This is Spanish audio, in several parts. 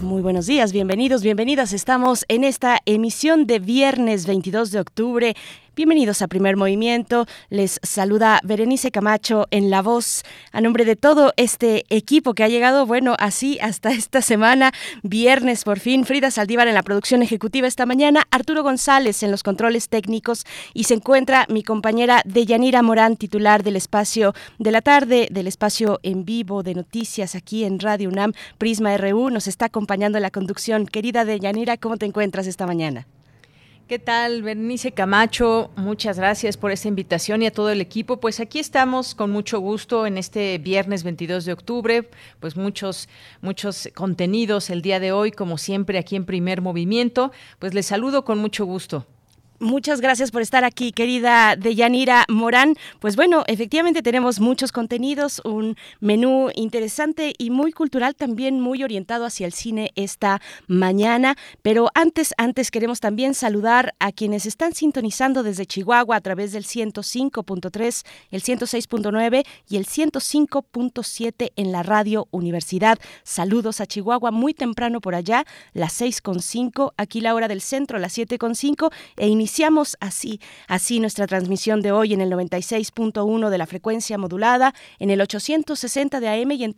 Muy buenos días, bienvenidos, bienvenidas. Estamos en esta emisión de viernes 22 de octubre. Bienvenidos a Primer Movimiento. Les saluda Berenice Camacho en la voz a nombre de todo este equipo que ha llegado, bueno, así hasta esta semana, viernes por fin. Frida Saldívar en la producción ejecutiva esta mañana, Arturo González en los controles técnicos y se encuentra mi compañera Deyanira Morán, titular del espacio de la tarde, del espacio en vivo de noticias aquí en Radio UNAM, Prisma RU. Nos está acompañando en la conducción. Querida Deyanira, ¿cómo te encuentras esta mañana? ¿Qué tal, Bernice Camacho? Muchas gracias por esta invitación y a todo el equipo. Pues aquí estamos con mucho gusto en este viernes 22 de octubre, pues muchos muchos contenidos el día de hoy, como siempre aquí en Primer Movimiento. Pues les saludo con mucho gusto. Muchas gracias por estar aquí, querida Deyanira Morán. Pues bueno, efectivamente tenemos muchos contenidos, un menú interesante y muy cultural, también muy orientado hacia el cine esta mañana. Pero antes, antes queremos también saludar a quienes están sintonizando desde Chihuahua a través del 105.3, el 106.9 y el 105.7 en la radio Universidad. Saludos a Chihuahua muy temprano por allá, las 6.5, aquí la hora del centro, las 7.5 e Iniciamos así, así nuestra transmisión de hoy en el 96.1 de la frecuencia modulada, en el 860 de AM y en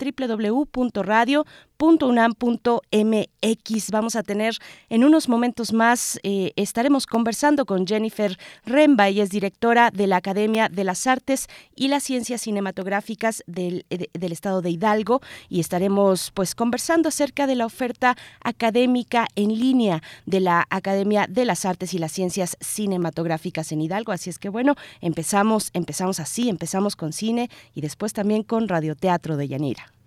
www.radio.unam.mx. Vamos a tener en unos momentos más, eh, estaremos conversando con Jennifer Remba, ella es directora de la Academia de las Artes y las Ciencias Cinematográficas del, del Estado de Hidalgo y estaremos pues conversando acerca de la oferta académica en línea de la Academia de las Artes y las Ciencias cinematográficas en Hidalgo. Así es que bueno, empezamos, empezamos así, empezamos con cine y después también con radioteatro de Yanira.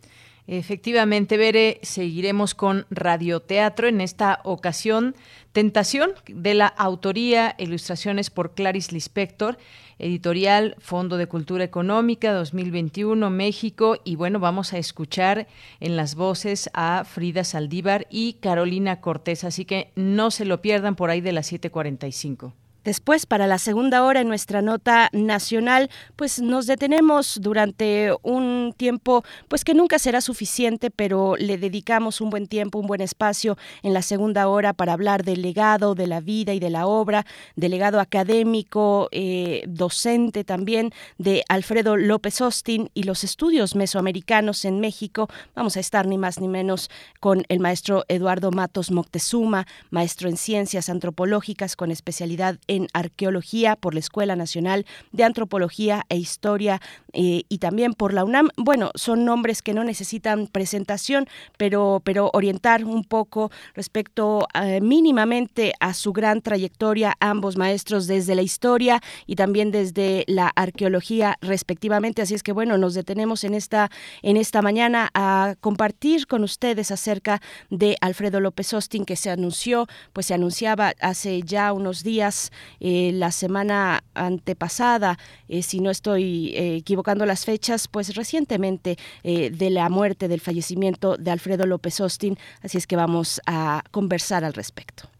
Efectivamente, Bere, seguiremos con radioteatro en esta ocasión. Tentación de la autoría, ilustraciones por Clarice Lispector, editorial Fondo de Cultura Económica 2021 México y bueno, vamos a escuchar en las voces a Frida Saldívar y Carolina Cortés, así que no se lo pierdan por ahí de las 7:45. Después, para la segunda hora en nuestra nota nacional, pues nos detenemos durante un tiempo, pues que nunca será suficiente, pero le dedicamos un buen tiempo, un buen espacio en la segunda hora para hablar del legado, de la vida y de la obra, del legado académico, eh, docente también de Alfredo López Austin y los estudios mesoamericanos en México. Vamos a estar ni más ni menos con el maestro Eduardo Matos Moctezuma, maestro en ciencias antropológicas con especialidad en en arqueología por la Escuela Nacional de Antropología e Historia eh, y también por la UNAM. Bueno, son nombres que no necesitan presentación, pero, pero orientar un poco respecto eh, mínimamente a su gran trayectoria, ambos maestros desde la historia y también desde la arqueología respectivamente. Así es que bueno, nos detenemos en esta, en esta mañana a compartir con ustedes acerca de Alfredo López Austin que se anunció, pues se anunciaba hace ya unos días eh, la semana antepasada, eh, si no estoy eh, equivocando las fechas, pues recientemente de la muerte, del fallecimiento de Alfredo López Austin. Así es que vamos a conversar al respecto.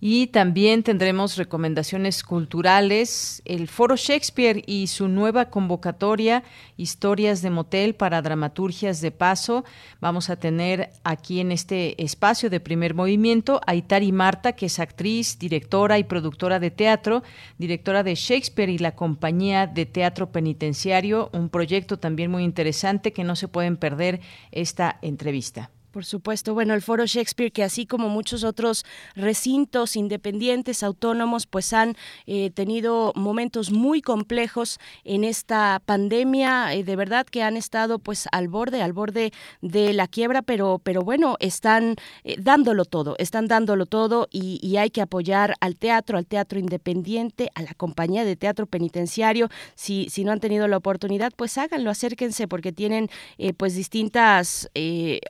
Y también tendremos recomendaciones culturales, el Foro Shakespeare y su nueva convocatoria, Historias de Motel para Dramaturgias de Paso. Vamos a tener aquí en este espacio de primer movimiento a Itari Marta, que es actriz, directora y productora de teatro, directora de Shakespeare y la compañía de teatro penitenciario, un proyecto también muy interesante que no se pueden perder esta entrevista. Por supuesto, bueno, el Foro Shakespeare, que así como muchos otros recintos independientes, autónomos, pues han eh, tenido momentos muy complejos en esta pandemia, eh, de verdad que han estado pues al borde, al borde de la quiebra, pero, pero bueno, están eh, dándolo todo, están dándolo todo y, y, hay que apoyar al teatro, al teatro independiente, a la compañía de teatro penitenciario. Si, si no han tenido la oportunidad, pues háganlo, acérquense porque tienen pues distintas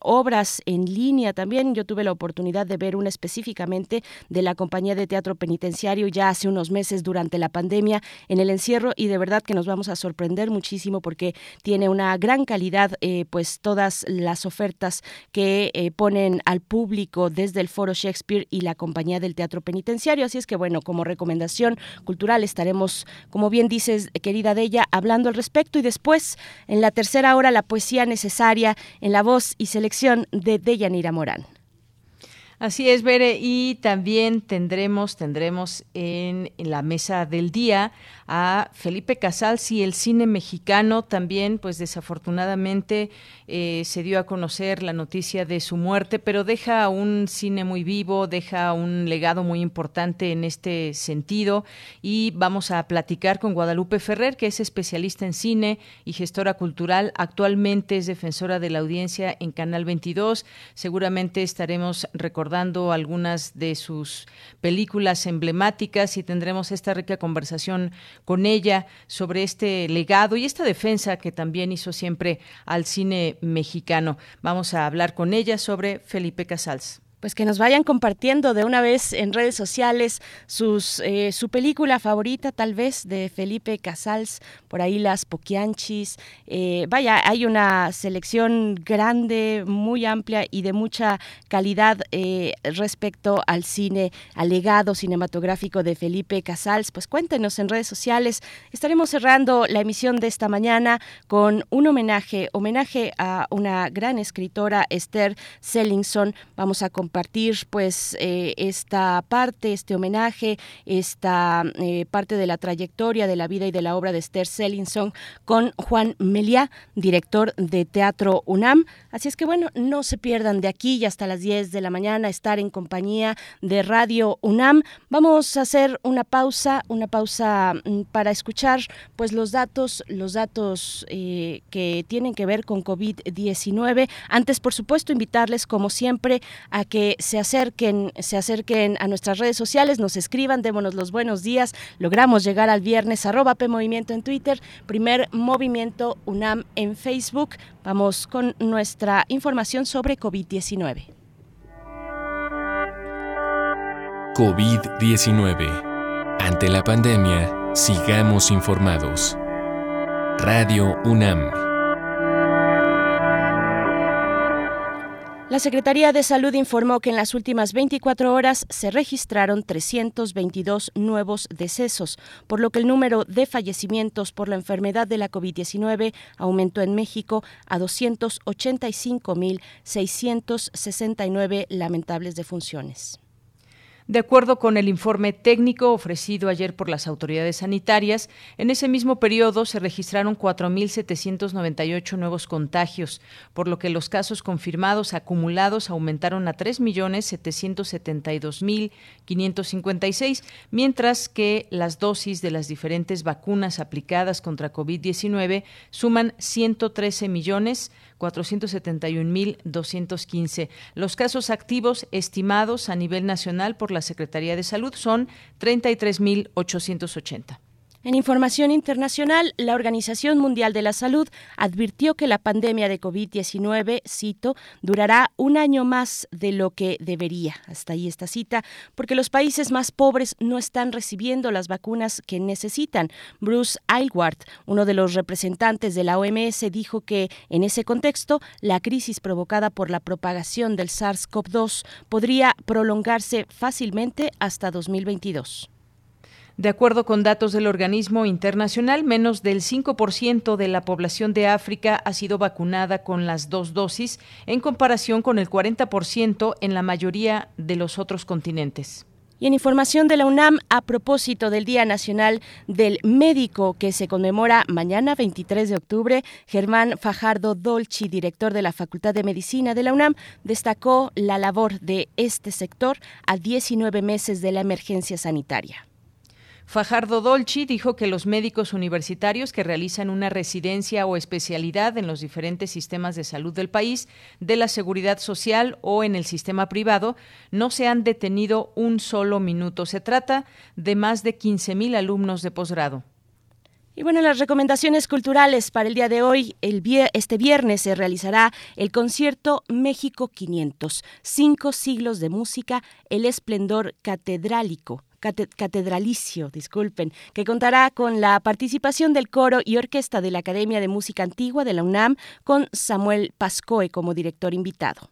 obras en línea también. Yo tuve la oportunidad de ver una específicamente de la compañía de teatro penitenciario ya hace unos meses durante la pandemia en el encierro y de verdad que nos vamos a sorprender muchísimo porque tiene una gran calidad, eh, pues todas las ofertas que eh, ponen al público desde el Foro Shakespeare y la compañía del teatro penitenciario. Así es que bueno, como recomendación cultural estaremos, como bien dices, querida de ella, hablando al respecto y después en la tercera hora la poesía necesaria en la voz y selección de Deyanira Morán. Así es, Bere, y también tendremos, tendremos en, la mesa del día a Felipe Casals y el cine mexicano. También, pues desafortunadamente eh, se dio a conocer la noticia de su muerte, pero deja un cine muy vivo, deja un legado muy importante en este sentido. Y vamos a platicar con Guadalupe Ferrer, que es especialista en cine y gestora cultural, actualmente es defensora de la audiencia en Canal 22, seguramente estaremos recordando recordando algunas de sus películas emblemáticas y tendremos esta rica conversación con ella sobre este legado y esta defensa que también hizo siempre al cine mexicano. Vamos a hablar con ella sobre Felipe Casals pues que nos vayan compartiendo de una vez en redes sociales sus, eh, su película favorita, tal vez, de Felipe Casals, por ahí las Poquianchis. Eh, vaya, hay una selección grande, muy amplia y de mucha calidad eh, respecto al cine, al legado cinematográfico de Felipe Casals. Pues cuéntenos en redes sociales. Estaremos cerrando la emisión de esta mañana con un homenaje, homenaje a una gran escritora, Esther Sellingson. Vamos a compartir compartir pues eh, esta parte, este homenaje, esta eh, parte de la trayectoria de la vida y de la obra de Esther Sellinson con Juan Meliá, director de Teatro UNAM. Así es que bueno, no se pierdan de aquí y hasta las 10 de la mañana estar en compañía de Radio UNAM. Vamos a hacer una pausa, una pausa mm, para escuchar pues los datos, los datos eh, que tienen que ver con COVID-19. Antes, por supuesto, invitarles como siempre a se acerquen, se acerquen a nuestras redes sociales, nos escriban, démonos los buenos días. Logramos llegar al viernes arroba P Movimiento en Twitter, primer movimiento UNAM en Facebook. Vamos con nuestra información sobre COVID-19. COVID-19. Ante la pandemia, sigamos informados. Radio UNAM. La Secretaría de Salud informó que en las últimas 24 horas se registraron 322 nuevos decesos, por lo que el número de fallecimientos por la enfermedad de la COVID-19 aumentó en México a 285.669 lamentables defunciones. De acuerdo con el informe técnico ofrecido ayer por las autoridades sanitarias, en ese mismo periodo se registraron 4.798 nuevos contagios, por lo que los casos confirmados acumulados aumentaron a 3.772.556, mientras que las dosis de las diferentes vacunas aplicadas contra COVID-19 suman 113 millones 471.215. Los casos activos estimados a nivel nacional por la Secretaría de Salud son 33.880. En información internacional, la Organización Mundial de la Salud advirtió que la pandemia de COVID-19, cito, durará un año más de lo que debería. Hasta ahí esta cita, porque los países más pobres no están recibiendo las vacunas que necesitan. Bruce Aylward, uno de los representantes de la OMS, dijo que en ese contexto, la crisis provocada por la propagación del SARS-CoV-2 podría prolongarse fácilmente hasta 2022. De acuerdo con datos del organismo internacional, menos del 5% de la población de África ha sido vacunada con las dos dosis, en comparación con el 40% en la mayoría de los otros continentes. Y en información de la UNAM, a propósito del Día Nacional del Médico que se conmemora mañana 23 de octubre, Germán Fajardo Dolci, director de la Facultad de Medicina de la UNAM, destacó la labor de este sector a 19 meses de la emergencia sanitaria. Fajardo Dolci dijo que los médicos universitarios que realizan una residencia o especialidad en los diferentes sistemas de salud del país, de la seguridad social o en el sistema privado, no se han detenido un solo minuto. Se trata de más de 15.000 alumnos de posgrado. Y bueno, las recomendaciones culturales para el día de hoy, el este viernes se realizará el concierto México 500, cinco siglos de música, el esplendor catedrálico catedralicio, disculpen, que contará con la participación del coro y orquesta de la Academia de Música Antigua de la UNAM con Samuel Pascoe como director invitado.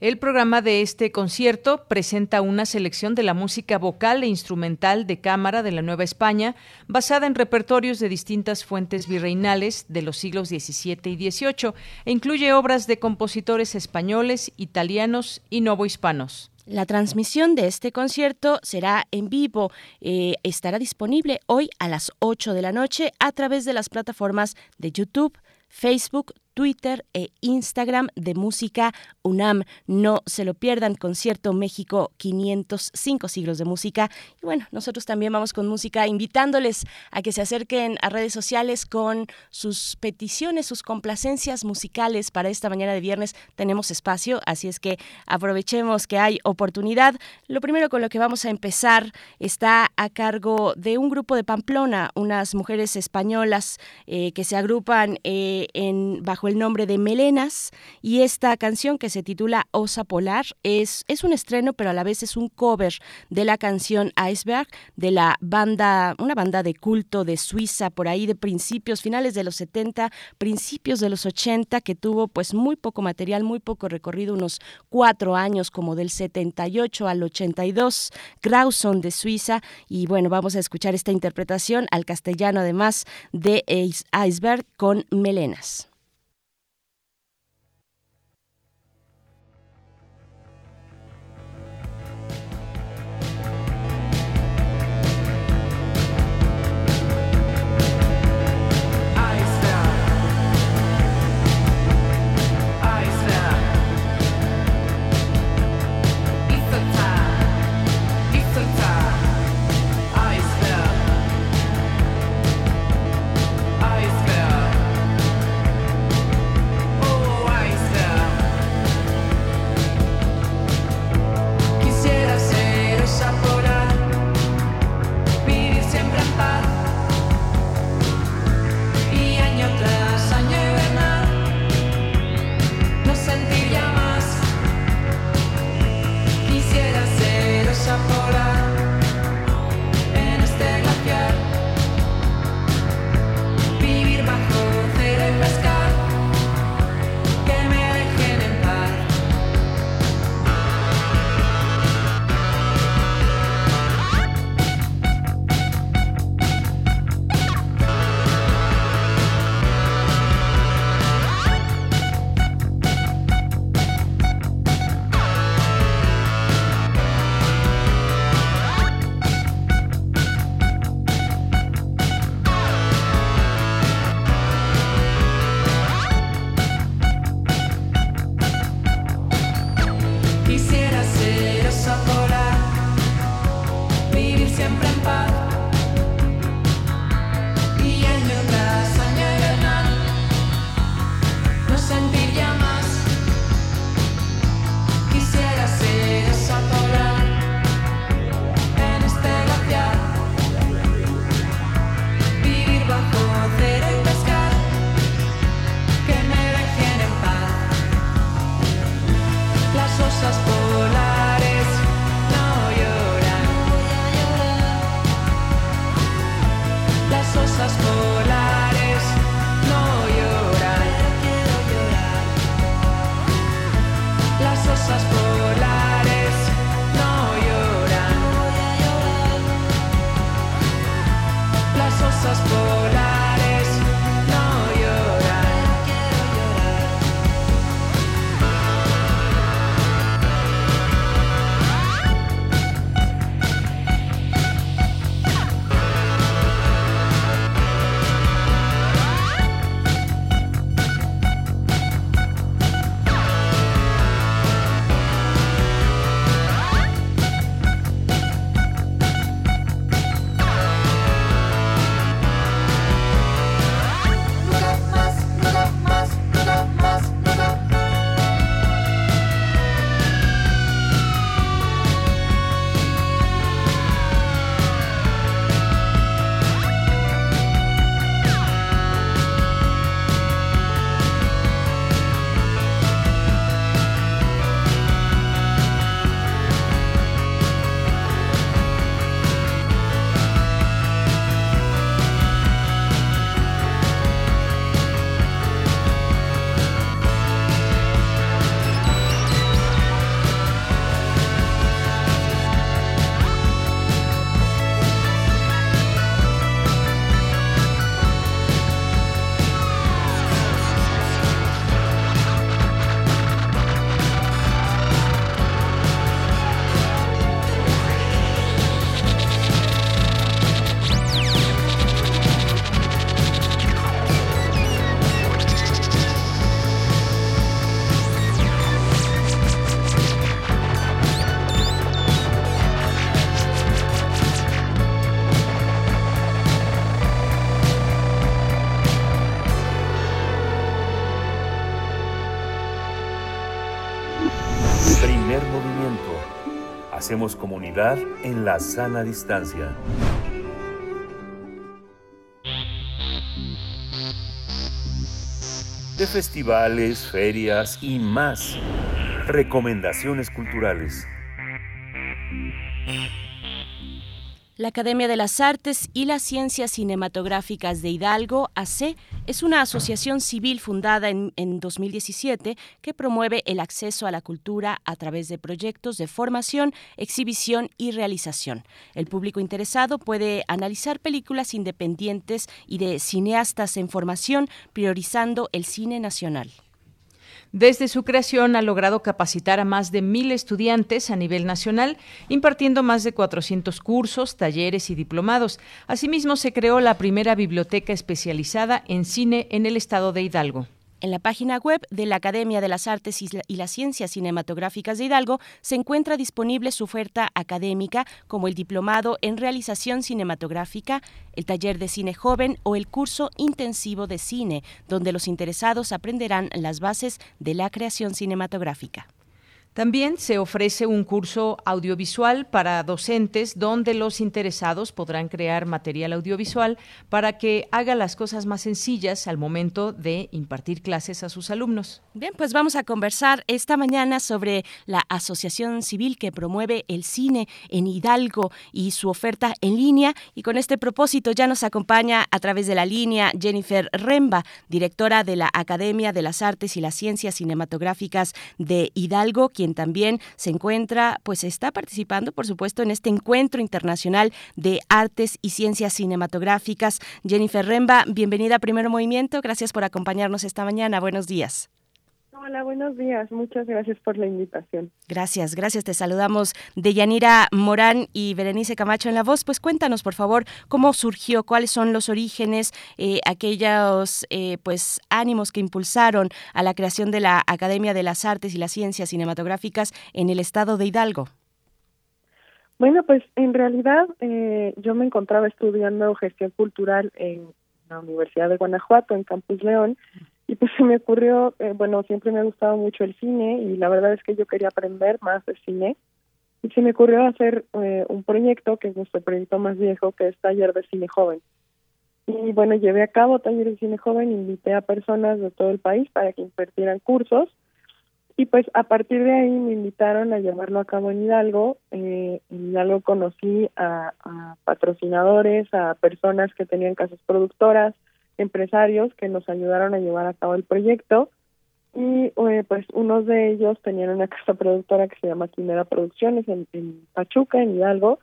El programa de este concierto presenta una selección de la música vocal e instrumental de cámara de la Nueva España, basada en repertorios de distintas fuentes virreinales de los siglos XVII y XVIII, e incluye obras de compositores españoles, italianos y novohispanos. La transmisión de este concierto será en vivo. Eh, estará disponible hoy a las 8 de la noche a través de las plataformas de YouTube, Facebook, Twitter e Instagram de Música UNAM. No se lo pierdan, Concierto México 505 siglos de música. Y bueno, nosotros también vamos con música, invitándoles a que se acerquen a redes sociales con sus peticiones, sus complacencias musicales para esta mañana de viernes. Tenemos espacio, así es que aprovechemos que hay oportunidad. Lo primero con lo que vamos a empezar está a cargo de un grupo de Pamplona, unas mujeres españolas eh, que se agrupan eh, en bajo el nombre de Melenas y esta canción que se titula Osa Polar es, es un estreno pero a la vez es un cover de la canción Iceberg de la banda, una banda de culto de Suiza por ahí de principios, finales de los 70, principios de los 80 que tuvo pues muy poco material, muy poco recorrido, unos cuatro años como del 78 al 82, Grauson de Suiza y bueno, vamos a escuchar esta interpretación al castellano además de Iceberg con Melenas. Hacemos comunidad en la sana distancia. De festivales, ferias y más. Recomendaciones culturales. La Academia de las Artes y las Ciencias Cinematográficas de Hidalgo, AC, es una asociación civil fundada en, 2017 que promueve el acceso a la cultura a través de proyectos de formación, exhibición y realización. El público interesado puede analizar películas independientes y de cineastas en formación, priorizando el cine nacional. Desde su creación ha logrado capacitar a más de mil estudiantes a nivel nacional, impartiendo más de 400 cursos, talleres y diplomados. Asimismo, se creó la primera biblioteca especializada en cine en el estado de Hidalgo. En la página web de la Academia de las Artes y las Ciencias Cinematográficas de Hidalgo se encuentra disponible su oferta académica como el diplomado en realización cinematográfica, el taller de cine joven o el curso intensivo de cine, donde los interesados aprenderán las bases de la creación cinematográfica. También se ofrece un curso audiovisual para docentes donde los interesados podrán crear material audiovisual para que haga las cosas más sencillas al momento de impartir clases a sus alumnos. Bien, pues vamos a conversar esta mañana sobre la asociación civil que promueve el cine en Hidalgo y su oferta en línea. Y con este propósito ya nos acompaña a través de la línea Jennifer Remba, directora de la Academia de las Artes y las Ciencias Cinematográficas de Hidalgo quien también se encuentra, pues está participando, por supuesto, en este encuentro internacional de artes y ciencias cinematográficas. Jennifer Remba, bienvenida a Primer Movimiento. Gracias por acompañarnos esta mañana. Buenos días. Hola, buenos días. Muchas gracias por la invitación. Gracias, gracias. Te saludamos de Yanira Morán y Berenice Camacho en la voz. Pues cuéntanos, por favor, cómo surgió, cuáles son los orígenes, eh, aquellos eh, pues ánimos que impulsaron a la creación de la Academia de las Artes y las Ciencias Cinematográficas en el estado de Hidalgo. Bueno, pues en realidad eh, yo me encontraba estudiando gestión cultural en la Universidad de Guanajuato, en Campus León, y pues se me ocurrió, eh, bueno, siempre me ha gustado mucho el cine y la verdad es que yo quería aprender más de cine. Y se me ocurrió hacer eh, un proyecto que es nuestro proyecto más viejo, que es Taller de Cine Joven. Y bueno, llevé a cabo Taller de Cine Joven, invité a personas de todo el país para que impartieran cursos. Y pues a partir de ahí me invitaron a llevarlo a cabo en Hidalgo. Eh, en Hidalgo conocí a, a patrocinadores, a personas que tenían casas productoras, empresarios que nos ayudaron a llevar a cabo el proyecto y eh, pues unos de ellos tenían una casa productora que se llama Quimera Producciones en, Pachuca, en Hidalgo,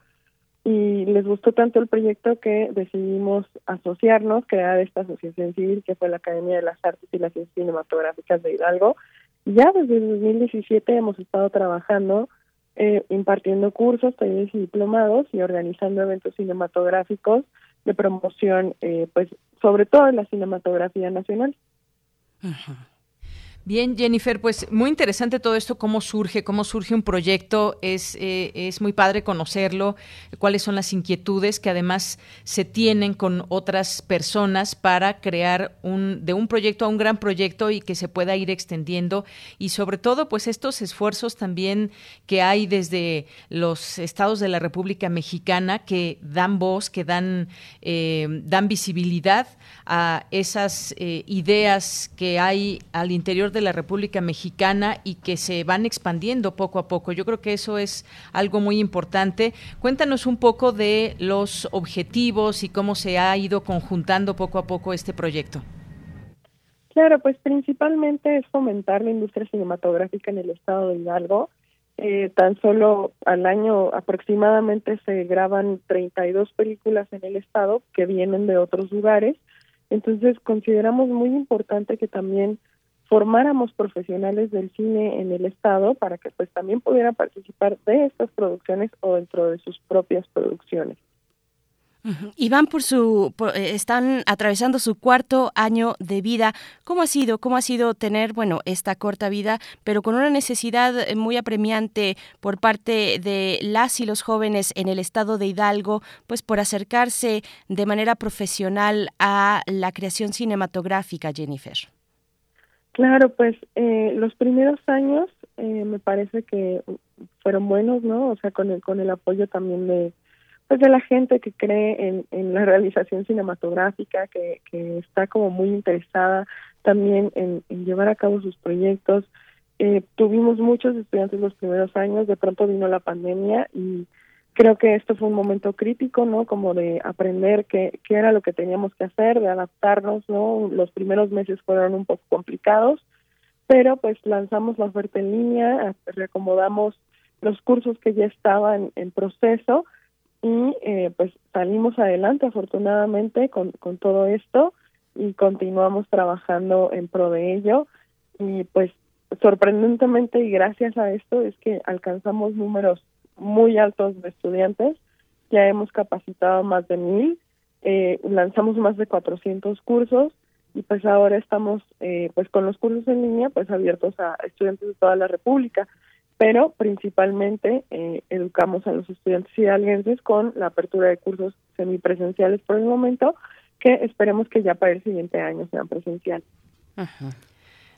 y les gustó tanto el proyecto que decidimos asociarnos, crear esta asociación civil que fue la Academia de las Artes y las Ciencias Cinematográficas de Hidalgo. Ya desde 2017 hemos estado trabajando eh, impartiendo cursos, talleres y diplomados y organizando eventos cinematográficos de promoción, eh, pues sobre todo en la cinematografía nacional. Bien, Jennifer, pues muy interesante todo esto, cómo surge, cómo surge un proyecto, es, eh, es muy padre conocerlo, cuáles son las inquietudes que además se tienen con otras personas para crear un, de un proyecto a un gran proyecto y que se pueda ir extendiendo. Y sobre todo pues estos esfuerzos también que hay desde los estados de la República Mexicana que dan voz, que dan, eh, dan visibilidad a esas eh, ideas que hay al interior de de la República Mexicana y que se van expandiendo poco a poco. Yo creo que eso es algo muy importante. Cuéntanos un poco de los objetivos y cómo se ha ido conjuntando poco a poco este proyecto. Claro, pues principalmente es fomentar la industria cinematográfica en el estado de Hidalgo. Eh, tan solo al año aproximadamente se graban 32 películas en el estado que vienen de otros lugares. Entonces consideramos muy importante que también formáramos profesionales del cine en el estado para que pues también pudieran participar de estas producciones o dentro de sus propias producciones. Y por su, eh, están atravesando su cuarto año de vida. ¿Cómo ha sido? ¿Cómo ha sido tener, bueno, esta corta vida, pero con una necesidad muy apremiante por parte de las y los jóvenes en el estado de Hidalgo, pues por acercarse de manera profesional a la creación cinematográfica, Jennifer? Claro, pues eh, los primeros años eh, me parece que fueron buenos, ¿no? O sea, con el, con el apoyo también de, pues de la gente que cree en, en la realización cinematográfica, que, que está como muy interesada también en, en llevar a cabo sus proyectos. Eh, tuvimos muchos estudiantes los primeros años, de pronto vino la pandemia y creo que esto fue un momento crítico, ¿no? Como de aprender qué, qué era lo que teníamos que hacer, de adaptarnos, ¿no? Los primeros meses fueron un poco complicados, pero pues lanzamos la oferta en línea, reacomodamos los cursos que ya estaban en proceso y eh, pues salimos adelante afortunadamente con, con todo esto y continuamos trabajando en pro de ello y pues sorprendentemente y gracias a esto es que alcanzamos números muy altos de estudiantes. Ya hemos capacitado más de mil, eh, lanzamos más de 400 cursos y pues ahora estamos eh, pues con los cursos en línea pues abiertos a estudiantes de toda la República, pero principalmente eh, educamos a los estudiantes hidalguenses con la apertura de cursos semipresenciales por el momento que esperemos que ya para el siguiente año sean presenciales.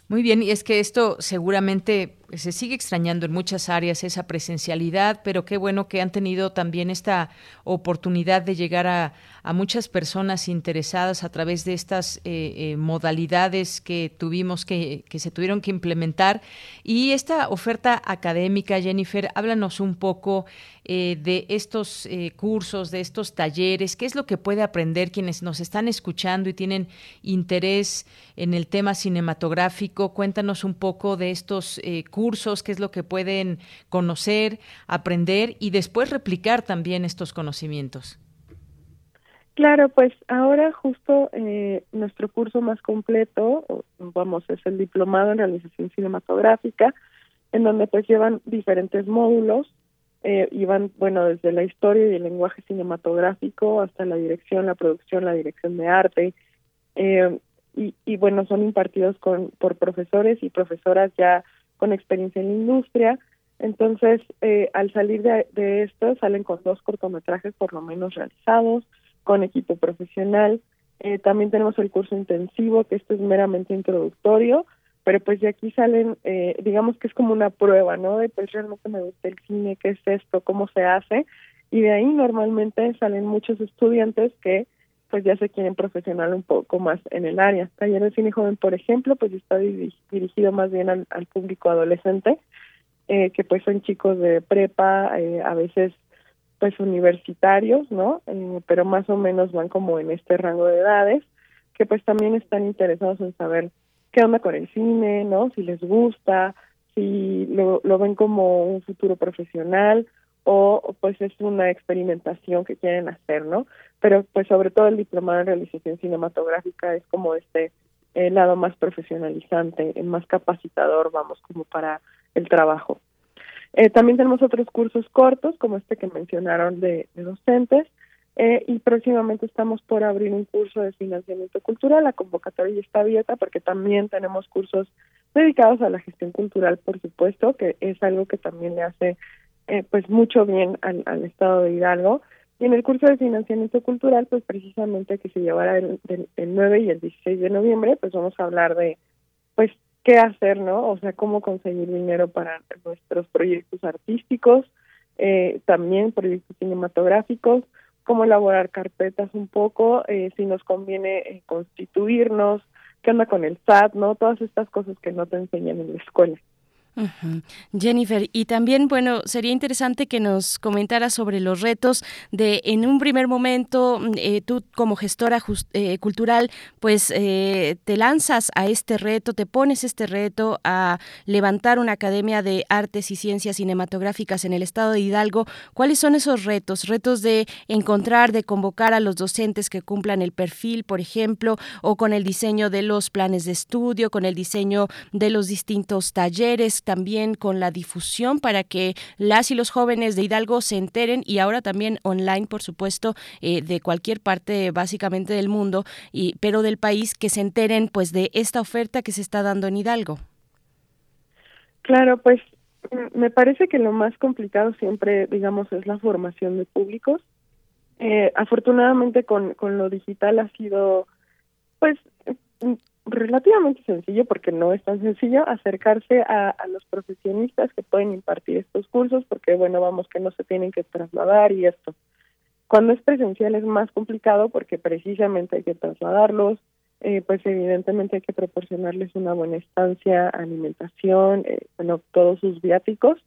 Muy bien, y es que esto seguramente se sigue extrañando en muchas áreas esa presencialidad, pero qué bueno que han tenido también esta oportunidad de llegar a, muchas personas interesadas a través de estas eh, eh, modalidades que tuvimos que, que se tuvieron que implementar. Y esta oferta académica, Jennifer, háblanos un poco eh, de estos cursos, de estos talleres, qué es lo que puede aprender quienes nos están escuchando y tienen interés en el tema cinematográfico. Cuéntanos un poco de estos cursos cursos, qué es lo que pueden conocer, aprender y después replicar también estos conocimientos. Claro, pues ahora justo eh, nuestro curso más completo, vamos, es el diplomado en realización cinematográfica, en donde pues llevan diferentes módulos, eh, y van, bueno, desde la historia y el lenguaje cinematográfico hasta la dirección, la producción, la dirección de arte, eh, y, y, bueno, son impartidos con, por profesores y profesoras ya con experiencia en la industria. Entonces, eh, al salir de, esto, salen con dos cortometrajes por lo menos realizados, con equipo profesional. Eh, también tenemos el curso intensivo, que esto es meramente introductorio, pero pues de aquí salen, eh, digamos que es como una prueba, ¿no? De pues realmente me gusta el cine, qué es esto, cómo se hace, y de ahí normalmente salen muchos estudiantes que pues ya se quieren profesional un poco más en el área. Taller de Cine Joven, por ejemplo, pues está dirigido más bien al, público adolescente, eh, que pues son chicos de prepa, eh, a veces pues universitarios, ¿no? Eh, pero más o menos van como en este rango de edades, que pues también están interesados en saber qué onda con el cine, ¿no? Si les gusta, si lo, ven como un futuro profesional o pues es una experimentación que quieren hacer, ¿no? Pero pues sobre todo el diplomado en realización cinematográfica es como este el lado más profesionalizante, el más capacitador, vamos, como para el trabajo. Eh, también tenemos otros cursos cortos, como este que mencionaron de, docentes, eh, y próximamente estamos por abrir un curso de financiamiento cultural. La convocatoria ya está abierta porque también tenemos cursos dedicados a la gestión cultural, por supuesto, que es algo que también le hace eh, pues mucho bien al, al, estado de Hidalgo. Y en el curso de financiamiento cultural, pues precisamente que se llevará el, el, 9 y el 16 de noviembre, pues vamos a hablar de, pues, qué hacer, ¿no? O sea, cómo conseguir dinero para nuestros proyectos artísticos, eh, también proyectos cinematográficos, cómo elaborar carpetas un poco, eh, si nos conviene eh, constituirnos, qué onda con el SAT, ¿no? Todas estas cosas que no te enseñan en la escuela. Jennifer, y también, bueno, sería interesante que nos comentara sobre los retos de, en un primer momento, mm, eh, tú como gestora eh, cultural, pues eh, te lanzas a este reto, te pones este reto a levantar una academia de artes y ciencias cinematográficas en el estado de Hidalgo. ¿Cuáles son esos retos? Retos de encontrar, de convocar a los docentes que cumplan el perfil, por ejemplo, o con el diseño de los planes de estudio, con el diseño de los distintos talleres también con la difusión para que las y los jóvenes de Hidalgo se enteren y ahora también online, por supuesto, eh, de cualquier parte básicamente del mundo, y, pero del país, que se enteren pues de esta oferta que se está dando en Hidalgo. Claro, pues me parece que lo más complicado siempre, digamos, es la formación de públicos. Eh, afortunadamente con, con lo digital ha sido, pues, relativamente sencillo, porque no es tan sencillo, acercarse a, los profesionistas que pueden impartir estos cursos, porque bueno, vamos que no se tienen que trasladar y esto. Cuando es presencial es más complicado porque precisamente hay que trasladarlos, eh, pues evidentemente hay que proporcionarles una buena estancia, alimentación, eh, bueno, todos sus viáticos,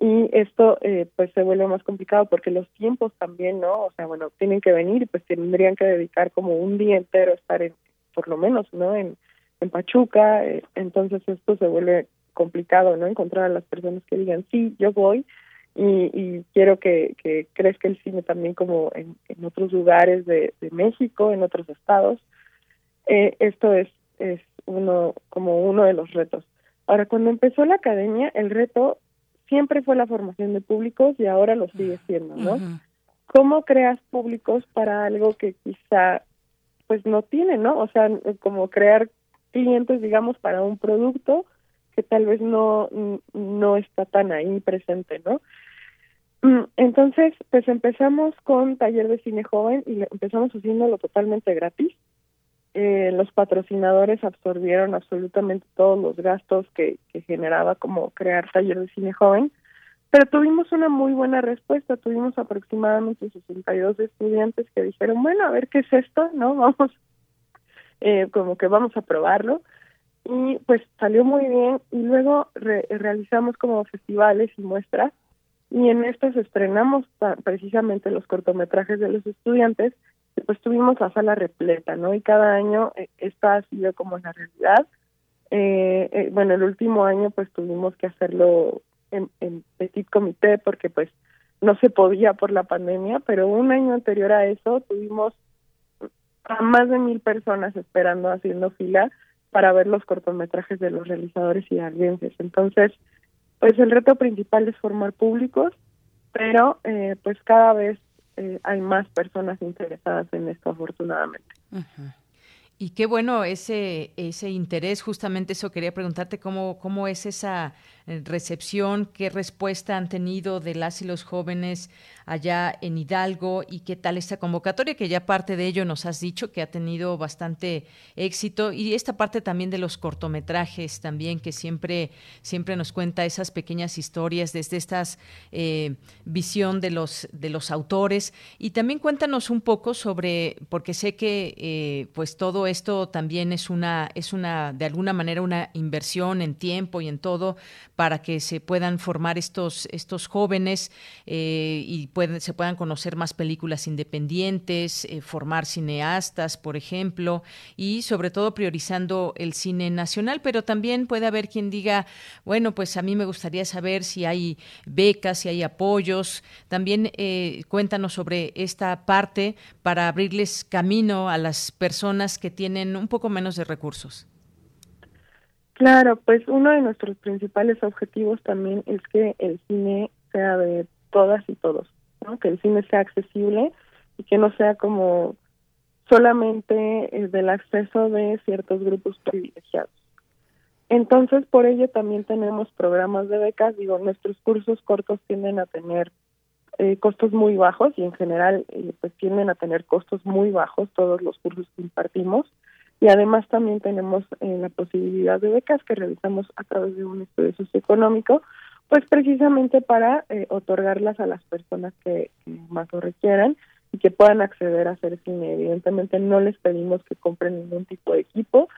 y esto eh, pues se vuelve más complicado porque los tiempos también, ¿no? O sea, bueno, tienen que venir y pues tendrían que dedicar como un día entero a estar en, por lo menos, ¿no? En, en Pachuca, eh, entonces esto se vuelve complicado, ¿no? Encontrar a las personas que digan, sí, yo voy y, y quiero que, que crezca el cine también como en, en otros lugares de, de México, en otros estados. Eh, esto es, es uno, como uno de los retos. Ahora, cuando empezó la academia, el reto siempre fue la formación de públicos y ahora lo sigue siendo, ¿no? ¿Cómo creas públicos para algo que quizá pues no tiene, ¿no? O sea, como crear clientes, digamos, para un producto que tal vez no no está tan ahí presente, ¿no? Mm, entonces, pues empezamos con taller de cine joven y empezamos haciéndolo totalmente gratis. Eh, los patrocinadores absorbieron absolutamente todos los gastos que, que generaba como crear taller de cine joven, pero tuvimos una muy buena respuesta, tuvimos aproximadamente 62 estudiantes que dijeron, bueno, a ver qué es esto, ¿no? Vamos, eh, como que vamos a probarlo, y pues salió muy bien, y luego re realizamos como festivales y muestras, y en estos estrenamos precisamente los cortometrajes de los estudiantes, pues tuvimos la sala repleta, ¿no? Y cada año eh, esta ha sido como la realidad. Eh, eh, bueno, el último año pues tuvimos que hacerlo en, petit comité porque pues no se podía por la pandemia, pero un año anterior a eso tuvimos a más de mil personas esperando haciendo fila para ver los cortometrajes de los realizadores y hidalguenses. Entonces, pues el reto principal es formar públicos, pero eh, pues cada vez eh, hay más personas interesadas en esto, afortunadamente. Y qué bueno ese ese interés, justamente eso quería preguntarte cómo cómo es esa recepción, qué respuesta han tenido de las y los jóvenes allá en Hidalgo y qué tal esta convocatoria, que ya parte de ello nos has dicho que ha tenido bastante éxito y esta parte también de los cortometrajes también que siempre siempre nos cuenta esas pequeñas historias desde estas eh, visión de los de los autores. Y también cuéntanos un poco sobre porque sé que eh, pues todo esto también es una es una de alguna manera una inversión en tiempo y en todo para que se puedan formar estos, estos jóvenes eh, y pueden, se puedan conocer más películas independientes, eh, formar cineastas, por ejemplo, y sobre todo priorizando el cine nacional, pero también puede haber quien diga, bueno, pues a mí me gustaría saber si hay becas, si hay apoyos. También eh, cuéntanos sobre esta parte para abrirles camino a las personas que tienen un poco menos de recursos. Claro, pues uno de nuestros principales objetivos también es que el cine sea de todas y todos, ¿no? que el cine sea accesible y que no sea como solamente el del acceso de ciertos grupos privilegiados. Entonces, por ello también tenemos programas de becas. Digo, nuestros cursos cortos tienden a tener eh, costos muy bajos y en general eh, pues tienden a tener costos muy bajos todos los cursos que impartimos y además también tenemos eh, la posibilidad de becas que realizamos a través de un estudio socioeconómico, pues precisamente para eh, otorgarlas a las personas que, más lo requieran y que puedan acceder a hacer cine. Evidentemente no les pedimos que compren ningún tipo de equipo,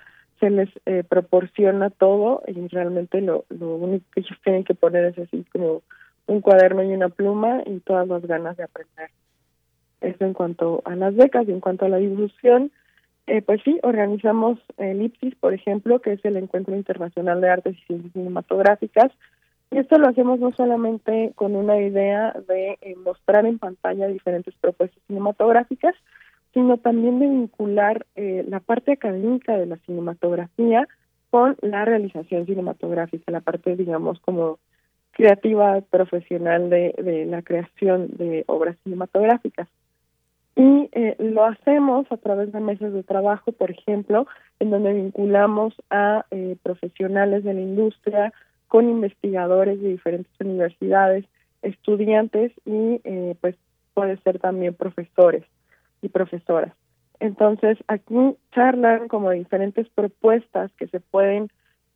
se les eh, proporciona todo y realmente lo, lo único que ellos tienen que poner es así como un cuaderno y una pluma y todas las ganas de aprender. Eso en cuanto a las becas y en cuanto a la difusión, eh, pues sí, organizamos el IPSIS, por ejemplo, que es el Encuentro Internacional de Artes y Ciencias Cinematográficas. Y esto lo hacemos no solamente con una idea de eh, mostrar en pantalla diferentes propuestas cinematográficas, sino también de vincular eh, la parte académica de la cinematografía con la realización cinematográfica, la parte, digamos, como creativa, profesional de, de la creación de obras cinematográficas. Y eh, lo hacemos a través de mesas de trabajo, por ejemplo, en donde vinculamos a eh, profesionales de la industria con investigadores de diferentes universidades, estudiantes y eh, pues puede ser también profesores y profesoras. Entonces, aquí charlan como diferentes propuestas que se pueden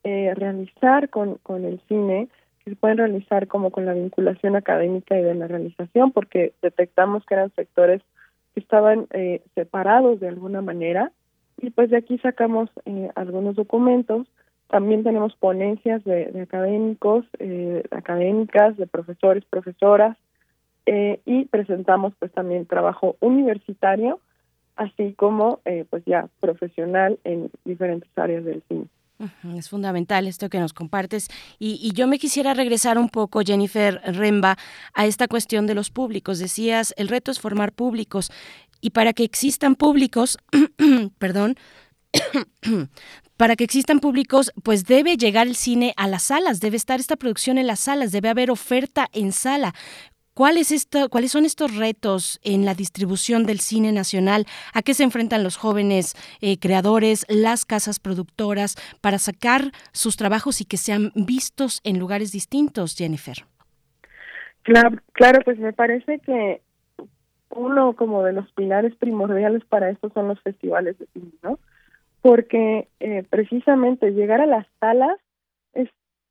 eh, realizar con, con el cine, que se pueden realizar como con la vinculación académica y de la realización, porque detectamos que eran sectores estaban eh, separados de alguna manera, y pues de aquí sacamos eh, algunos documentos. También tenemos ponencias de, de académicos, eh, académicas, de profesores, profesoras, eh, y presentamos pues también trabajo universitario, así como eh, pues ya profesional en diferentes áreas del cine. Es fundamental esto que nos compartes. Y, y, yo me quisiera regresar un poco, Jennifer Remba, a esta cuestión de los públicos. Decías, el reto es formar públicos. Y para que existan públicos, perdón, para que existan públicos, pues debe llegar el cine a las salas, debe estar esta producción en las salas, debe haber oferta en sala. ¿Cuál es esto, ¿Cuáles son estos retos en la distribución del cine nacional? ¿A qué se enfrentan los jóvenes eh, creadores, las casas productoras, para sacar sus trabajos y que sean vistos en lugares distintos, Jennifer? Claro, claro, pues me parece que uno como de los pilares primordiales para esto son los festivales de cine, ¿no? Porque eh, precisamente llegar a las salas es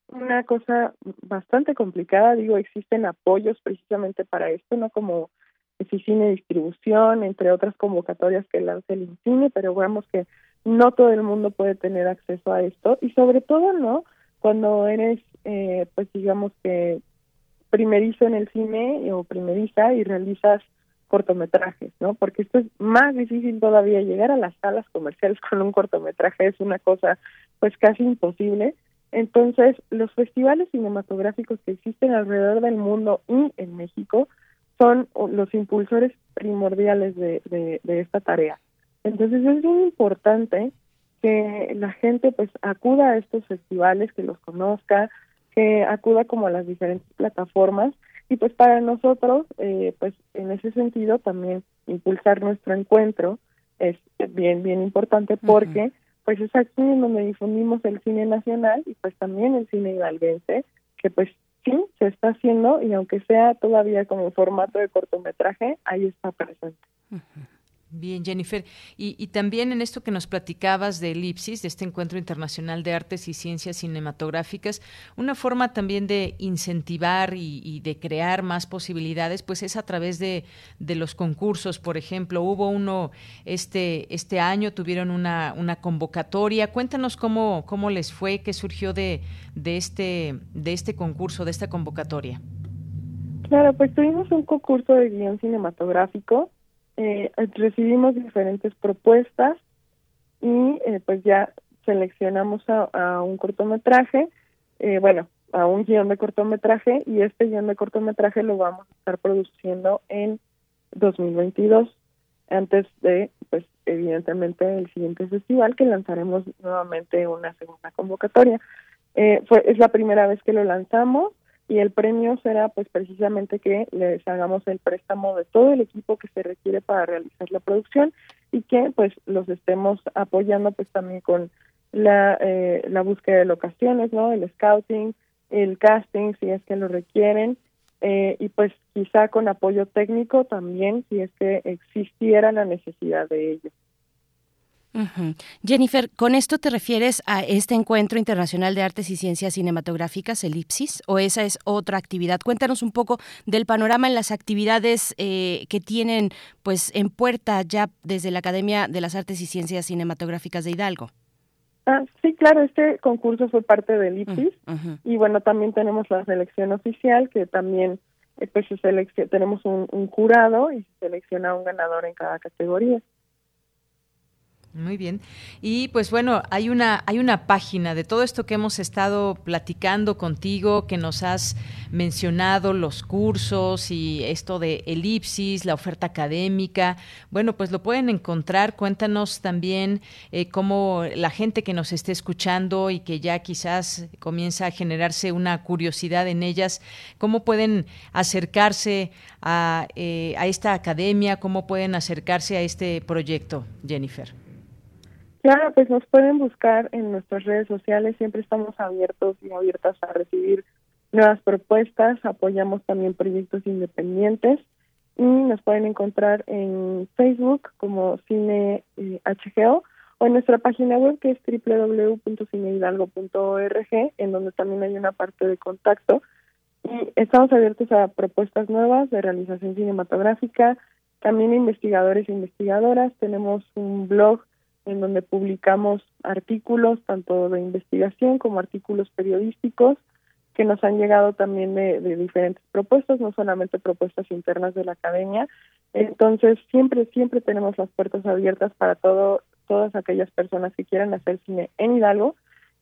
una cosa bastante complicada, digo, existen apoyos precisamente para esto, no como cine Distribución, entre otras convocatorias que lanza el INCINE, pero veamos que no todo el mundo puede tener acceso a esto. Y sobre todo, ¿no? Cuando eres, eh, pues digamos que primerizo en el cine o primeriza y realizas cortometrajes, ¿no? Porque esto es más difícil todavía. Llegar a las salas comerciales con un cortometraje es una cosa pues casi imposible entonces, los festivales cinematográficos que existen alrededor del mundo y en México son los impulsores primordiales de, de, esta tarea. Entonces, es muy importante que la gente pues acuda a estos festivales, que los conozca, que acuda como a las diferentes plataformas y pues para nosotros, eh, pues en ese sentido también impulsar nuestro encuentro es bien, bien importante porque pues es aquí donde difundimos el cine nacional y pues también el cine hidalguense, que pues sí, se está haciendo y aunque sea todavía como formato de cortometraje, ahí está presente. Bien, Jennifer. Y, también en esto que nos platicabas de Elipsis, de este encuentro internacional de artes y ciencias cinematográficas, una forma también de incentivar y, de crear más posibilidades, pues es a través de, los concursos, por ejemplo. Hubo uno este, este año, tuvieron una, una convocatoria. Cuéntanos cómo, cómo les fue, qué surgió de, de, este, de este concurso, de esta convocatoria. Claro, pues tuvimos un concurso de guion cinematográfico eh, recibimos diferentes propuestas y eh, pues ya seleccionamos a, un cortometraje, eh, bueno, a un guion de cortometraje y este guion de cortometraje lo vamos a estar produciendo en 2022 antes de pues evidentemente el siguiente festival que lanzaremos nuevamente una segunda convocatoria. Eh, fue es la primera vez que lo lanzamos y el premio será pues precisamente que les hagamos el préstamo de todo el equipo que se requiere para realizar la producción y que pues los estemos apoyando pues también con la eh, la búsqueda de locaciones no el scouting el casting si es que lo requieren eh, y pues quizá con apoyo técnico también si es que existiera la necesidad de ello Jennifer, ¿con esto te refieres a este encuentro internacional de artes y ciencias cinematográficas, Elipsis, o esa es otra actividad? Cuéntanos un poco del panorama en las actividades eh, que tienen pues en puerta ya desde la Academia de las Artes y Ciencias Cinematográficas de Hidalgo. Ah, sí, claro, este concurso fue parte del IPSIS y bueno, también tenemos la selección oficial que también eh, pues tenemos un, un jurado y se selecciona un ganador en cada categoría. Muy bien. Y pues bueno, hay una, hay una página de todo esto que hemos estado platicando contigo, que nos has mencionado, los cursos y esto de elipsis, la oferta académica. Bueno, pues lo pueden encontrar. Cuéntanos también eh, cómo la gente que nos esté escuchando y que ya quizás comienza a generarse una curiosidad en ellas, cómo pueden acercarse a, eh, a esta academia, cómo pueden acercarse a este proyecto, Jennifer. Claro, pues nos pueden buscar en nuestras redes sociales, siempre estamos abiertos y abiertas a recibir nuevas propuestas, apoyamos también proyectos independientes y nos pueden encontrar en Facebook como Cine HGO o en nuestra página web que es www.cinehidalgo.org, en donde también hay una parte de contacto. Y estamos abiertos a propuestas nuevas de realización cinematográfica, también investigadores e investigadoras. Tenemos un blog en donde publicamos artículos tanto de investigación como artículos periodísticos que nos han llegado también de, de diferentes propuestas, no solamente propuestas internas de la academia. Entonces, siempre, siempre tenemos las puertas abiertas para todo todas aquellas personas que quieran hacer cine en Hidalgo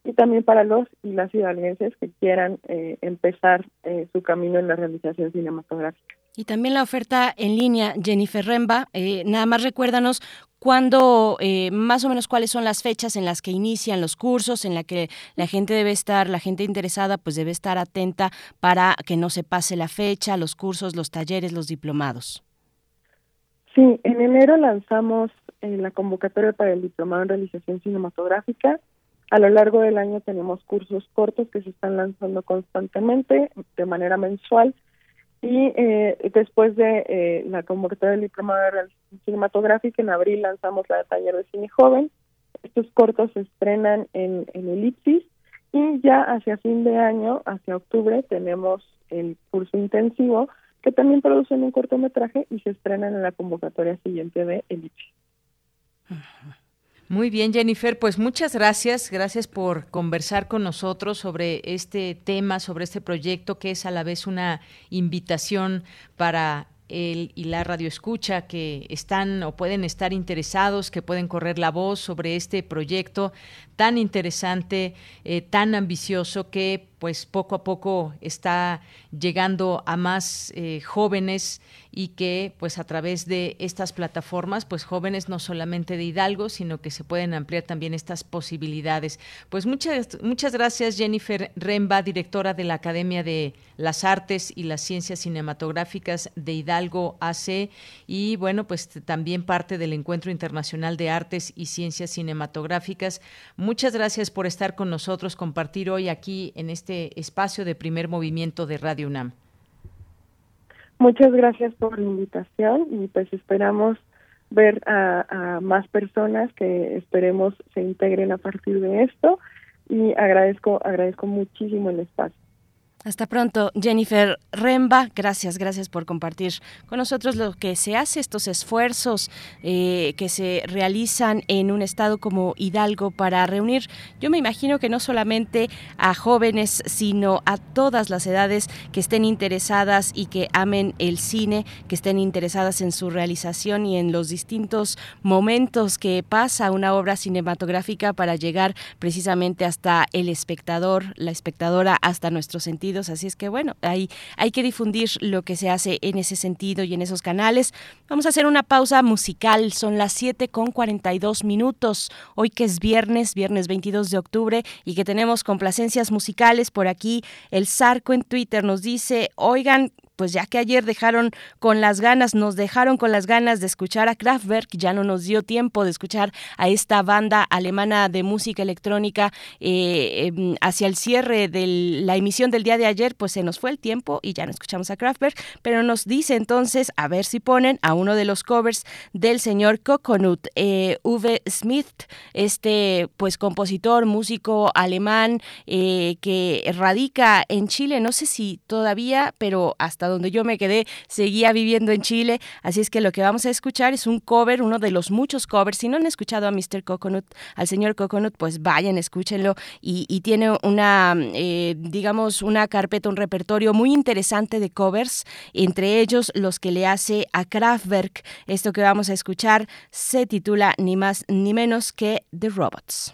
y también para los y las hidalguenses que quieran eh, empezar eh, su camino en la realización cinematográfica. Y también la oferta en línea, Jennifer Remba, eh, nada más recuérdanos cuándo, más o menos cuáles son las fechas en las que inician los cursos, en la que la gente debe estar, la gente interesada, pues debe estar atenta para que no se pase la fecha, los cursos, los talleres, los diplomados. Sí, en enero lanzamos en la convocatoria para el diplomado en realización cinematográfica. A lo largo del año tenemos cursos cortos que se están lanzando constantemente, de manera mensual. Y eh, después de eh, la convocatoria del diplomado de cinematográfica, en abril lanzamos la de taller de cine joven. Estos cortos se estrenan en, en Elipsis y ya hacia fin de año, hacia octubre, tenemos el curso intensivo que también producen un cortometraje y se estrenan en la convocatoria siguiente de Elipsis. Muy bien, Jennifer, pues muchas gracias. Gracias por conversar con nosotros sobre este tema, sobre este proyecto que es a la vez una invitación para el y la radio escucha que están o pueden estar interesados, que pueden correr la voz sobre este proyecto tan interesante, eh, tan ambicioso que pues poco a poco está llegando a más eh, jóvenes y que pues a través de estas plataformas pues jóvenes no solamente de Hidalgo sino que se pueden ampliar también estas posibilidades pues muchas muchas gracias Jennifer Remba directora de la Academia de las Artes y las Ciencias Cinematográficas de Hidalgo AC y bueno pues también parte del Encuentro Internacional de Artes y Ciencias Cinematográficas muchas gracias por estar con nosotros compartir hoy aquí en este espacio de primer movimiento de Radio UNAM. Muchas gracias por la invitación y pues esperamos ver a, más personas que esperemos se integren a partir de esto y agradezco agradezco muchísimo el espacio. Hasta pronto, Jennifer Remba. Gracias, gracias por compartir con nosotros lo que se hace, estos esfuerzos eh, que se realizan en un estado como Hidalgo para reunir, yo me imagino que no solamente a jóvenes, sino a todas las edades que estén interesadas y que amen el cine, que estén interesadas en su realización y en los distintos momentos que pasa una obra cinematográfica para llegar precisamente hasta el espectador, la espectadora, hasta nuestro sentido así es que bueno, hay, hay que difundir lo que se hace en ese sentido y en esos canales. Vamos a hacer una pausa musical, son las 7 con 42 minutos, hoy que es viernes, viernes 22 de octubre y que tenemos complacencias musicales por aquí. El Zarco en Twitter nos dice, oigan, pues ya que ayer dejaron con las ganas, nos dejaron con las ganas de escuchar a Kraftwerk, ya no nos dio tiempo de escuchar a esta banda alemana de música electrónica eh, em, hacia el cierre de la emisión del día de ayer, pues se nos fue el tiempo y ya no escuchamos a Kraftwerk, pero nos dice entonces a ver si ponen a uno de los covers del señor Coconut, eh, Uwe Smith, este pues compositor, músico alemán eh, que radica en Chile, no sé si todavía, pero hasta donde yo me quedé, seguía viviendo en Chile. Así es que lo que vamos a escuchar es un cover, uno de los muchos covers. Si no han escuchado a Mr. Coconut, al señor Coconut, pues vayan, escúchenlo. Y, tiene una, eh, digamos, una carpeta, un repertorio muy interesante de covers, entre ellos los que le hace a Kraftwerk. Esto que vamos a escuchar se titula ni más ni menos que The Robots.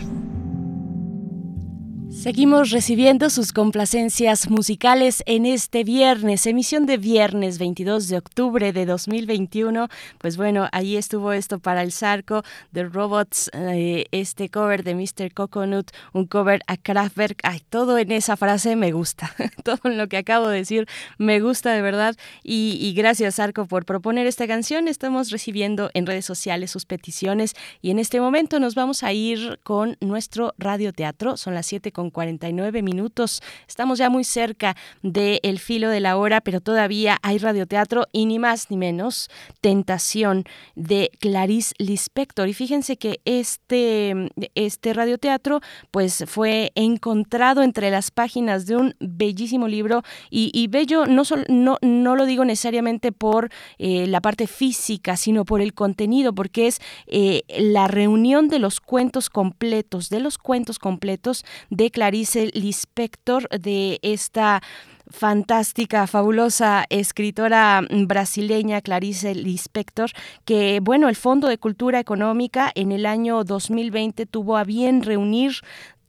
Seguimos recibiendo sus complacencias musicales en este viernes, emisión de viernes 22 de octubre de 2021. Pues bueno, ahí estuvo esto para el Zarco, The Robots, eh, este cover de Mr. Coconut, un cover a Kraftwerk. Ay, todo en esa frase me gusta. todo en lo que acabo de decir me gusta de verdad. Y, y gracias, Zarco, por proponer esta canción. Estamos recibiendo en redes sociales sus peticiones y en este momento nos vamos a ir con nuestro radioteatro. Son las 7 con 49 minutos. Estamos ya muy cerca del filo de la hora, pero todavía hay radioteatro y ni más ni menos Tentación de Clarice Lispector. Y fíjense que este, este radioteatro pues fue encontrado entre las páginas de un bellísimo libro y, bello no, sol- no, no lo digo necesariamente por eh, la parte física, sino por el contenido, porque es eh, la reunión de los cuentos completos, de los cuentos completos de Clarice Lispector, de esta fantástica, fabulosa escritora brasileña Clarice Lispector, que bueno, el Fondo de Cultura Económica en el año 2020 tuvo a bien reunir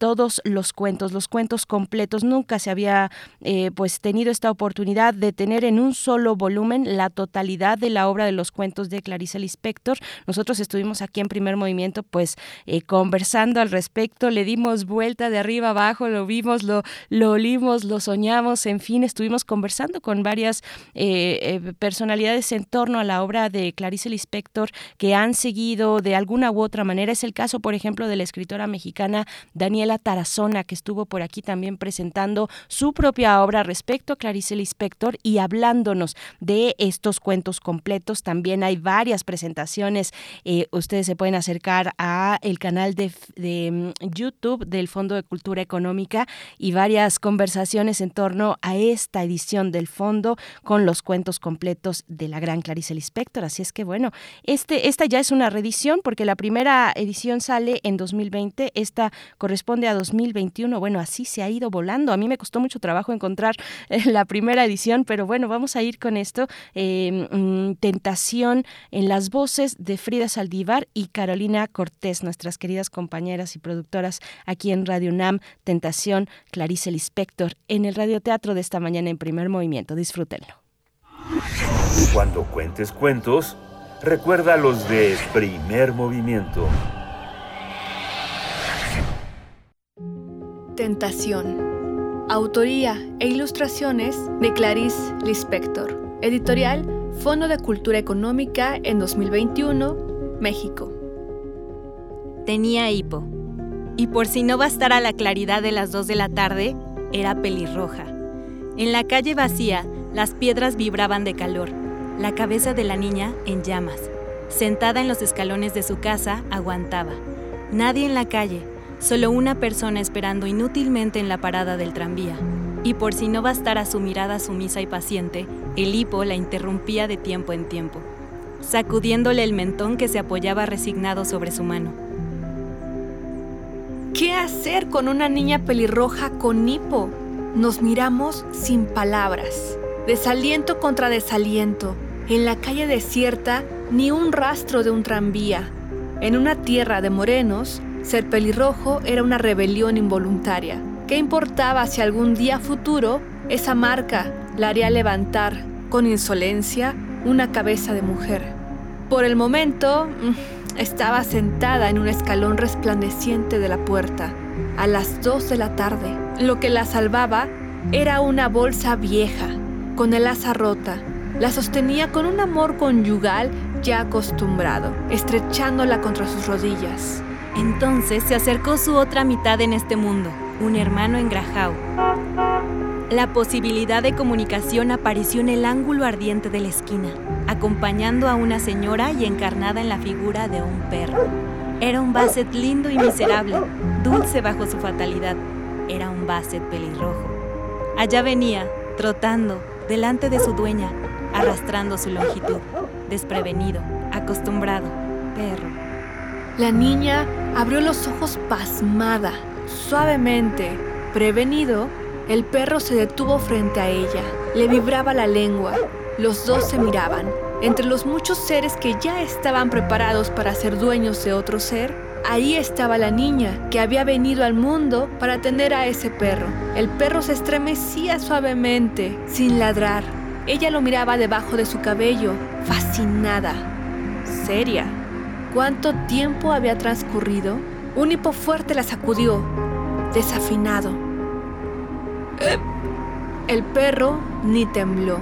todos los cuentos, los cuentos completos. Nunca se había eh, pues tenido esta oportunidad de tener en un solo volumen la totalidad de la obra de los cuentos de Clarice Lispector. Nosotros estuvimos aquí en primer movimiento pues eh, conversando al respecto, le dimos vuelta de arriba abajo, lo vimos, lo, olimos, lo soñamos, en fin, estuvimos conversando con varias eh, personalidades en torno a la obra de Clarice Lispector que han seguido de alguna u otra manera. Es el caso, por ejemplo, de la escritora mexicana Daniela Tarazona, que estuvo por aquí también presentando su propia obra respecto a Clarice Lispector y hablándonos de estos cuentos completos. También hay varias presentaciones. Eh, ustedes se pueden acercar a el canal de, de mm, YouTube del Fondo de Cultura Económica y varias conversaciones en torno a esta edición del fondo con los cuentos completos de la gran Clarice Lispector. Así es que bueno, este, esta ya es una reedición porque la primera edición sale en 2020, esta corresponde a 2021. Bueno, así se ha ido volando. A mí me costó mucho trabajo encontrar eh, la primera edición, pero bueno, vamos a ir con esto. Eh, mm, Tentación en las voces de Frida Saldívar y Carolina Cortés, nuestras queridas compañeras y productoras aquí en Radio UNAM. Tentación, Clarice Lispector, en el radioteatro de esta mañana en primer movimiento. Disfrútenlo. Cuando cuentes cuentos, recuerda los de primer movimiento. Tentación. Autoría e ilustraciones de Clarice Lispector. Editorial Fondo de Cultura Económica en 2021, México. Tenía hipo. Y por si no bastara la claridad de las dos de la tarde, era pelirroja. En la calle vacía, las piedras vibraban de calor, la cabeza de la niña en llamas. Sentada en los escalones de su casa, aguantaba. Nadie en la calle, solo una persona esperando inútilmente en la parada del tranvía. Y por si no bastara su mirada sumisa y paciente, el hipo la interrumpía de tiempo en tiempo, sacudiéndole el mentón que se apoyaba resignado sobre su mano. ¿Qué hacer con una niña pelirroja con hipo? Nos miramos sin palabras, desaliento contra desaliento. En la calle desierta, ni un rastro de un tranvía. En una tierra de morenos, ser pelirrojo era una rebelión involuntaria. ¿Qué importaba si algún día futuro esa marca la haría levantar con insolencia una cabeza de mujer? Por el momento, mm, estaba sentada en un escalón resplandeciente de la puerta, a las dos de la tarde. Lo que la salvaba era una bolsa vieja, con el asa rota. La sostenía con un amor conyugal ya acostumbrado, estrechándola contra sus rodillas. Entonces se acercó su otra mitad en este mundo, un hermano en Grajao. La posibilidad de comunicación apareció en el ángulo ardiente de la esquina, acompañando a una señora y encarnada en la figura de un perro. Era un Basset lindo y miserable, dulce bajo su fatalidad. Era un Basset pelirrojo. Allá venía, trotando, delante de su dueña, arrastrando su longitud, desprevenido, acostumbrado, perro. La niña abrió los ojos pasmada. Suavemente, prevenido, el perro se detuvo frente a ella. Le vibraba la lengua. Los dos se miraban. Entre los muchos seres que ya estaban preparados para ser dueños de otro ser, ahí estaba la niña que había venido al mundo para atender a ese perro. El perro se estremecía suavemente, sin ladrar. Ella lo miraba debajo de su cabello, fascinada, seria. ¿Cuánto tiempo había transcurrido? Un hipo fuerte la sacudió, desafinado. El perro ni tembló.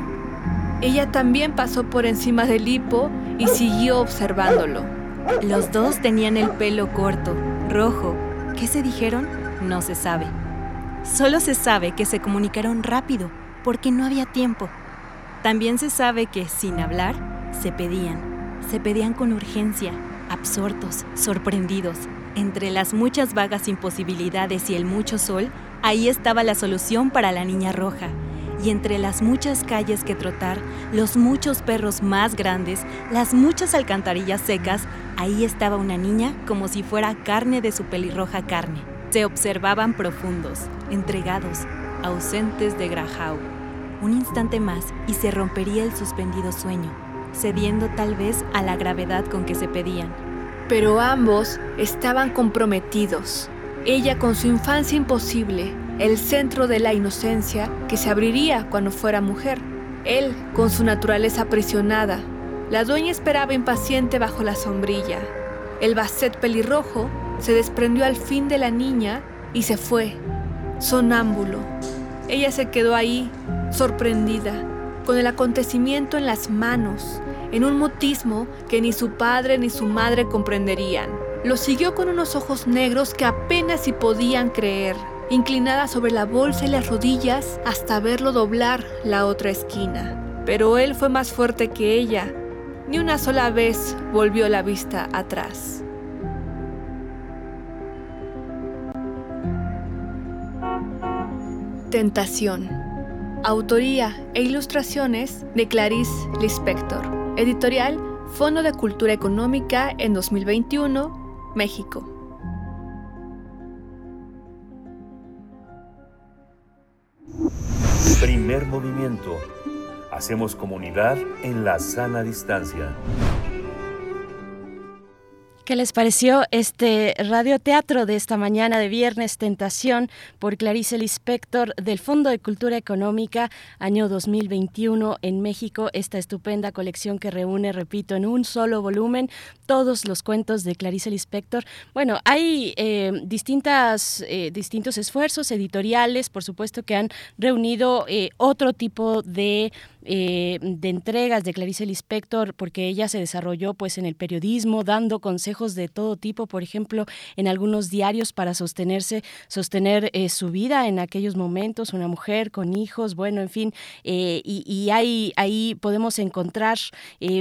Ella también pasó por encima del hipo y siguió observándolo. Los dos tenían el pelo corto, rojo. ¿Qué se dijeron? No se sabe. Solo se sabe que se comunicaron rápido, porque no había tiempo. También se sabe que, sin hablar, se pedían. Se pedían con urgencia, absortos, sorprendidos. Entre las muchas vagas imposibilidades y el mucho sol, ahí estaba la solución para la niña roja. Y entre las muchas calles que trotar, los muchos perros más grandes, las muchas alcantarillas secas, ahí estaba una niña como si fuera carne de su pelirroja carne. Se observaban profundos, entregados, ausentes de Grajao. Un instante más y se rompería el suspendido sueño, cediendo tal vez a la gravedad con que se pedían. Pero ambos estaban comprometidos. Ella con su infancia imposible, el centro de la inocencia que se abriría cuando fuera mujer. Él con su naturaleza aprisionada. La dueña esperaba impaciente bajo la sombrilla. El basset pelirrojo se desprendió al fin de la niña y se fue, sonámbulo. Ella se quedó ahí, sorprendida, con el acontecimiento en las manos, en un mutismo que ni su padre ni su madre comprenderían. Lo siguió con unos ojos negros que apenas si podían creer, inclinada sobre la bolsa y las rodillas hasta verlo doblar la otra esquina. Pero él fue más fuerte que ella. Ni una sola vez volvió la vista atrás. Tentación. Autoría e ilustraciones de Clarice Lispector. Editorial Fondo de Cultura Económica en 2021, México. Primer movimiento. Hacemos comunidad en la sana distancia. ¿Qué les pareció este radioteatro de esta mañana de viernes Tentación por Clarice Lispector del Fondo de Cultura Económica año 2021 en México? Esta estupenda colección que reúne, repito, en un solo volumen todos los cuentos de Clarice Lispector. Bueno, hay eh, distintas, eh, distintos esfuerzos editoriales, por supuesto, que han reunido eh, otro tipo de eh, de entregas de Clarice Lispector, porque ella se desarrolló pues en el periodismo, dando consejos de todo tipo, por ejemplo, en algunos diarios para sostenerse, sostener eh, su vida en aquellos momentos, una mujer con hijos, bueno, en fin, eh, y, ahí, ahí podemos encontrar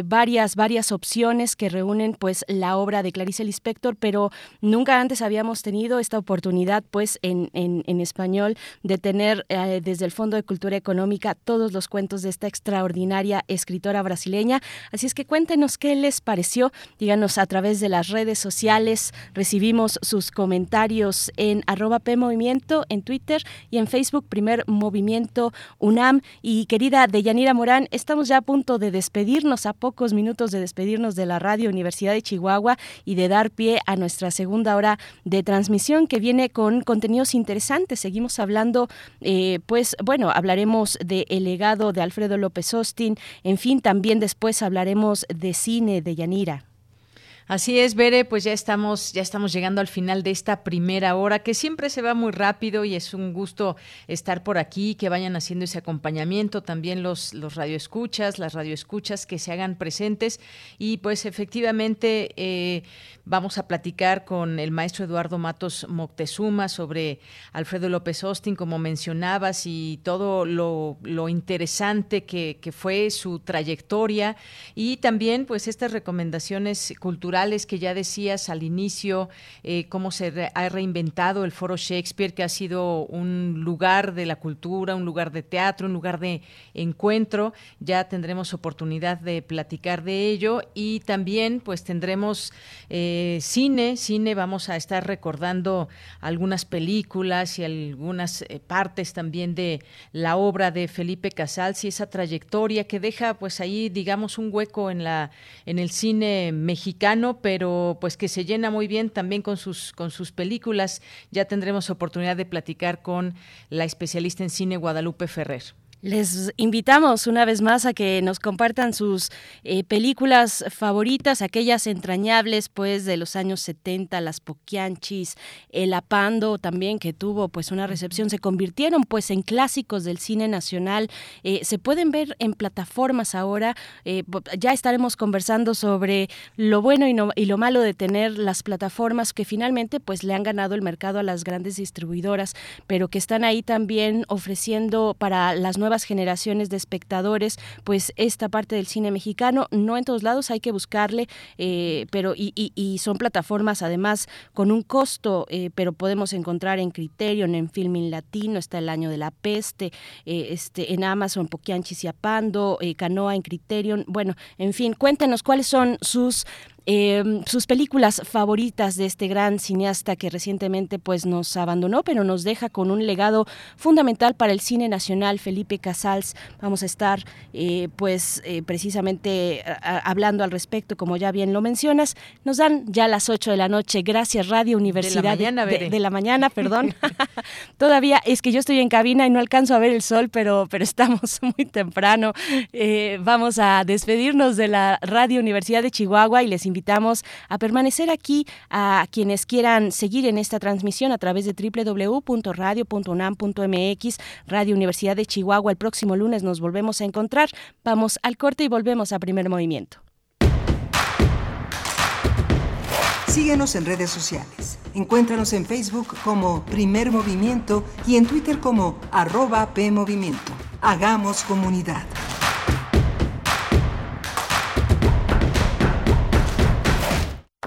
varias, varias opciones que reúnen pues la obra de Clarice Lispector, pero nunca antes habíamos tenido esta oportunidad pues en, en, en español de tener desde el Fondo de Cultura Económica todos los cuentos de esta extraordinaria escritora brasileña. Así es que cuéntenos qué les pareció. Díganos a través de las redes sociales. Recibimos sus comentarios en arroba PMovimiento en Twitter y en Facebook, Primer Movimiento UNAM. Y querida Deyanira Morán, estamos ya a punto de despedirnos, a pocos minutos de despedirnos de la Radio Universidad de Chihuahua y de dar pie a nuestra segunda hora de transmisión que viene con contenidos interesantes. Seguimos hablando, eh, pues bueno, hablaremos del el legado de Alfredo López Austin. En fin, también después hablaremos de cine de Yanira. Así es, Bere, pues ya estamos, ya estamos llegando al final de esta primera hora, que siempre se va muy rápido y es un gusto estar por aquí, que vayan haciendo ese acompañamiento, también los, los radioescuchas, las radioescuchas que se hagan presentes. Y pues efectivamente eh, vamos a platicar con el maestro Eduardo Matos Moctezuma sobre Alfredo López Austin, como mencionabas, y todo lo, lo interesante que, que fue su trayectoria. Y también pues estas recomendaciones culturales que ya decías al inicio, eh, cómo se ha reinventado el Foro Shakespeare, que ha sido un lugar de la cultura, un lugar de teatro, un lugar de encuentro. Ya tendremos oportunidad de platicar de ello. Y también pues tendremos eh, cine, cine, vamos a estar recordando algunas películas y algunas eh, partes también de la obra de Felipe Casals y esa trayectoria que deja pues ahí digamos un hueco en la en el cine mexicano pero pues que se llena muy bien también con sus, con sus películas. Ya tendremos oportunidad de platicar con la especialista en cine Guadalupe Ferrer. Les invitamos una vez más a que nos compartan sus eh, películas favoritas, aquellas entrañables pues de los años 70, las Poquianchis, El Apando también que tuvo pues una recepción, se convirtieron pues en clásicos del cine nacional, eh, se pueden ver en plataformas ahora, eh, ya estaremos conversando sobre lo bueno y, no, y, lo malo de tener las plataformas que finalmente pues le han ganado el mercado a las grandes distribuidoras, pero que están ahí también ofreciendo para las nuevas nuevas generaciones de espectadores, pues esta parte del cine mexicano, no en todos lados hay que buscarle, eh, pero y, y, y, son plataformas además con un costo, eh, pero podemos encontrar en Criterion, en Filming Latino, está El Año de la Peste, eh, este, en Amazon, Poquianchi Ciapando, Canoa en Criterion, bueno, en fin, cuéntenos cuáles son sus eh, sus películas favoritas de este gran cineasta que recientemente pues nos abandonó, pero nos deja con un legado fundamental para el cine nacional, Felipe Casals. Vamos a estar eh, pues eh, precisamente a, hablando al respecto, como ya bien lo mencionas. Nos dan ya las 8 de la noche. Gracias Radio Universidad de la mañana, de, de la mañana perdón. Todavía es que yo estoy en cabina y no alcanzo a ver el sol, pero, pero estamos muy temprano. vamos a despedirnos de la Radio Universidad de Chihuahua y les invitamos invitamos a permanecer aquí a quienes quieran seguir en esta transmisión a través de www.radio.unam.mx, Radio Universidad de Chihuahua. El próximo lunes nos volvemos a encontrar. Vamos al corte y volvemos a primer movimiento. Síguenos en redes sociales. Encuéntranos en Facebook como Primer Movimiento y en Twitter como arroba PMovimiento. Hagamos comunidad.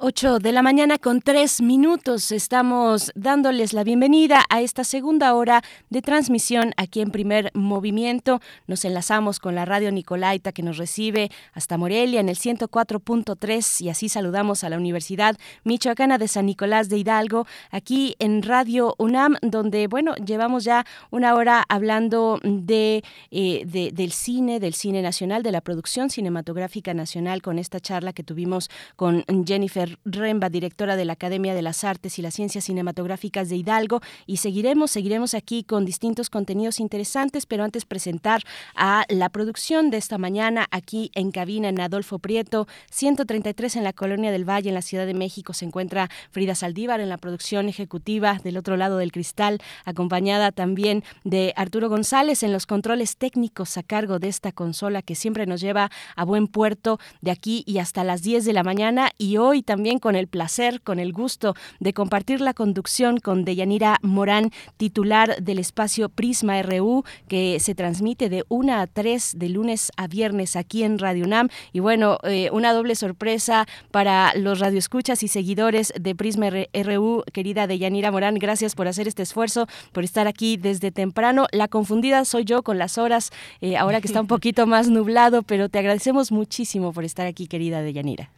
8 de la mañana con 3 minutos. Estamos dándoles la bienvenida a esta segunda hora de transmisión aquí en Primer Movimiento. Nos enlazamos con la radio Nicolaita que nos recibe hasta Morelia en el 104.3 y así saludamos a la Universidad Michoacana de San Nicolás de Hidalgo aquí en Radio UNAM donde, bueno, llevamos ya una hora hablando de, eh, de- del cine, del cine nacional, de la producción cinematográfica nacional con esta charla que tuvimos con Jennifer Remba, directora de la Academia de las Artes y las Ciencias Cinematográficas de Hidalgo. Y seguiremos, seguiremos aquí con distintos contenidos interesantes, pero antes presentar a la producción de esta mañana aquí en cabina en Adolfo Prieto, 133 en la Colonia del Valle, en la Ciudad de México. Se encuentra Frida Saldívar en la producción ejecutiva del otro lado del cristal, acompañada también de Arturo González en los controles técnicos a cargo de esta consola que siempre nos lleva a buen puerto de aquí y hasta las 10 de la mañana. Y hoy también con el placer, con el gusto de compartir la conducción con Deyanira Morán, titular del espacio Prisma RU, que se transmite de 1 a 3 de lunes a viernes aquí en Radio UNAM. Y bueno, eh, una doble sorpresa para los radioescuchas y seguidores de Prisma RU, querida Deyanira Morán. Gracias por hacer este esfuerzo, por estar aquí desde temprano. La confundida soy yo con las horas, eh, ahora que está un poquito más nublado, pero te agradecemos muchísimo por estar aquí, querida Deyanira.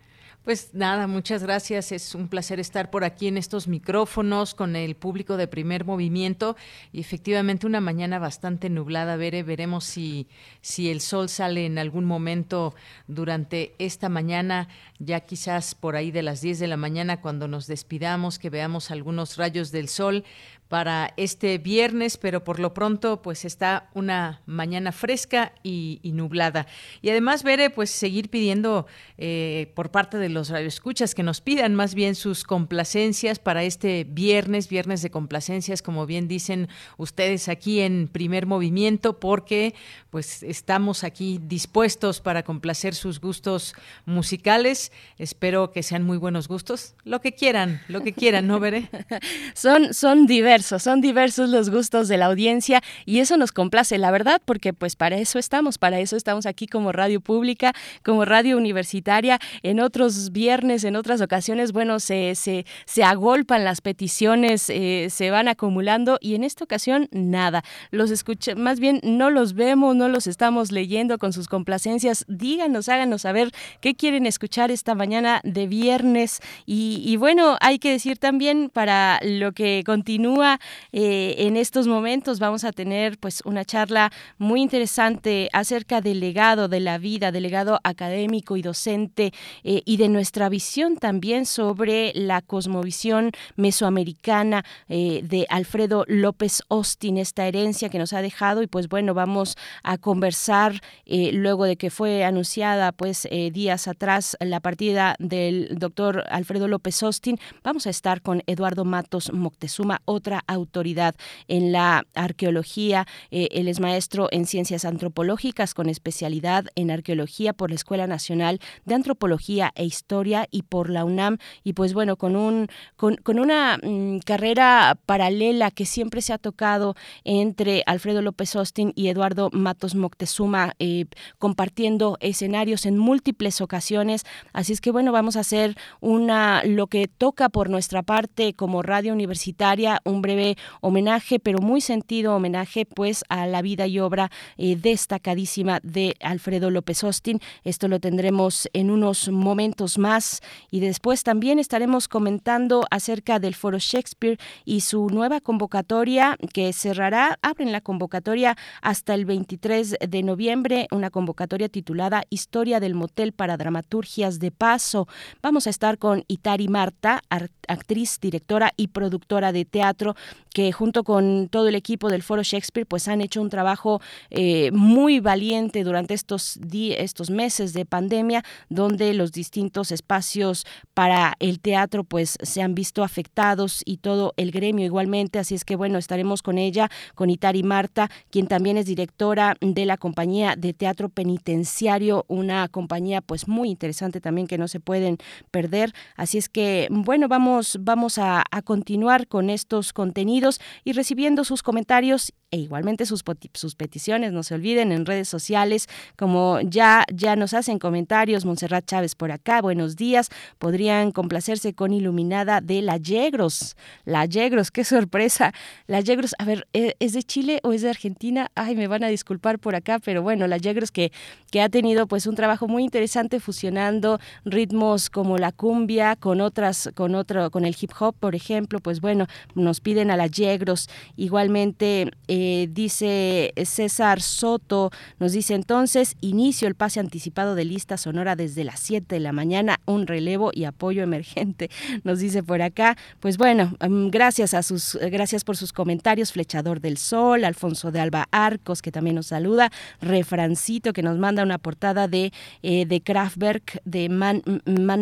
Pues nada, muchas gracias. Es un placer estar por aquí en estos micrófonos con el público de primer movimiento y efectivamente una mañana bastante nublada. Veremos si, si el sol sale en algún momento durante esta mañana, ya quizás por ahí de las 10 de la mañana cuando nos despidamos, que veamos algunos rayos del sol para este viernes, pero por lo pronto pues está una mañana fresca y, nublada. Y además, Bere, pues seguir pidiendo eh, por parte de los radioescuchas que nos pidan más bien sus complacencias para este viernes, viernes de complacencias, como bien dicen ustedes aquí en primer movimiento, porque pues estamos aquí dispuestos para complacer sus gustos musicales. Espero que sean muy buenos gustos, lo que quieran, lo que quieran, ¿no, Bere? son, son diversos son diversos los gustos de la audiencia y eso nos complace, la verdad, porque pues para eso estamos, para eso estamos aquí como radio pública, como radio universitaria. En otros viernes, en otras ocasiones, bueno, se, se, se agolpan las peticiones, eh, se van acumulando y en esta ocasión nada. Los escucha, más bien no los vemos, no los estamos leyendo con sus complacencias. Díganos, háganos saber qué quieren escuchar esta mañana de viernes. Y, y bueno, hay que decir también para lo que continúa eh, en estos momentos vamos a tener pues una charla muy interesante acerca del legado de la vida, del legado académico y docente eh, y de nuestra visión también sobre la cosmovisión mesoamericana eh, de Alfredo López Austin, esta herencia que nos ha dejado. Y pues bueno, vamos a conversar luego de que fue anunciada pues días atrás la partida del doctor Alfredo López Austin, vamos a estar con Eduardo Matos Moctezuma, otra autoridad en la arqueología. Eh, él es maestro en ciencias antropológicas con especialidad en arqueología por la Escuela Nacional de Antropología e Historia y por la UNAM. Y pues bueno, con, un, con, una mm, carrera paralela que siempre se ha tocado entre Alfredo López Austin y Eduardo Matos Moctezuma, eh, compartiendo escenarios en múltiples ocasiones. Así es que bueno, vamos a hacer una lo que toca por nuestra parte como radio universitaria, un breve homenaje, pero muy sentido homenaje pues a la vida y obra eh, destacadísima de Alfredo López Austin. Esto lo tendremos en unos momentos más y después también estaremos comentando acerca del Foro Shakespeare y su nueva convocatoria que cerrará, abren la convocatoria hasta el 23 de noviembre, una convocatoria titulada Historia del Motel para Dramaturgias de Paso. Vamos a estar con Itari Marta, actriz, directora y productora de teatro que junto con todo el equipo del Foro Shakespeare pues han hecho un trabajo eh, muy valiente durante estos, estos meses de pandemia donde los distintos espacios para el teatro pues se han visto afectados y todo el gremio igualmente. Así es que bueno estaremos con ella con Itari Marta quien también es directora de la compañía de teatro penitenciario una compañía pues muy interesante también que no se pueden perder. Así es que bueno vamos vamos a, a continuar con estos contenidos y recibiendo sus comentarios e igualmente sus, sus peticiones. No se olviden en redes sociales, como ya, ya nos hacen comentarios, Montserrat Chávez por acá, buenos días, podrían complacerse con Iluminada de La Yegros. La Yegros, qué sorpresa. La Yegros, a ver, ¿e-, ¿es de Chile o es de Argentina? Ay, me van a disculpar por acá, pero bueno, La Yegros que, que ha tenido pues un trabajo muy interesante fusionando ritmos como la cumbia con otras, con otro, con el hip hop, por ejemplo, pues bueno, nos piden a La Yegros. Igualmente, eh, dice César Soto, nos dice entonces, inicio el pase anticipado de lista sonora desde las 7 de la mañana, un relevo y apoyo emergente, nos dice por acá. Pues bueno, mm, gracias a sus, gracias por sus comentarios, Flechador del Sol, Alfonso de Alba Arcos, que también nos saluda, Refrancito, que nos manda una portada de, eh, de Kraftwerk, de Man,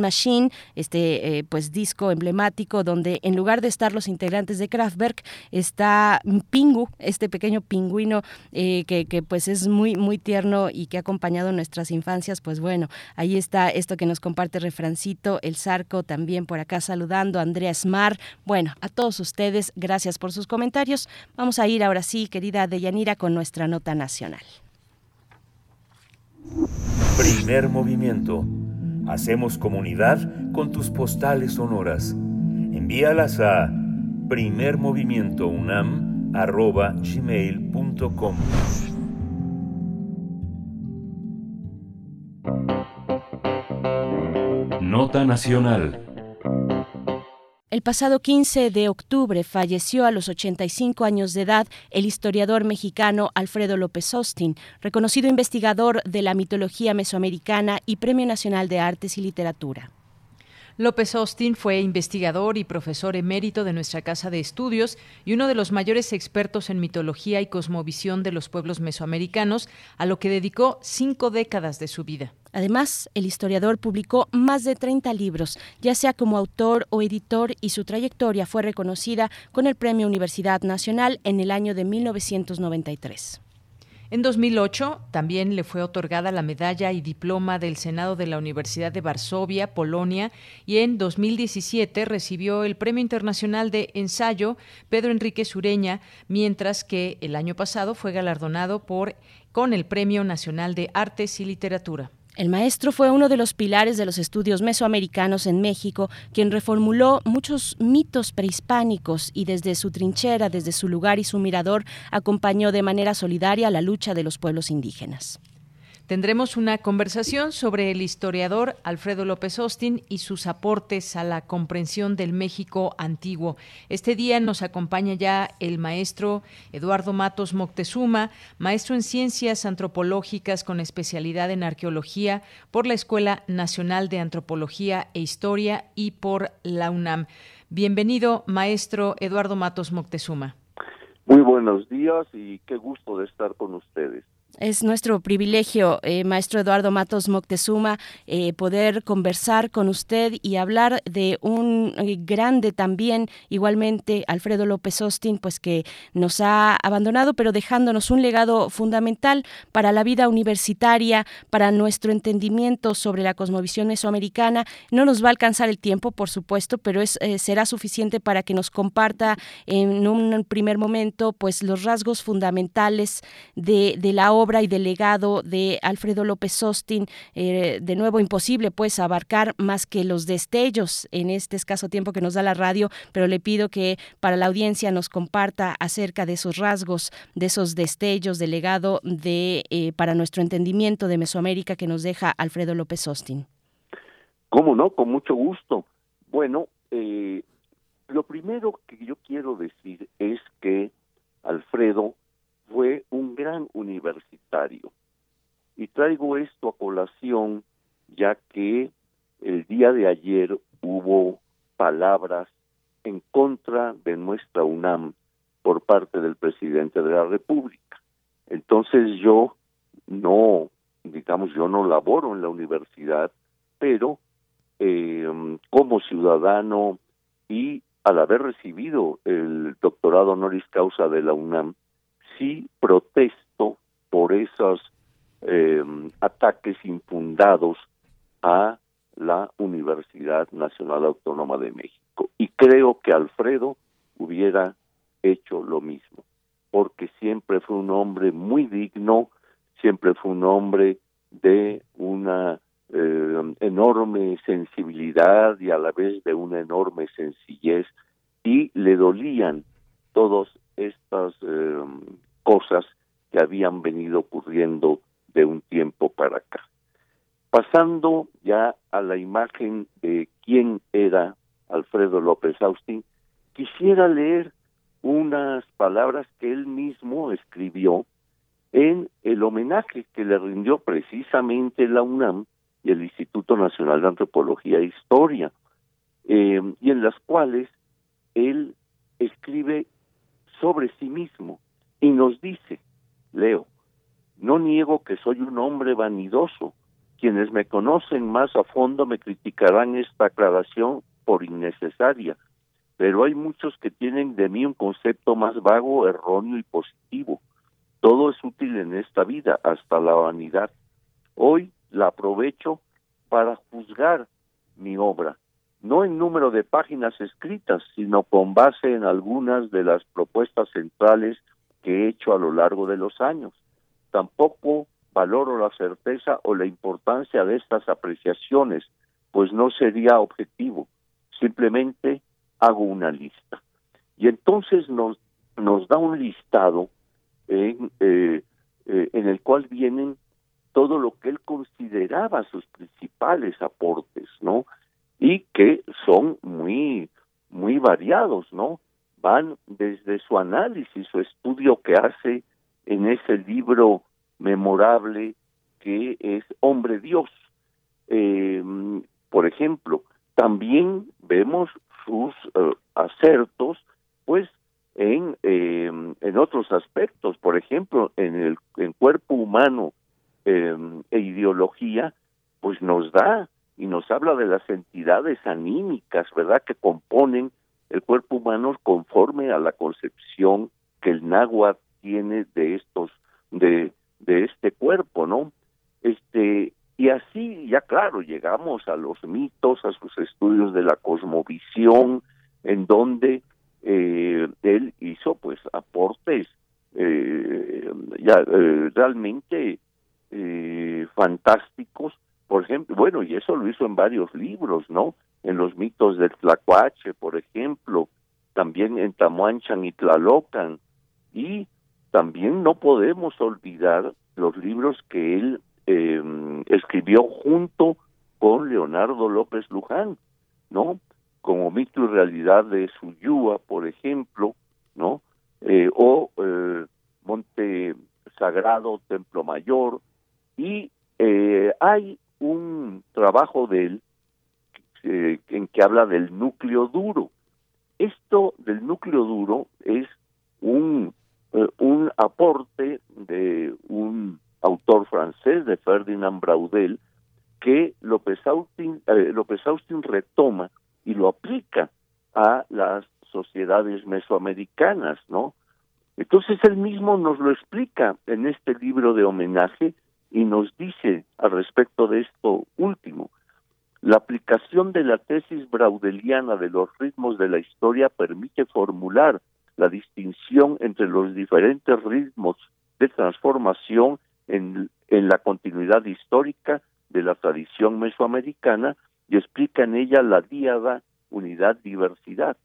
Machine, este pues disco emblemático, donde en lugar de estar los integrantes de Kraftwerk, está Pingu, este pequeño pingüino eh, que, que, pues es muy, muy tierno y que ha acompañado nuestras infancias, pues bueno, ahí está esto que nos comparte Refrancito, el Zarco también por acá saludando, Andrea Smar. Bueno, a todos ustedes, gracias por sus comentarios. Vamos a ir ahora sí, querida Deyanira, con nuestra nota nacional. Primer movimiento. Hacemos comunidad con tus postales sonoras. Envíalas a primermovimientounam arroba gmail.com. Nota Nacional. El pasado 15 de octubre falleció a los 85 años de edad el historiador mexicano Alfredo López Austin, reconocido investigador de la mitología mesoamericana y Premio Nacional de Artes y Literatura. López Austin fue investigador y profesor emérito de nuestra Casa de Estudios y uno de los mayores expertos en mitología y cosmovisión de los pueblos mesoamericanos, a lo que dedicó cinco décadas de su vida. Además, el historiador publicó más de 30 libros, ya sea como autor o editor, y su trayectoria fue reconocida con el Premio Universidad Nacional en el año de 1993. En 2008 también le fue otorgada la medalla y diploma del Senado de la Universidad de Varsovia, Polonia, y en 2017 recibió el Premio Internacional de Ensayo Pedro Enrique Sureña, mientras que el año pasado fue galardonado por con el Premio Nacional de Artes y Literatura. El maestro fue uno de los pilares de los estudios mesoamericanos en México, quien reformuló muchos mitos prehispánicos y desde su trinchera, desde su lugar y su mirador, acompañó de manera solidaria la lucha de los pueblos indígenas. Tendremos una conversación sobre el historiador Alfredo López Austin y sus aportes a la comprensión del México antiguo. Este día nos acompaña ya el maestro Eduardo Matos Moctezuma, maestro en ciencias antropológicas con especialidad en arqueología por la Escuela Nacional de Antropología e Historia y por la UNAM. Bienvenido, maestro Eduardo Matos Moctezuma. Muy buenos días y qué gusto de estar con ustedes. Es nuestro privilegio, eh, maestro Eduardo Matos Moctezuma, eh, poder conversar con usted y hablar de un eh, grande también, igualmente Alfredo López Austin, pues que nos ha abandonado, pero dejándonos un legado fundamental para la vida universitaria, para nuestro entendimiento sobre la cosmovisión mesoamericana. No nos va a alcanzar el tiempo, por supuesto, pero es, será suficiente para que nos comparta en un primer momento, pues los rasgos fundamentales de, de la obra y delegado de Alfredo López Austin. Eh, de nuevo, imposible pues abarcar más que los destellos en este escaso tiempo que nos da la radio, pero le pido que para la audiencia nos comparta acerca de esos rasgos, de esos destellos del legado de, eh, para nuestro entendimiento de Mesoamérica que nos deja Alfredo López Austin. ¿Cómo no? Con mucho gusto. Bueno, eh, lo primero que yo quiero decir es que Alfredo fue un gran universitario. Y traigo esto a colación ya que el día de ayer hubo palabras en contra de nuestra UNAM por parte del presidente de la República. Entonces yo no, digamos, yo no laboro en la universidad, pero eh, como ciudadano y al haber recibido el doctorado honoris causa de la UNAM, sí protesto por esos eh, ataques infundados a la Universidad Nacional Autónoma de México. Y creo que Alfredo hubiera hecho lo mismo, porque siempre fue un hombre muy digno, siempre fue un hombre de una eh, enorme sensibilidad y a la vez de una enorme sencillez y le dolían todas estas eh, cosas que habían venido ocurriendo de un tiempo para acá. Pasando ya a la imagen de quién era Alfredo López Austin, quisiera leer unas palabras que él mismo escribió en el homenaje que le rindió precisamente la UNAM y el Instituto Nacional de Antropología e Historia, eh, y en las cuales él escribe sobre sí mismo y nos dice, Leo, no niego que soy un hombre vanidoso. Quienes me conocen más a fondo me criticarán esta aclaración por innecesaria, pero hay muchos que tienen de mí un concepto más vago, erróneo y positivo. Todo es útil en esta vida, hasta la vanidad. Hoy la aprovecho para juzgar mi obra, no en número de páginas escritas, sino con base en algunas de las propuestas centrales he hecho a lo largo de los años. Tampoco valoro la certeza o la importancia de estas apreciaciones, pues no sería objetivo. Simplemente hago una lista. Y entonces nos, nos da un listado en, eh, eh, en el cual vienen todo lo que él consideraba sus principales aportes, ¿no? Y que son muy, muy variados, ¿no? Van desde su análisis, su estudio que hace en ese libro memorable que es Hombre Dios. Eh, por ejemplo, también vemos sus eh, acertos, pues, en, eh, en otros aspectos, por ejemplo, en el en cuerpo humano eh, e ideología, pues nos da y nos habla de las entidades anímicas, ¿verdad?, que componen el cuerpo humano conforme a la concepción que el náhuatl tiene de estos de de este cuerpo, ¿no? Este y así ya claro llegamos a los mitos, a sus estudios de la cosmovisión, en donde eh, él hizo pues aportes eh, ya eh, realmente eh, fantásticos, por ejemplo, bueno y eso lo hizo en varios libros, ¿no? En los mitos del Tlacuache, por ejemplo, también en Tamuanchan y Tlalocan y también no podemos olvidar los libros que él eh, escribió junto con Leonardo López Luján, ¿no? Como mito y realidad de Suyúa, por ejemplo, ¿no? Eh, o eh, Monte Sagrado, Templo Mayor, y eh, hay un trabajo de él eh, en que habla del núcleo duro. Esto del núcleo duro es un eh, un aporte de un autor francés, de Ferdinand Braudel, que López Austin, eh, López Austin retoma y lo aplica a las sociedades mesoamericanas, ¿no? Entonces él mismo nos lo explica en este libro de homenaje y nos dice al respecto de esto último. La aplicación de la tesis braudeliana de los ritmos de la historia permite formular la distinción entre los diferentes ritmos de transformación en, en la continuidad histórica de la tradición mesoamericana y explica en ella la díada unidad-diversidad.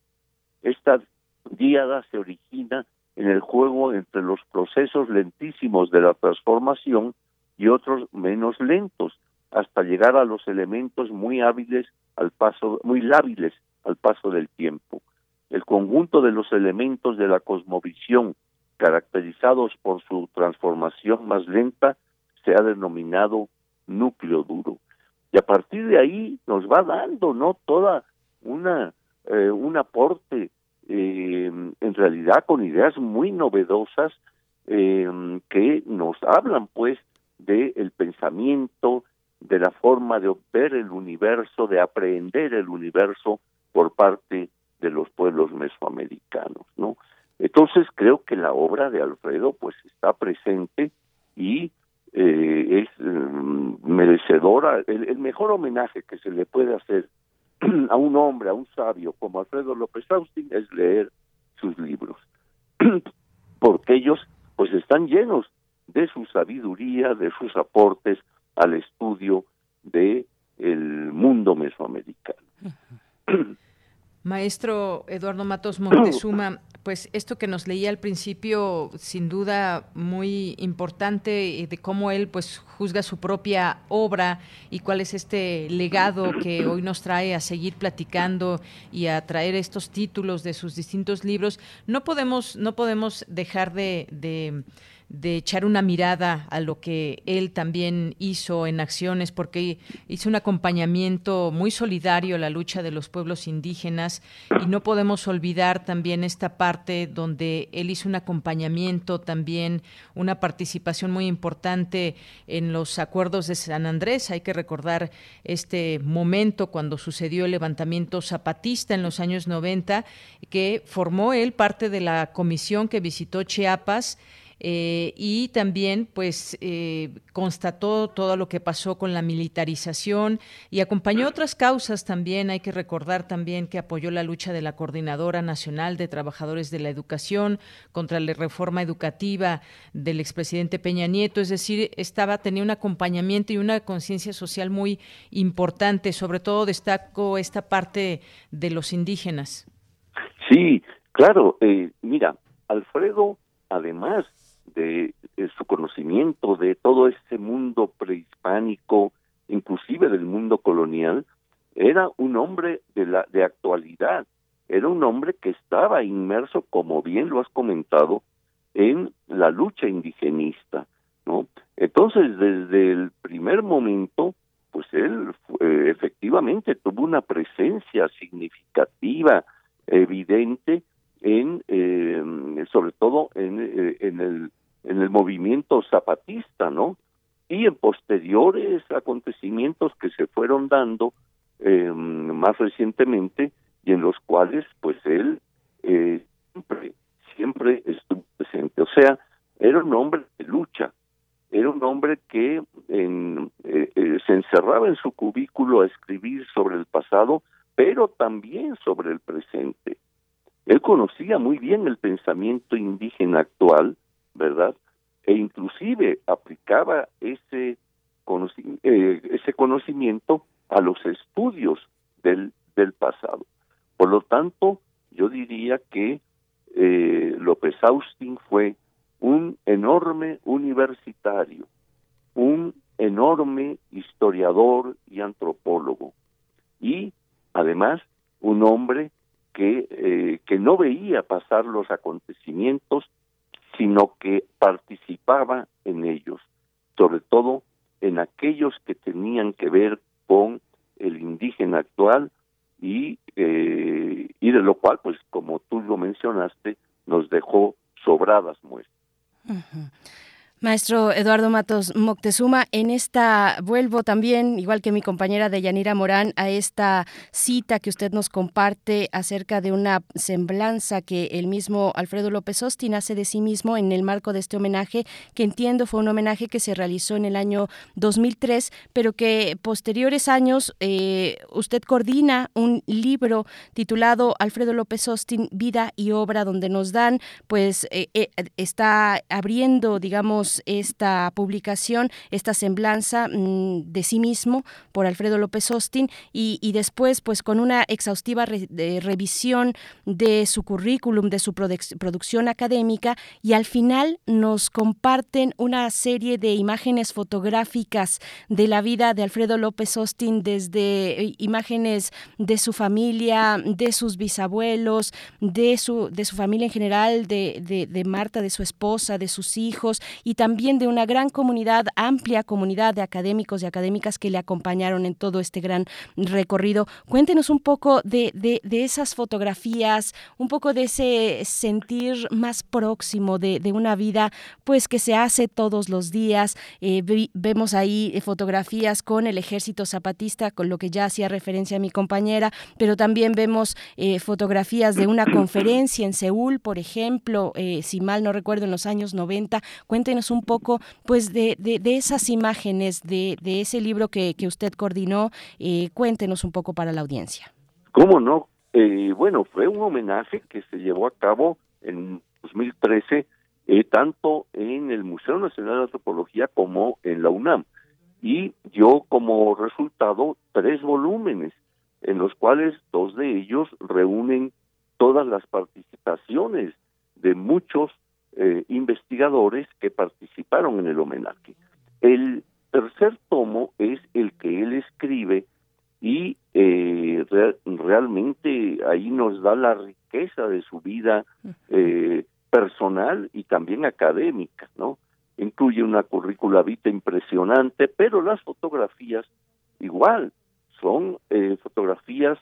Esta díada se origina en el juego entre los procesos lentísimos de la transformación y otros menos lentos, hasta llegar a los elementos muy hábiles al paso, muy lábiles al paso del tiempo. El conjunto de los elementos de la cosmovisión, caracterizados por su transformación más lenta, se ha denominado núcleo duro. Y a partir de ahí nos va dando, ¿no? Toda una eh, un aporte eh, en realidad con ideas muy novedosas eh, que nos hablan pues de el pensamiento, de la forma de ver el universo, de aprender el universo por parte de los pueblos mesoamericanos, ¿no? Entonces creo que la obra de Alfredo pues está presente y eh, es mm, merecedora, el, el mejor homenaje que se le puede hacer a un hombre, a un sabio como Alfredo López Austin es leer sus libros, porque ellos pues están llenos de su sabiduría, de sus aportes al estudio de el mundo mesoamericano. Maestro Eduardo Matos Montezuma, pues esto que nos leía al principio, sin duda muy importante de cómo él pues juzga su propia obra y cuál es este legado que hoy nos trae a seguir platicando y a traer estos títulos de sus distintos libros. No podemos, no podemos dejar de, de de echar una mirada a lo que él también hizo en acciones, porque hizo un acompañamiento muy solidario a la lucha de los pueblos indígenas y no podemos olvidar también esta parte donde él hizo un acompañamiento, también una participación muy importante en los acuerdos de San Andrés. Hay que recordar este momento cuando sucedió el levantamiento zapatista en los años 90, que formó él parte de la comisión que visitó Chiapas eh, y también pues eh, constató todo lo que pasó con la militarización y acompañó otras causas también. Hay que recordar también que apoyó la lucha de la Coordinadora Nacional de Trabajadores de la Educación contra la reforma educativa del expresidente Peña Nieto, es decir, estaba tenía un acompañamiento y una conciencia social muy importante, sobre todo destaco esta parte de los indígenas. Sí, claro, eh, mira, Alfredo, además de, de su conocimiento de todo ese mundo prehispánico, inclusive del mundo colonial, era un hombre de la de actualidad, era un hombre que estaba inmerso, como bien lo has comentado, en la lucha indigenista, ¿no? Entonces, desde el primer momento, pues él eh, eh, efectivamente tuvo una presencia significativa, evidente, en eh, sobre todo en, eh, en, el, en el movimiento zapatista, ¿no? Y en posteriores acontecimientos que se fueron dando eh, más recientemente y en los cuales, pues él eh, siempre, siempre estuvo presente. O sea, era un hombre de lucha, era un hombre que en, eh, eh, se encerraba en su cubículo a escribir sobre el pasado, pero también sobre el presente. Él conocía muy bien el pensamiento indígena actual, ¿verdad? E inclusive aplicaba ese, conoci- eh, ese conocimiento a los estudios del, del pasado. Por lo tanto, yo diría que eh, López Austin fue un enorme universitario, un enorme historiador y antropólogo, y además un hombre que, eh, que no veía pasar los acontecimientos, sino que participaba en ellos, sobre todo en aquellos que tenían que ver con el indígena actual y, eh, y de lo cual, pues como tú lo mencionaste, nos dejó sobradas muestras. Maestro Eduardo Matos Moctezuma, en esta vuelvo también, igual que mi compañera de Yanira Morán, a esta cita que usted nos comparte acerca de una semblanza que el mismo Alfredo López Austin hace de sí mismo en el marco de este homenaje, que entiendo fue un homenaje que se realizó en el año 2003, pero que posteriores años eh, usted coordina un libro titulado Alfredo López Austin, Vida y Obra, donde nos dan, pues eh, eh, está abriendo, digamos, esta publicación, esta semblanza mm, de sí mismo por Alfredo López Austin y, después pues con una exhaustiva de revisión de su currículum, de su produc- producción académica y al final nos comparten una serie de imágenes fotográficas de la vida de Alfredo López Austin desde eh, imágenes de su familia, de sus bisabuelos, de su, de su familia en general, de, de, de Marta, de su esposa, de sus hijos y también de una gran comunidad, amplia comunidad de académicos y académicas que le acompañaron en todo este gran recorrido. Cuéntenos un poco de, de, de esas fotografías, un poco de ese sentir más próximo de, de una vida pues que se hace todos los días. Eh, vi- vemos ahí eh, fotografías con el ejército zapatista, con lo que ya hacía referencia a mi compañera, pero también vemos eh, fotografías de una conferencia en Seúl, por ejemplo, eh, si mal no recuerdo, en los años 90. Cuéntenos un poco pues de, de, de esas imágenes, de, de ese libro que, que usted coordinó. Eh, cuéntenos un poco para la audiencia. ¿Cómo no? Eh, bueno, fue un homenaje que se llevó a cabo en 2013, eh, tanto en el Museo Nacional de Antropología como en la UNAM. Y dio como resultado tres volúmenes, en los cuales dos de ellos reúnen todas las participaciones de muchos eh, investigadores que participaron en el homenaje. El tercer tomo es el que él escribe y eh, re- realmente ahí nos da la riqueza de su vida eh, personal y también académica, ¿no? Incluye una currícula vitae impresionante, pero las fotografías igual son eh, fotografías,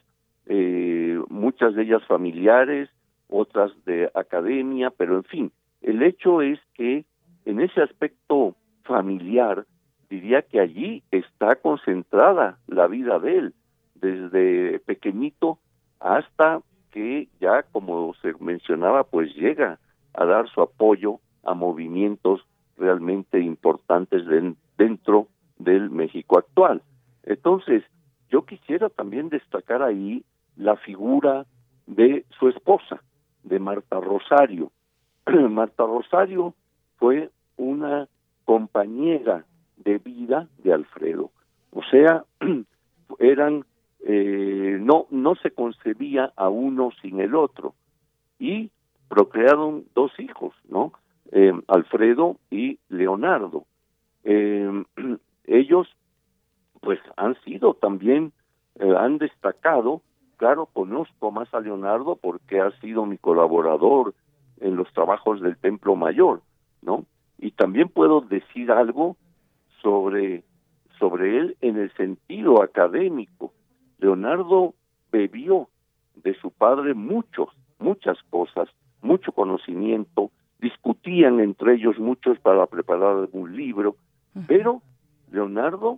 eh, muchas de ellas familiares, otras de academia, pero en fin, el hecho es que en ese aspecto familiar, diría que allí está concentrada la vida de él, desde pequeñito hasta que ya, como se mencionaba, pues llega a dar su apoyo a movimientos realmente importantes den- dentro del México actual. Entonces, yo quisiera también destacar ahí la figura de su esposa, de Marta Rosario. Marta Rosario fue una compañera de vida de Alfredo. O sea, eran eh, no no se concebía a uno sin el otro y procrearon dos hijos, ¿no? Eh, Alfredo y Leonardo. Eh, ellos pues han sido también eh, han destacado, claro, conozco más a Leonardo porque ha sido mi colaborador en los trabajos del Templo Mayor, ¿no? Y también puedo decir algo sobre sobre él en el sentido académico. Leonardo bebió de su padre muchos, muchas cosas, mucho conocimiento, discutían entre ellos muchos para preparar un libro, pero Leonardo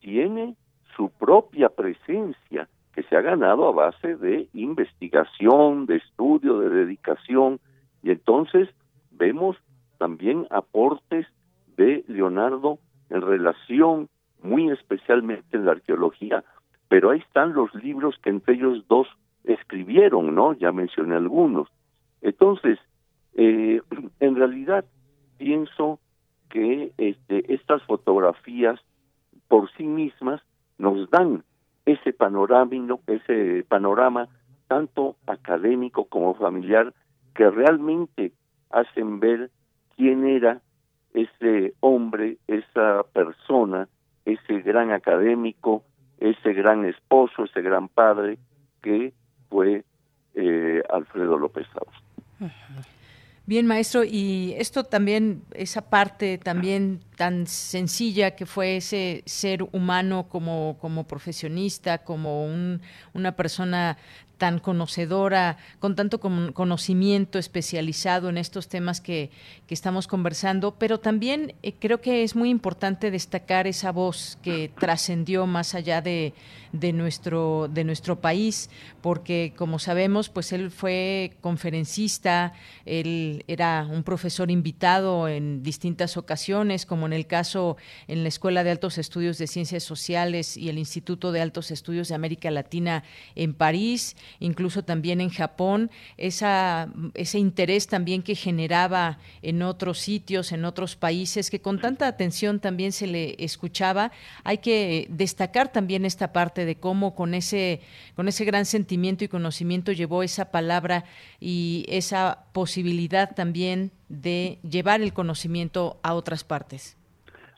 tiene su propia presencia que se ha ganado a base de investigación, de estudio, de dedicación, y entonces vemos también aportes de Leonardo en relación muy especialmente en la arqueología, pero ahí están los libros que entre ellos dos escribieron, ¿no? Ya mencioné algunos. Entonces, eh, en realidad pienso que este, estas fotografías por sí mismas nos dan ese panorama, ese panorama tanto académico como familiar que realmente hacen ver quién era ese hombre, esa persona, ese gran académico, ese gran esposo, ese gran padre que fue eh, Alfredo López Saus. Bien, maestro, y esto también, esa parte también tan sencilla que fue ese ser humano como, como profesionista, como un, una persona tan conocedora, con tanto conocimiento especializado en estos temas que, que estamos conversando, pero también eh, creo que es muy importante destacar esa voz que trascendió más allá de, de, nuestro, de nuestro país, porque como sabemos, pues él fue conferencista, él era un profesor invitado en distintas ocasiones, como en el caso en la Escuela de Altos Estudios de Ciencias Sociales y el Instituto de Altos Estudios de América Latina en París, incluso también en Japón, ese interés también que generaba en otros sitios, en otros países, que con tanta atención también se le escuchaba. Hay que destacar también esta parte de cómo con ese, con ese gran sentimiento y conocimiento llevó esa palabra y esa posibilidad también de llevar el conocimiento a otras partes.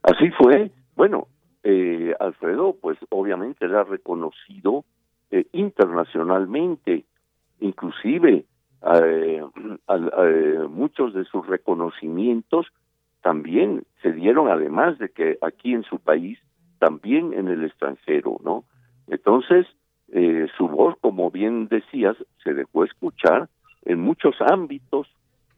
Así fue. Bueno, eh, Alfredo, pues obviamente era reconocido eh, internacionalmente, inclusive eh, muchos de sus reconocimientos también se dieron además de que aquí en su país, también en el extranjero, ¿no? Entonces, eh, su voz, como bien decías, se dejó escuchar en muchos ámbitos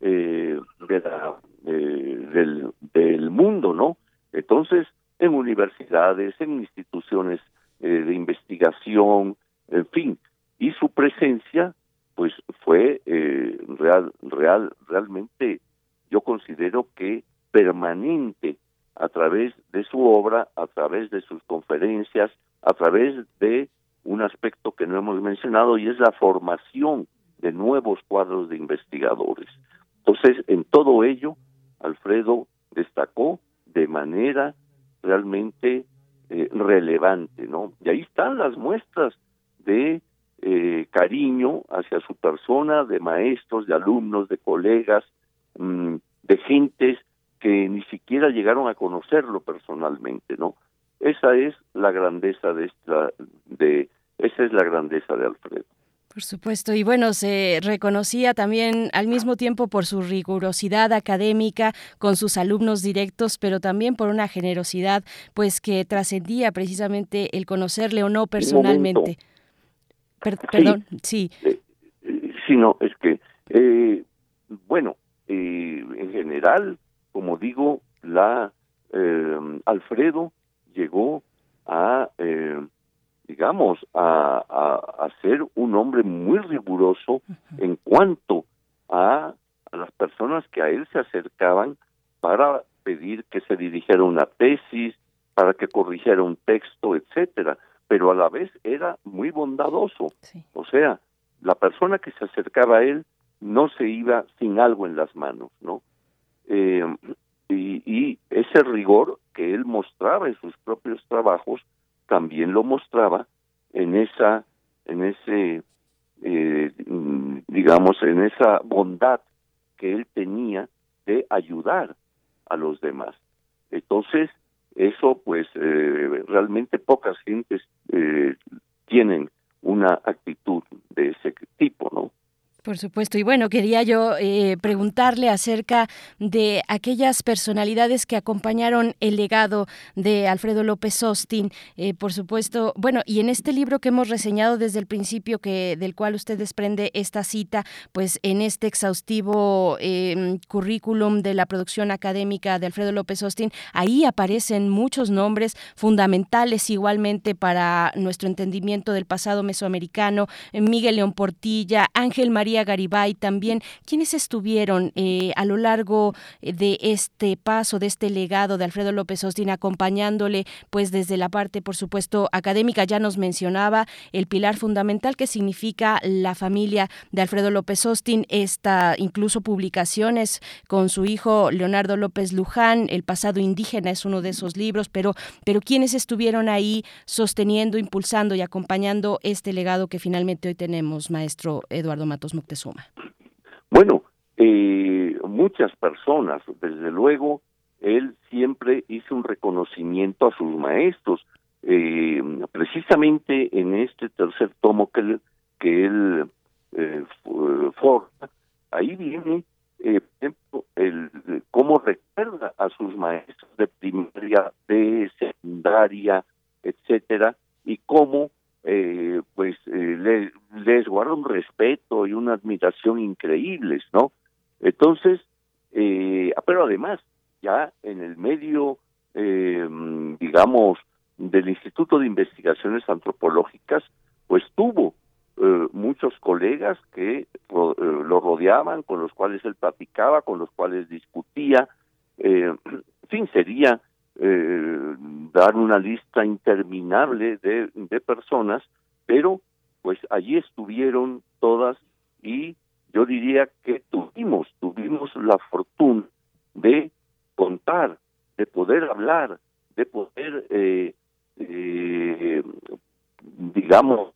eh, de la, eh, del, del mundo, ¿no? Entonces, en universidades, en instituciones eh, de investigación, en fin, y su presencia pues fue eh, real real realmente yo considero que permanente a través de su obra, a través de sus conferencias, a través de un aspecto que no hemos mencionado y es la formación de nuevos cuadros de investigadores. Entonces, en todo ello, Alfredo destacó de manera realmente eh, relevante, ¿no? Y ahí están las muestras de eh, cariño hacia su persona, de maestros, de alumnos, de colegas, mmm, de gentes que ni siquiera llegaron a conocerlo personalmente, ¿no? Esa es la grandeza de esta, de, esa es la grandeza de Alfredo. Por supuesto, y bueno, se reconocía también al mismo tiempo por su rigurosidad académica con sus alumnos directos, pero también por una generosidad pues que trascendía precisamente el conocerle o no personalmente. Per perdón, sí. Eh, sí, no, es que, eh, bueno, eh, en general, como digo, la eh, Alfredo llegó a, eh, digamos, a, a, a, ser un hombre muy riguroso uh -huh. en cuanto a, a las personas que a él se acercaban para pedir que se dirigiera una tesis, para que corrigiera un texto, etcétera, pero a la vez era muy bondadoso. Sí. O sea, la persona que se acercaba a él no se iba sin algo en las manos, ¿no? Eh, y, y, ese rigor que él mostraba en sus propios trabajos también lo mostraba en esa en ese eh, digamos en esa bondad que él tenía de ayudar a los demás entonces eso pues eh, realmente pocas gentes eh, tienen una actitud de ese tipo no Por supuesto. Y bueno, quería yo eh, preguntarle acerca de aquellas personalidades que acompañaron el legado de Alfredo López Austin. Eh, por supuesto, bueno, y en este libro que hemos reseñado desde el principio, que del cual usted desprende esta cita, pues en este exhaustivo em, currículum de la producción académica de Alfredo López Austin, ahí aparecen muchos nombres fundamentales igualmente para nuestro entendimiento del pasado mesoamericano. Miguel León Portilla, Ángel María Garibay también, quienes estuvieron eh, a lo largo eh, de este paso, de este legado de Alfredo López Austin, acompañándole pues desde la parte, por supuesto, académica, ya nos mencionaba el pilar fundamental que significa la familia de Alfredo López Austin, esta incluso publicaciones con su hijo Leonardo López Luján, El pasado indígena es uno de esos libros, pero, pero quienes estuvieron ahí sosteniendo, impulsando y acompañando este legado que finalmente hoy tenemos, maestro Eduardo Matos Bueno, eh, muchas personas, desde luego, él siempre hizo un reconocimiento a sus maestros. Eh, precisamente en este tercer tomo que él, que él eh, forma, ahí viene eh, el, cómo recuerda a sus maestros de primaria, de secundaria, etcétera, y cómo eh, pues eh, le, les guarda un respeto y una admiración increíbles, ¿no? Entonces, eh, pero además, ya en el medio, eh, digamos, del Instituto de Investigaciones Antropológicas, pues tuvo eh, muchos colegas que eh, lo rodeaban, con los cuales él platicaba, con los cuales discutía, en fin, sería eh, dar una lista interminable de, personas, pero pues allí estuvieron todas y yo diría que tuvimos, tuvimos la fortuna de contar, de poder hablar, de poder, eh, eh, digamos,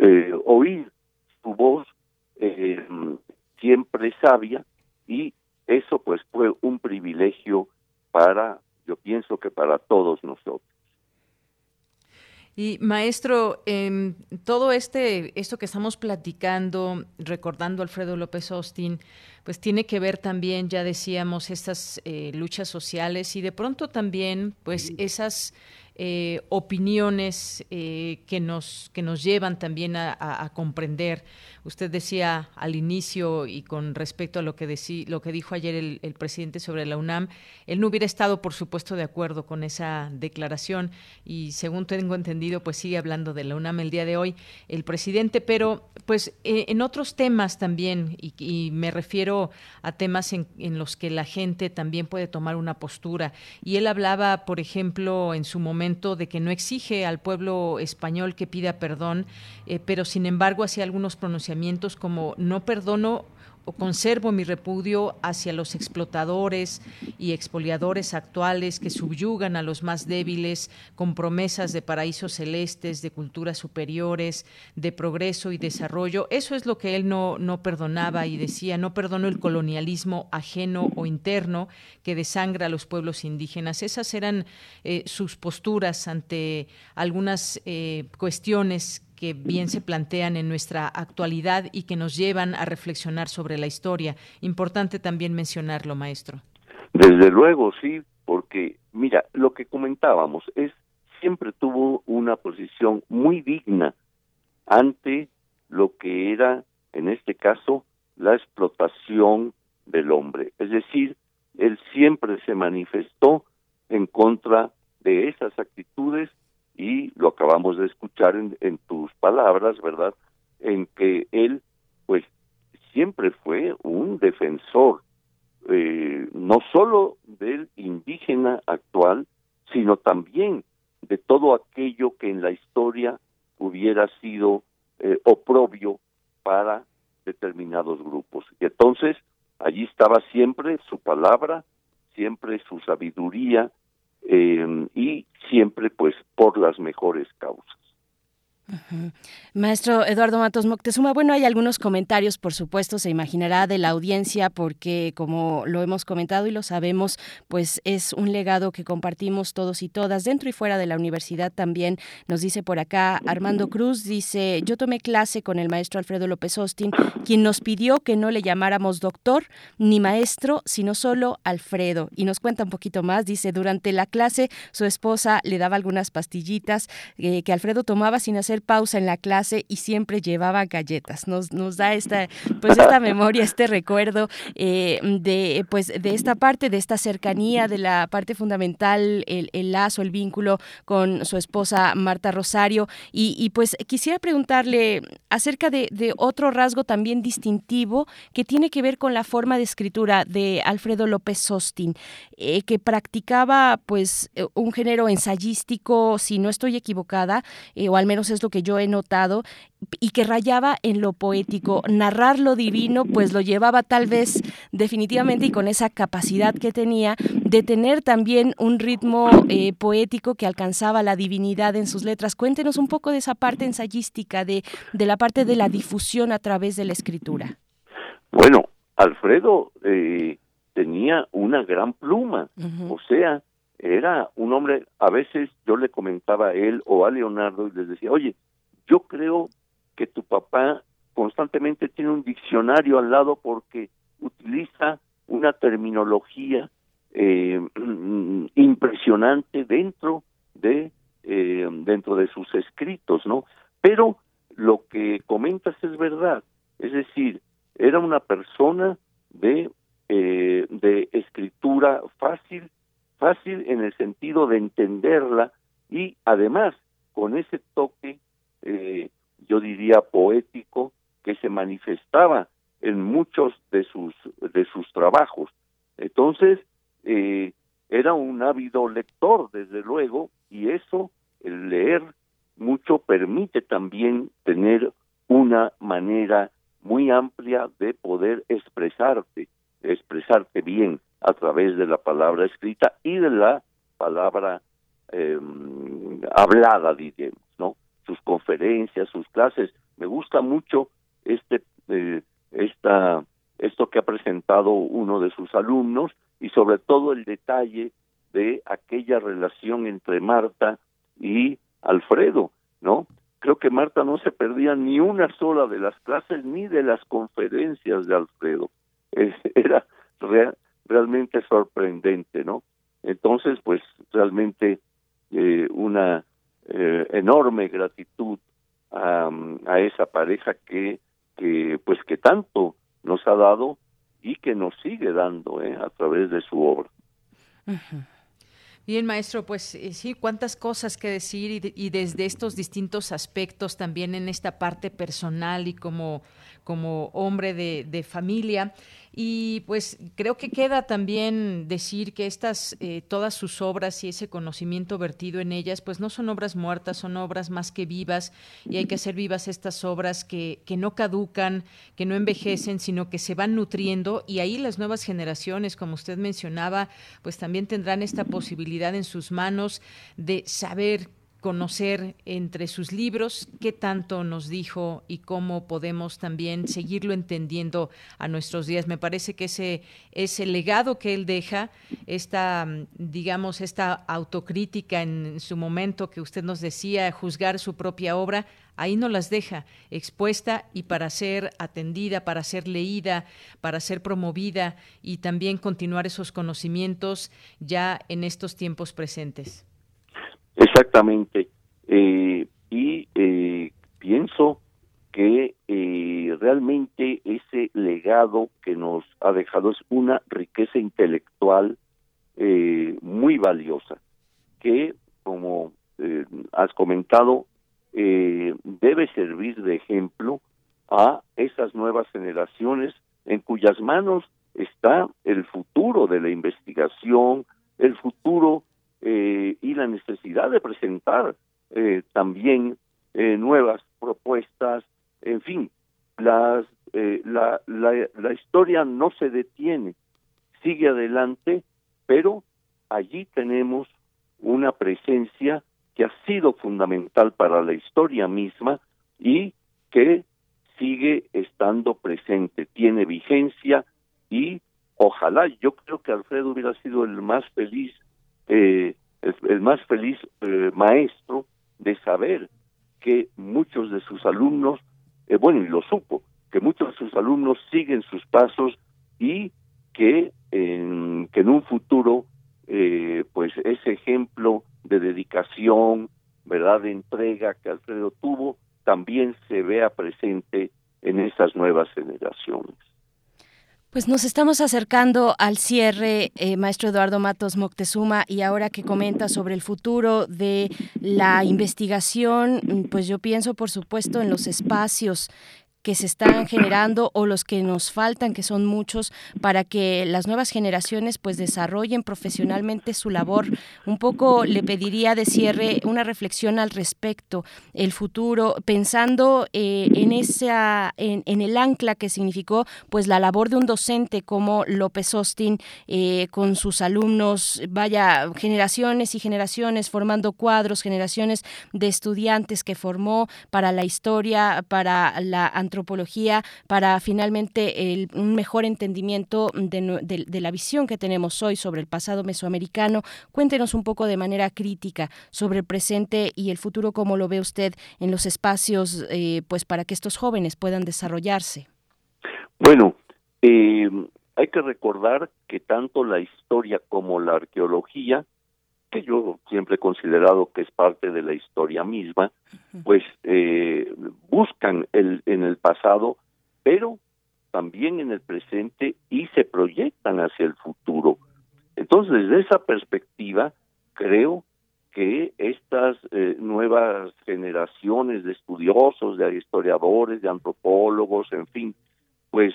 eh, oír su voz eh, siempre sabia y eso pues fue un privilegio para, pienso que para todos nosotros. Y maestro, em, todo este, esto que estamos platicando, recordando a Alfredo López Austin, pues tiene que ver también, ya decíamos, estas eh, luchas sociales y de pronto también, pues esas eh, opiniones eh, que nos que nos llevan también a, comprender. Usted decía al inicio y con respecto a lo que decí- lo que dijo ayer el, presidente sobre la UNAM, él no hubiera estado, por supuesto, de acuerdo con esa declaración. Y según tengo entendido, pues sigue hablando de la UNAM el día de hoy el presidente, pero pues eh, en otros temas también y, me refiero a temas en los que la gente también puede tomar una postura. Y él hablaba, por ejemplo, en su momento de que no exige al pueblo español que pida perdón, eh, pero sin embargo hacía algunos pronunciamientos como no perdono conservo mi repudio hacia los explotadores y expoliadores actuales que subyugan a los más débiles con promesas de paraísos celestes, de culturas superiores, de progreso y desarrollo. Eso es lo que él no, no perdonaba y decía, no perdono el colonialismo ajeno o interno que desangra a los pueblos indígenas. Esas eran eh, sus posturas ante algunas eh, cuestiones que bien se plantean en nuestra actualidad y que nos llevan a reflexionar sobre la historia. Importante también mencionarlo, maestro. Desde luego, sí, porque mira, lo que comentábamos es siempre tuvo una posición muy digna ante lo que era, en este caso, la explotación del hombre. Es decir, él siempre se manifestó en contra de esas actitudes y lo acabamos de escuchar en, tus palabras, ¿verdad? En que él, pues, siempre fue un defensor eh, no solo del indígena actual, sino también de todo aquello que en la historia hubiera sido eh, oprobio para determinados grupos. Y entonces allí estaba siempre su palabra, siempre su sabiduría eh, y siempre pues por las mejores causas. Maestro Eduardo Matos Moctezuma, bueno, hay algunos comentarios, por supuesto, se imaginará de la audiencia, porque como lo hemos comentado y lo sabemos, pues es un legado que compartimos todos y todas, dentro y fuera de la universidad también. Nos dice por acá Armando Cruz, dice, yo tomé clase con el maestro Alfredo López Austin, quien nos pidió que no le llamáramos doctor ni maestro, sino solo Alfredo. Y nos cuenta un poquito más, dice, durante la clase su esposa le daba algunas pastillitas eh, que Alfredo tomaba sin hacer pausa en la clase y siempre llevaba galletas. Nos, nos da esta, pues esta memoria, este recuerdo eh, de, pues, de esta parte, de esta cercanía, de la parte fundamental, el, el lazo, el vínculo con su esposa Marta Rosario. Y, y pues quisiera preguntarle acerca de, de, otro rasgo también distintivo que tiene que ver con la forma de escritura de Alfredo López Sostin, eh, que practicaba pues un género ensayístico, si no estoy equivocada, eh, o al menos es lo que yo he notado, y que rayaba en lo poético. Narrar lo divino, pues lo llevaba tal vez definitivamente y con esa capacidad que tenía de tener también un ritmo eh, poético que alcanzaba la divinidad en sus letras. Cuéntenos un poco de esa parte ensayística, de, de la parte de la difusión a través de la escritura. Bueno, Alfredo eh, tenía una gran pluma, uh -huh. o sea, era un hombre, a veces yo le comentaba a él o a Leonardo y les decía, oye, yo creo que tu papá constantemente tiene un diccionario al lado porque utiliza una terminología eh, impresionante dentro de eh, dentro de sus escritos, ¿no? Pero lo que comentas es verdad, es decir, era una persona de eh, de escritura fácil, fácil en el sentido de entenderla y además con ese toque eh, yo diría poético que se manifestaba en muchos de sus de sus trabajos. Entonces eh, era un ávido lector desde luego y eso el leer mucho permite también tener una manera muy amplia de poder expresarte expresarte bien a través de la palabra escrita y de la palabra eh, hablada diríamos no sus conferencias, sus clases. Me gusta mucho este eh, esta esto que ha presentado uno de sus alumnos y sobre todo el detalle de aquella relación entre Marta y Alfredo, ¿no? Creo que Marta no se perdía ni una sola de las clases ni de las conferencias de Alfredo. Era real, realmente sorprendente, ¿no? Entonces, pues realmente eh, una eh, enorme gratitud a, a, esa pareja que, que pues que tanto nos ha dado y que nos sigue dando eh, a través de su obra. Bien, maestro, pues eh, sí, cuántas cosas que decir y, y, desde estos distintos aspectos también en esta parte personal y como, como hombre de familia. Y pues creo que queda también decir que estas, eh, todas sus obras y ese conocimiento vertido en ellas, pues no son obras muertas, son obras más que vivas y hay que hacer vivas estas obras que, que no caducan, que no envejecen, sino que se van nutriendo y ahí las nuevas generaciones, como usted mencionaba, pues también tendrán esta posibilidad en sus manos de saber conocer entre sus libros qué tanto nos dijo y cómo podemos también seguirlo entendiendo a nuestros días. Me parece que ese, ese legado que él deja, esta, digamos, esta autocrítica en su momento que usted nos decía, juzgar su propia obra, ahí no las deja expuesta y para ser atendida, para ser leída, para ser promovida y también continuar esos conocimientos ya en estos tiempos presentes. Exactamente. Eh, y eh, pienso que eh, realmente ese legado que nos ha dejado es una riqueza intelectual eh, muy valiosa, que, como has comentado, debe servir de ejemplo a esas nuevas generaciones en cuyas manos está el futuro de la investigación, el futuro eh, y la necesidad de presentar eh, también eh, nuevas propuestas, en fin, las, eh, la, la, la historia no se detiene, sigue adelante, pero allí tenemos una presencia que ha sido fundamental para la historia misma y que sigue estando presente, tiene vigencia y ojalá, yo creo que Alfredo hubiera sido el más feliz, eh, el, más feliz eh, maestro de saber que muchos de sus alumnos, eh, bueno, y lo supo, que muchos de sus alumnos siguen sus pasos y que en, que en un futuro, eh, pues ese ejemplo de dedicación, verdad, de entrega que Alfredo tuvo, también se vea presente en estas nuevas generaciones. Pues nos estamos acercando al cierre, eh, maestro Eduardo Matos Moctezuma, y ahora que comenta sobre el futuro de la investigación, pues yo pienso, por supuesto, en los espacios que se están generando o los que nos faltan, que son muchos, para que las nuevas generaciones pues desarrollen profesionalmente su labor. Un poco le pediría de cierre una reflexión al respecto, el futuro, pensando eh, en esa, en, en, el ancla que significó pues la labor de un docente como López Austin eh, con sus alumnos, vaya, generaciones y generaciones formando cuadros, generaciones de estudiantes que formó para la historia, para la antropología para finalmente el, un mejor entendimiento de, la visión que tenemos hoy sobre el pasado mesoamericano. Cuéntenos un poco de manera crítica sobre el presente y el futuro, cómo lo ve usted en los espacios, eh, pues para que estos jóvenes puedan desarrollarse. Bueno, eh, hay que recordar que tanto la historia como la arqueología que yo siempre he considerado que es parte de la historia misma, pues eh, buscan el, en el pasado, pero también en el presente y se proyectan hacia el futuro. Entonces, desde esa perspectiva, creo que estas eh, nuevas generaciones de estudiosos, de historiadores, de antropólogos, en fin, pues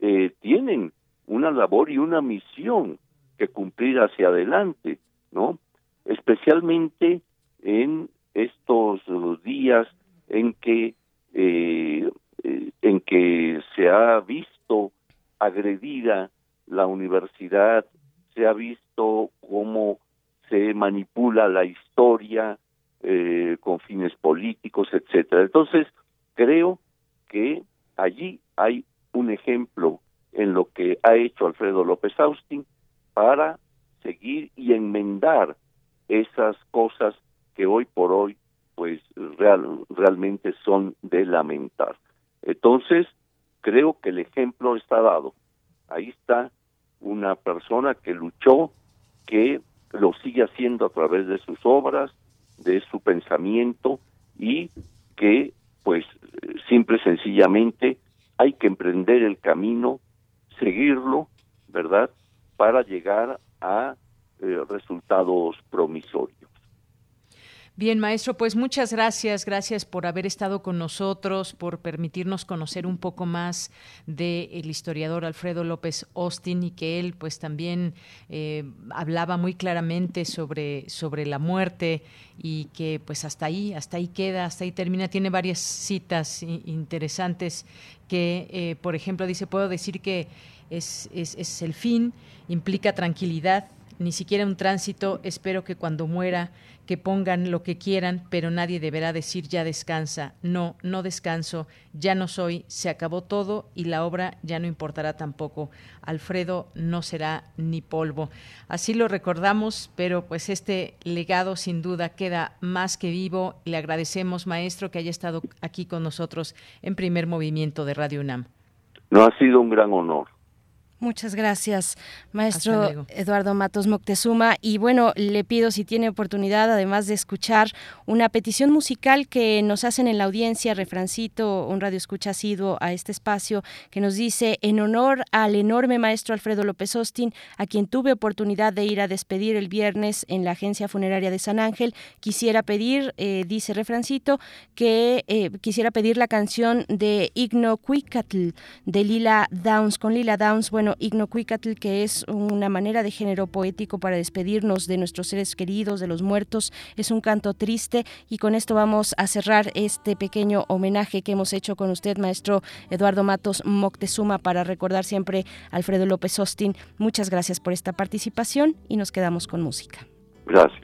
eh, tienen una labor y una misión que cumplir hacia adelante, ¿no? Especialmente en estos días en que eh, en que se ha visto agredida la universidad, se ha visto cómo se manipula la historia eh, con fines políticos, etcétera. Entonces, creo que allí hay un ejemplo en lo que ha hecho Alfredo López Austin para seguir y enmendar esas cosas que hoy por hoy pues real, realmente son de lamentar. Entonces, creo que el ejemplo está dado. Ahí está una persona que luchó, que lo sigue haciendo a través de sus obras, de su pensamiento y que pues simple y sencillamente hay que emprender el camino, seguirlo, ¿verdad? Para llegar a eh, resultados promisorios. Bien, maestro, pues muchas gracias, gracias por haber estado con nosotros, por permitirnos conocer un poco más del el historiador Alfredo López Austin y que él pues también eh, hablaba muy claramente sobre, sobre la muerte y que pues hasta ahí, hasta ahí queda, hasta ahí termina, tiene varias citas interesantes que, eh, por ejemplo, dice, puedo decir que es, es el fin, implica tranquilidad, ni siquiera un tránsito, espero que cuando muera que pongan lo que quieran, pero nadie deberá decir ya descansa. No, no descanso, ya no soy, se acabó todo y la obra ya no importará tampoco. Alfredo no será ni polvo. Así lo recordamos, pero pues este legado sin duda queda más que vivo. Le agradecemos, maestro, que haya estado aquí con nosotros en primer movimiento de Radio UNAM. No ha sido un gran honor. Muchas gracias, maestro Eduardo Matos Moctezuma. Y bueno, le pido si tiene oportunidad, además de escuchar una petición musical que nos hacen en la audiencia, Refrancito, un radio escucha asiduo a este espacio, que nos dice, en honor al enorme maestro Alfredo López Austin, a quien tuve oportunidad de ir a despedir el viernes en la agencia funeraria de San Ángel, quisiera pedir, eh, dice Refrancito, que eh, quisiera pedir la canción de Igno Cuicatl, de Lila Downs, con Lila Downs, Ignocuicatl, que es una manera de género poético para despedirnos de nuestros seres queridos, de los muertos. Es un canto triste y con esto vamos a cerrar este pequeño homenaje que hemos hecho con usted, maestro Eduardo Matos Moctezuma, para recordar siempre a Alfredo López Austin. Muchas gracias por esta participación y nos quedamos con música. Gracias.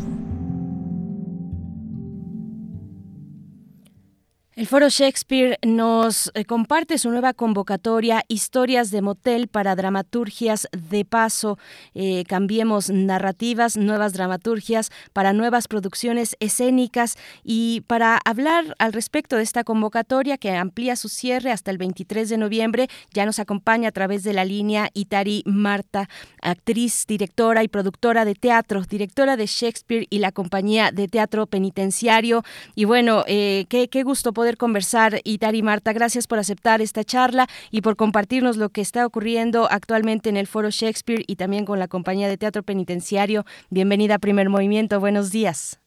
El Foro Shakespeare nos eh, comparte su nueva convocatoria Historias de Motel para dramaturgias de paso. Eh, cambiemos narrativas, nuevas dramaturgias para nuevas producciones escénicas y para hablar al respecto de esta convocatoria que amplía su cierre hasta el 23 de noviembre, ya nos acompaña a través de la línea Itari Marta, actriz, directora y productora de teatro, directora de Shakespeare y la compañía de teatro penitenciario. Y bueno, eh, qué, qué gusto poder conversar, Itari Marta. Gracias por aceptar esta charla y por compartirnos lo que está ocurriendo actualmente en el Foro Shakespeare y también con la compañía de teatro penitenciario. Bienvenida a Primer Movimiento. Buenos días.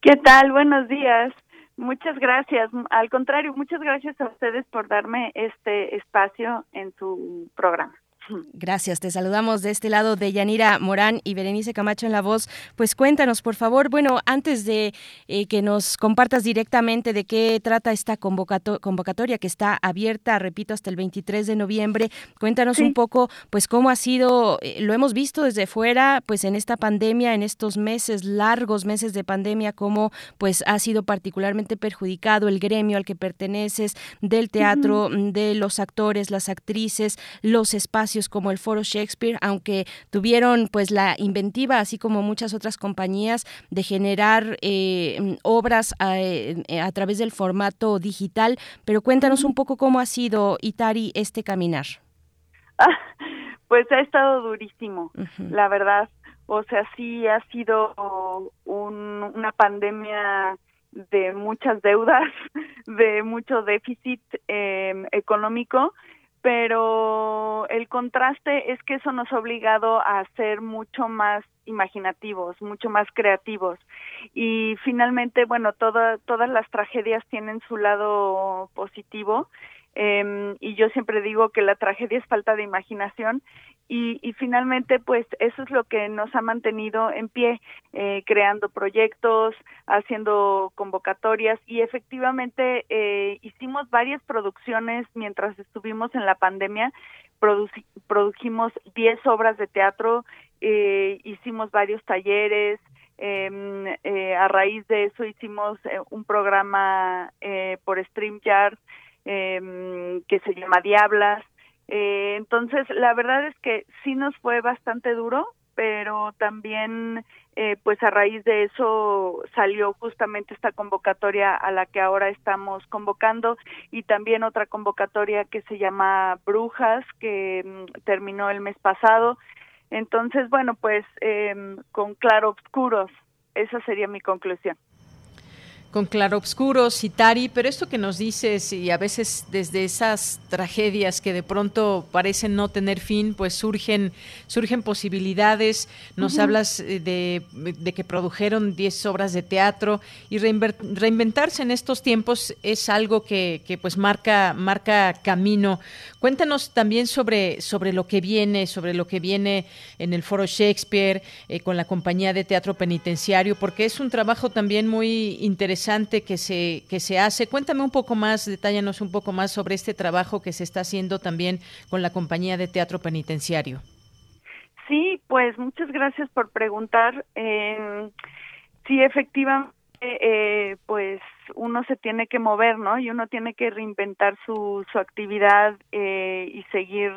¿Qué tal? Buenos días. Muchas gracias. Al contrario, muchas gracias a ustedes por darme este espacio en su programa. Gracias, te saludamos de este lado de Yanira Morán y Berenice Camacho en la voz. Pues cuéntanos, por favor, bueno, antes de eh, que nos compartas directamente de qué trata esta convocato convocatoria que está abierta, repito, hasta el 23 de noviembre, cuéntanos Sí. un poco, pues cómo ha sido, eh, lo hemos visto desde fuera, pues en esta pandemia, en estos meses, largos meses de pandemia, cómo pues ha sido particularmente perjudicado el gremio al que perteneces, del teatro, mm, de los actores, las actrices, los espacios como el Foro Shakespeare, aunque tuvieron pues la inventiva, así como muchas otras compañías, de generar eh, obras a, eh, a través del formato digital. Pero cuéntanos un poco cómo ha sido, Itari, este caminar. Pues ha estado durísimo, la verdad. O sea, sí ha sido un- una pandemia de muchas deudas, de mucho déficit eh, económico, pero el contraste es que eso nos ha obligado a ser mucho más imaginativos, mucho más creativos. Y finalmente, bueno, toda- todas las tragedias tienen su lado positivo. Eh, y yo siempre digo que la tragedia es falta de imaginación y, y finalmente pues eso es lo que nos ha mantenido en pie eh, creando proyectos haciendo convocatorias y efectivamente eh, hicimos varias producciones mientras estuvimos en la pandemia. Produci- produjimos 10 obras de teatro eh, hicimos varios talleres em, eh, a raíz de eso hicimos eh, un programa por StreamYard em, que se llama Diablas Eh, entonces, la verdad es que sí nos fue bastante duro, pero también eh, pues a raíz de eso salió justamente esta convocatoria a la que ahora estamos convocando y también otra convocatoria que se llama Brujas que mm, terminó el mes pasado. Entonces, bueno, pues eh, con claroscuros, esa sería mi conclusión con claroscuros y Tari, pero esto que nos dices y a veces desde esas tragedias que de pronto parecen no tener fin, pues surgen surgen posibilidades. Nos hablas eh, de, que produjeron 10 obras de teatro y reinventarse en estos tiempos es algo que, que, pues marca marca camino. Cuéntanos también sobre sobre lo que viene, sobre lo que viene en el Foro Shakespeare eh, con la compañía de teatro penitenciario, porque es un trabajo también muy interesante que se, que se hace. Cuéntame un poco más, detállanos un poco más sobre este trabajo que se está haciendo también con la compañía de teatro penitenciario. Sí, pues muchas gracias por preguntar. Eh, sí, efectivamente, eh, pues uno se tiene que mover, ¿no? Y uno tiene que reinventar su, su actividad eh, y seguir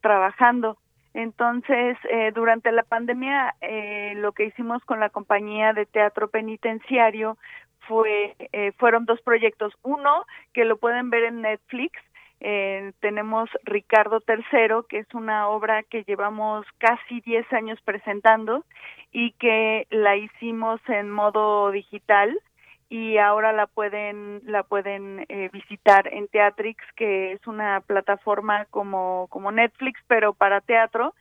trabajando. Entonces, eh, durante la pandemia, eh, lo que hicimos con la compañía de teatro penitenciario fue eh, fueron dos proyectos. Uno que lo pueden ver en Netflix. Eh, tenemos Ricardo III, que es una obra que llevamos casi 10 años presentando y que la hicimos en modo digital y ahora la pueden la pueden eh, visitar en Teatrix, que es una plataforma como como Netflix pero para teatro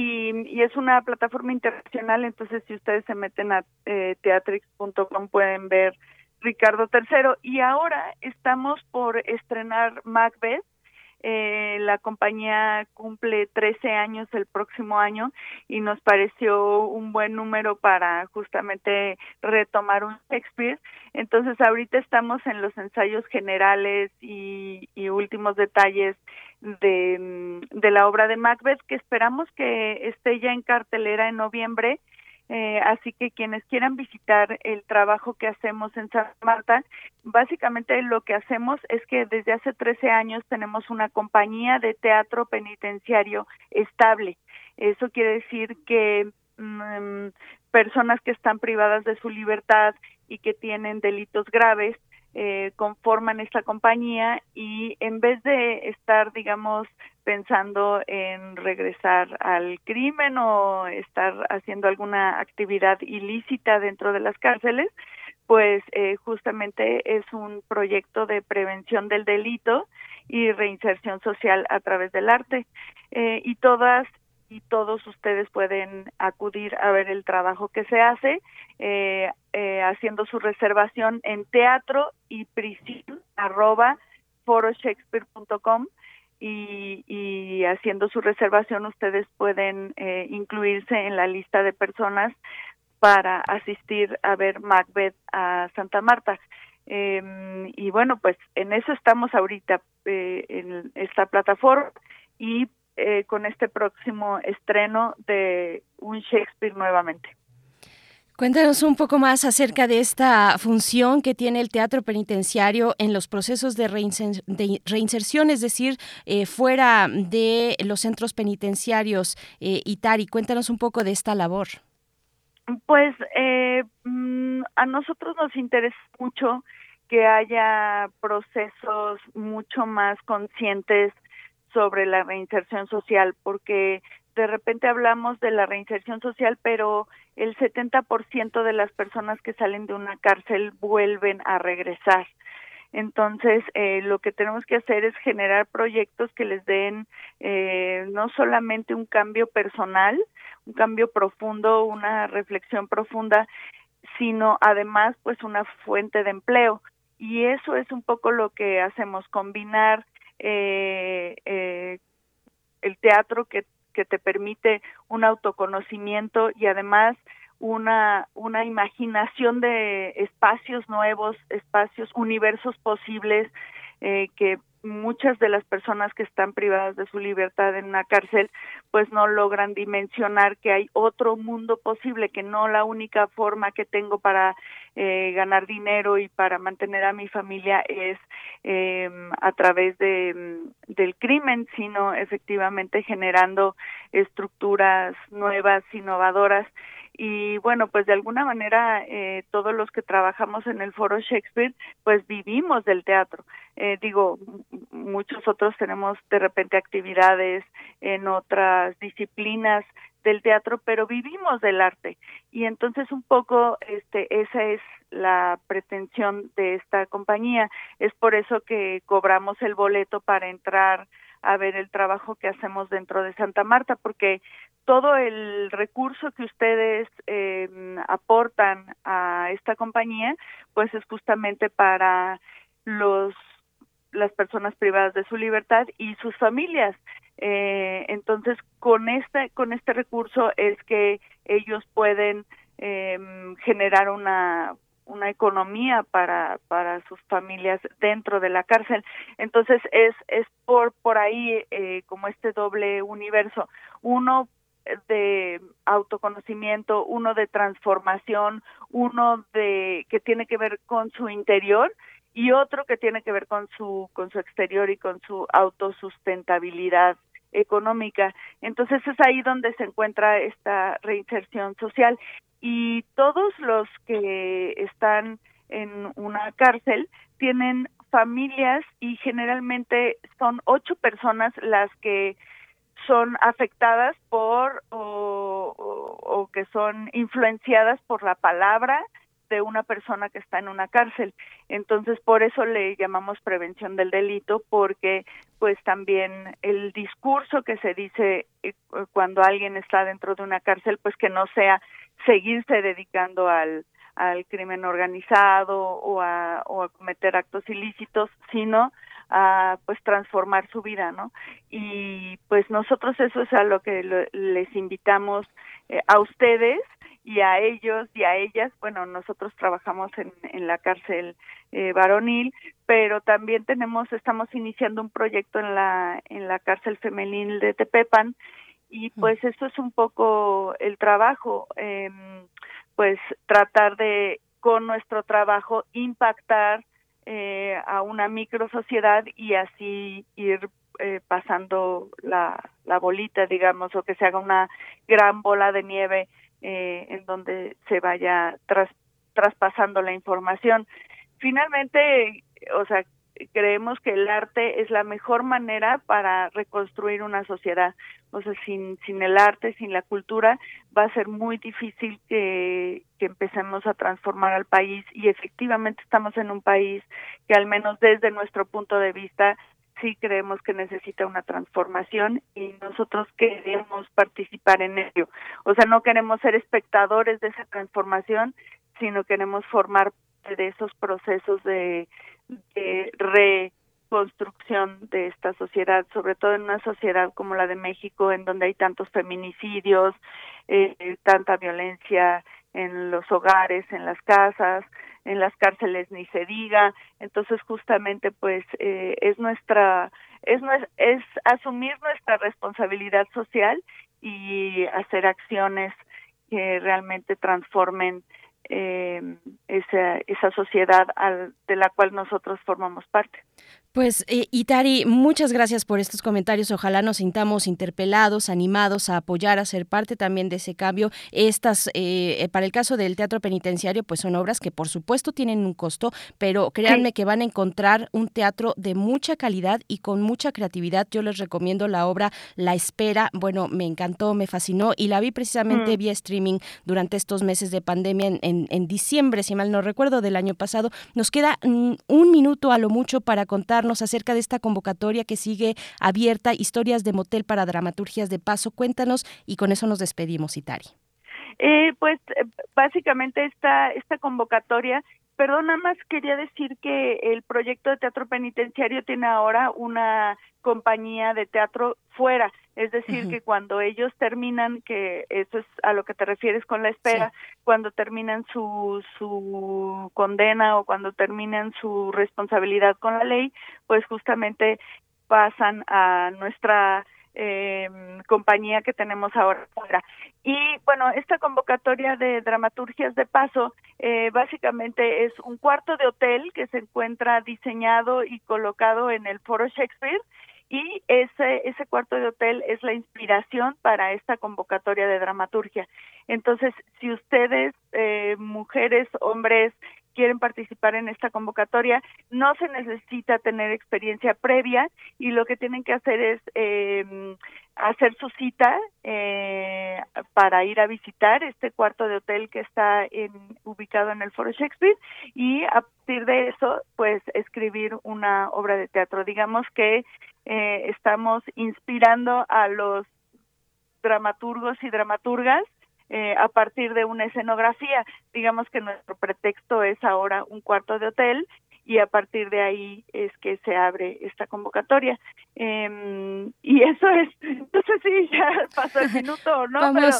y, es una plataforma internacional, entonces si ustedes se meten a eh, teatrix.com pueden ver Ricardo III. Y ahora estamos por estrenar Macbeth. Eh, la compañía cumple 13 años el próximo año y nos pareció un buen número para justamente retomar un Shakespeare. Entonces ahorita estamos en los ensayos generales y, y últimos detalles de, de la obra de Macbeth que esperamos que esté ya en cartelera en noviembre. Eh, así que quienes quieran visitar el trabajo que hacemos en Santa Marta, básicamente lo que hacemos es que desde hace 13 años tenemos una compañía de teatro penitenciario estable. Eso quiere decir que mm, personas que están privadas de su libertad y que tienen delitos graves eh, conforman esta compañía y en vez de estar, digamos, pensando en regresar al crimen o estar haciendo alguna actividad ilícita dentro de las cárceles, pues eh, justamente es un proyecto de prevención del delito y reinserción social a través del arte. Eh, y todas y todos ustedes pueden acudir a ver el trabajo que se hace eh, eh, haciendo su reservación en teatro y prisión arroba foroshakespeare.com y, y haciendo su reservación ustedes pueden eh, incluirse en la lista de personas para asistir a ver Macbeth a Santa Marta. Eh, y bueno, pues en eso estamos ahorita eh, en esta plataforma y eh, con este próximo estreno de un Shakespeare nuevamente. Cuéntanos un poco más acerca de esta función que tiene el teatro penitenciario en los procesos de, reinserción, es decir, eh, fuera de los centros penitenciarios. Eh, Itari, cuéntanos un poco de esta labor. Pues eh, mm, a nosotros nos interesa mucho que haya procesos mucho más conscientes sobre la reinserción social, porque de repente hablamos de la reinserción social, pero el 70% de las personas que salen de una cárcel vuelven a regresar. Entonces, eh, lo que tenemos que hacer es generar proyectos que les den eh, no solamente un cambio personal, un cambio profundo, una reflexión profunda, sino además pues una fuente de empleo. Y eso es un poco lo que hacemos, combinar eh, eh, el teatro que, que te permite un autoconocimiento y además una, una imaginación de espacios nuevos, espacios, universos posibles, eh, que muchas de las personas que están privadas de su libertad en una cárcel pues no logran dimensionar que hay otro mundo posible que no la única forma que tengo para eh, ganar dinero y para mantener a mi familia es eh, a través de del crimen sino efectivamente generando estructuras nuevas innovadoras y bueno pues de alguna manera eh, todos los que trabajamos en el foro Shakespeare pues vivimos del teatro. Eh, digo muchos otros tenemos de repente actividades en otras disciplinas del teatro pero vivimos del arte. Y entonces un poco este esa es la pretensión de esta compañía. Es por eso que cobramos el boleto para entrar a ver el trabajo que hacemos dentro de Santa Marta, porque todo el recurso que ustedes eh, aportan a esta compañía, pues es justamente para los las personas privadas de su libertad y sus familias. Eh, entonces, con este con este recurso es que ellos pueden eh, generar una una economía para para sus familias dentro de la cárcel. Entonces es es por por ahí eh, como este doble universo. Uno de autoconocimiento uno de transformación uno de que tiene que ver con su interior y otro que tiene que ver con su con su exterior y con su autosustentabilidad económica. Entonces es ahí donde se encuentra esta reinserción social y todos los que están en una cárcel tienen familias y generalmente son ocho personas las que son afectadas por o, o, que son influenciadas por la palabra de una persona que está en una cárcel. Entonces, por eso le llamamos prevención del delito, porque pues también el discurso que se dice eh, cuando alguien está dentro de una cárcel, pues que no sea seguirse dedicando al, al crimen organizado o a, o a cometer actos ilícitos, sino a pues transformar su vida, ¿no? Y pues nosotros eso es a lo que les invitamos eh, a ustedes y a ellos y a ellas, bueno, nosotros trabajamos en, en la cárcel eh, varonil, pero también tenemos, estamos iniciando un proyecto en la, en la cárcel femenil de Tepepan y pues eso es un poco el trabajo, eh, pues tratar de con nuestro trabajo impactar eh, a una micro sociedad y así ir eh, pasando la, la bolita, digamos, o que se haga una gran bola de nieve eh, en donde se vaya tras, traspasando la información. Finalmente, o sea, creemos que el arte es la mejor manera para reconstruir una sociedad. O sea, sin, sin el arte, sin la cultura, va a ser muy difícil que, que empecemos a transformar al país y efectivamente estamos en un país que al menos desde nuestro punto de vista sí creemos que necesita una transformación y nosotros queremos participar en ello. O sea, no queremos ser espectadores de esa transformación, sino queremos formar de esos procesos de de reconstrucción de esta sociedad, sobre todo en una sociedad como la de México, en donde hay tantos feminicidios, eh, tanta violencia en los hogares, en las casas, en las cárceles ni se diga. Entonces, justamente, pues eh, es nuestra es es asumir nuestra responsabilidad social y hacer acciones que realmente transformen eh, esa, esa sociedad al, de la cual nosotros formamos parte. Pues eh, Itari, muchas gracias por estos comentarios. Ojalá nos sintamos interpelados, animados a apoyar, a ser parte también de ese cambio. Estas, eh, eh, para el caso del teatro penitenciario, pues son obras que por supuesto tienen un costo, pero créanme que van a encontrar un teatro de mucha calidad y con mucha creatividad. Yo les recomiendo la obra La Espera. Bueno, me encantó, me fascinó y la vi precisamente mm. vía streaming durante estos meses de pandemia en, en, diciembre, si mal no recuerdo, del año pasado. Nos queda mm, un minuto a lo mucho para contar acerca de esta convocatoria que sigue abierta, historias de motel para dramaturgias de paso. Cuéntanos y con eso nos despedimos, Itari. Eh, pues eh, básicamente esta, esta convocatoria, perdón, nada más quería decir que el proyecto de teatro penitenciario tiene ahora una compañía de teatro fuera. Es decir, que cuando ellos terminan, que eso es a lo que te refieres con la espera, cuando terminan su, su condena o cuando terminan su responsabilidad con la ley, pues justamente pasan a nuestra eh, compañía que tenemos ahora fuera. Y bueno, esta convocatoria de dramaturgias de paso eh, básicamente es un cuarto de hotel que se encuentra diseñado y colocado en el Foro Shakespeare y ese, ese cuarto de hotel es la inspiración para esta convocatoria de dramaturgia. Entonces, si ustedes, eh, mujeres, hombres, quieren participar en esta convocatoria, no se necesita tener experiencia previa y lo que tienen que hacer es eh, hacer su cita eh, para ir a visitar este cuarto de hotel que está en, ubicado en el Foro Shakespeare y a partir de eso, pues escribir una obra de teatro. Digamos que eh, estamos inspirando a los dramaturgos y dramaturgas eh, a partir de una escenografía. Digamos que nuestro pretexto es ahora un cuarto de hotel y a partir de ahí es que se abre esta convocatoria. Eh, y eso es, no sé si ya pasó el minuto o no, pero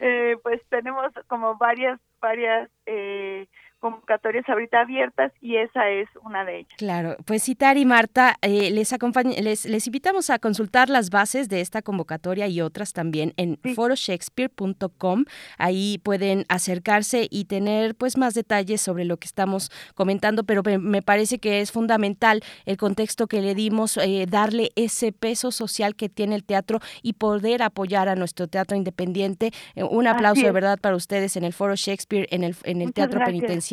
eh, pues tenemos como varias, varias eh, convocatorias ahorita abiertas y esa es una de ellas. Claro, pues citar y Marta, eh, les, les, les invitamos a consultar las bases de esta convocatoria y otras también en foroshakespeare.com. Ahí pueden acercarse y tener pues más detalles sobre lo que estamos comentando, pero me, parece que es fundamental el contexto que le dimos, eh, darle ese peso social que tiene el teatro y poder apoyar a nuestro teatro independiente. Eh, un aplauso de verdad para ustedes en el Foro Shakespeare, en el, en el Teatro Penitenciario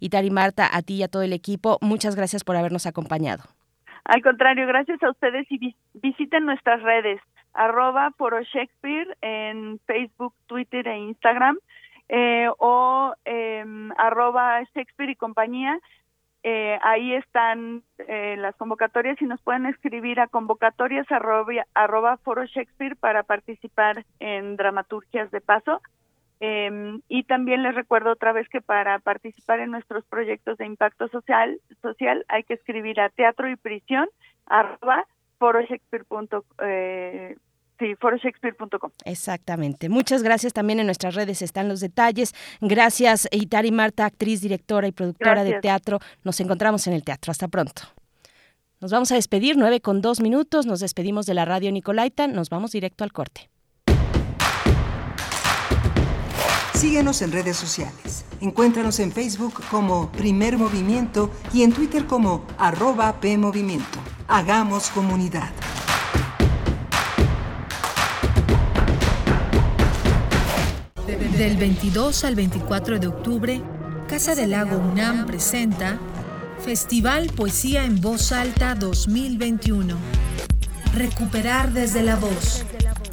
y Tari Marta, a ti y a todo el equipo, muchas gracias por habernos acompañado. Al contrario, gracias a ustedes y visiten nuestras redes, arroba Foro Shakespeare en Facebook, Twitter e Instagram, eh, o eh, arroba Shakespeare y compañía. Eh, ahí están eh, las convocatorias y nos pueden escribir a convocatorias arroba, arroba Shakespeare para participar en dramaturgias de paso. Eh, y también les recuerdo otra vez que para participar en nuestros proyectos de impacto social, social hay que escribir a teatro y prisión arroba eh, sí, foroshakespeare.com. Exactamente. Muchas gracias. También en nuestras redes están los detalles. Gracias, Itari Marta, actriz, directora y productora de teatro. Nos encontramos en el teatro. Hasta pronto. Nos vamos a despedir, nueve con dos minutos. Nos despedimos de la radio Nicolaita. Nos vamos directo al corte. Síguenos en redes sociales. Encuéntranos en Facebook como Primer Movimiento y en Twitter como arroba PMovimiento. Hagamos comunidad. Del 22 al 24 de octubre, Casa del Lago UNAM presenta Festival Poesía en Voz Alta 2021. Recuperar desde la voz.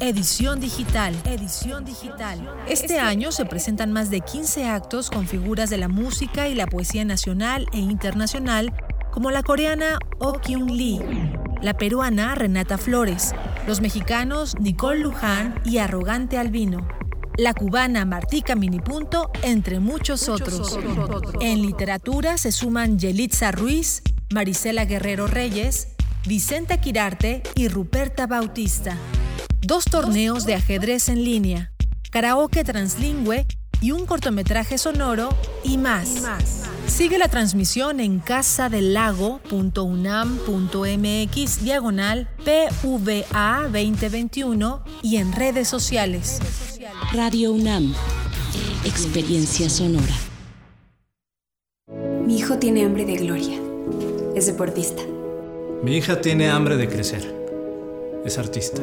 Edición digital. Edición digital. Este año se presentan más de 15 actos con figuras de la música y la poesía nacional e internacional, como la coreana Oh Kyung Lee, la peruana Renata Flores, los mexicanos Nicole Luján y Arrogante Albino, la cubana Martica Minipunto, entre muchos otros. En literatura se suman Yelitza Ruiz, Marisela Guerrero Reyes, Vicenta Quirarte y Ruperta Bautista dos torneos de ajedrez en línea, karaoke translingüe y un cortometraje sonoro y más. Sigue la transmisión en casadelago.unam.mx diagonal PVA 2021 y en redes sociales. Radio UNAM, experiencia sonora. Mi hijo tiene hambre de gloria. Es deportista. Mi hija tiene hambre de crecer. Es artista.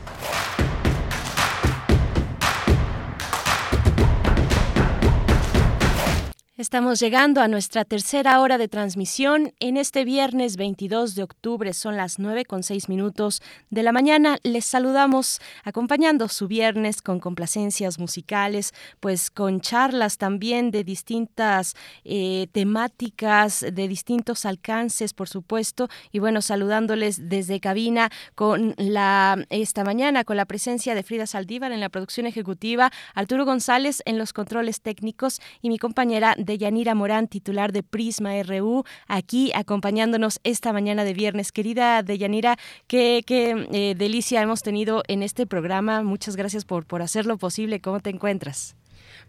Estamos llegando a nuestra tercera hora de transmisión. En este viernes 22 de octubre son las 9 con 6 minutos de la mañana. Les saludamos acompañando su viernes con complacencias musicales, pues con charlas también de distintas eh, temáticas, de distintos alcances, por supuesto. Y bueno, saludándoles desde cabina con la esta mañana con la presencia de Frida Saldívar en la producción ejecutiva, Arturo González en los controles técnicos y mi compañera de Yanira Morán, titular de Prisma RU, aquí acompañándonos esta mañana de viernes. Querida Deyanira, qué, qué eh, delicia hemos tenido en este programa. Muchas gracias por, por hacerlo posible. ¿Cómo te encuentras?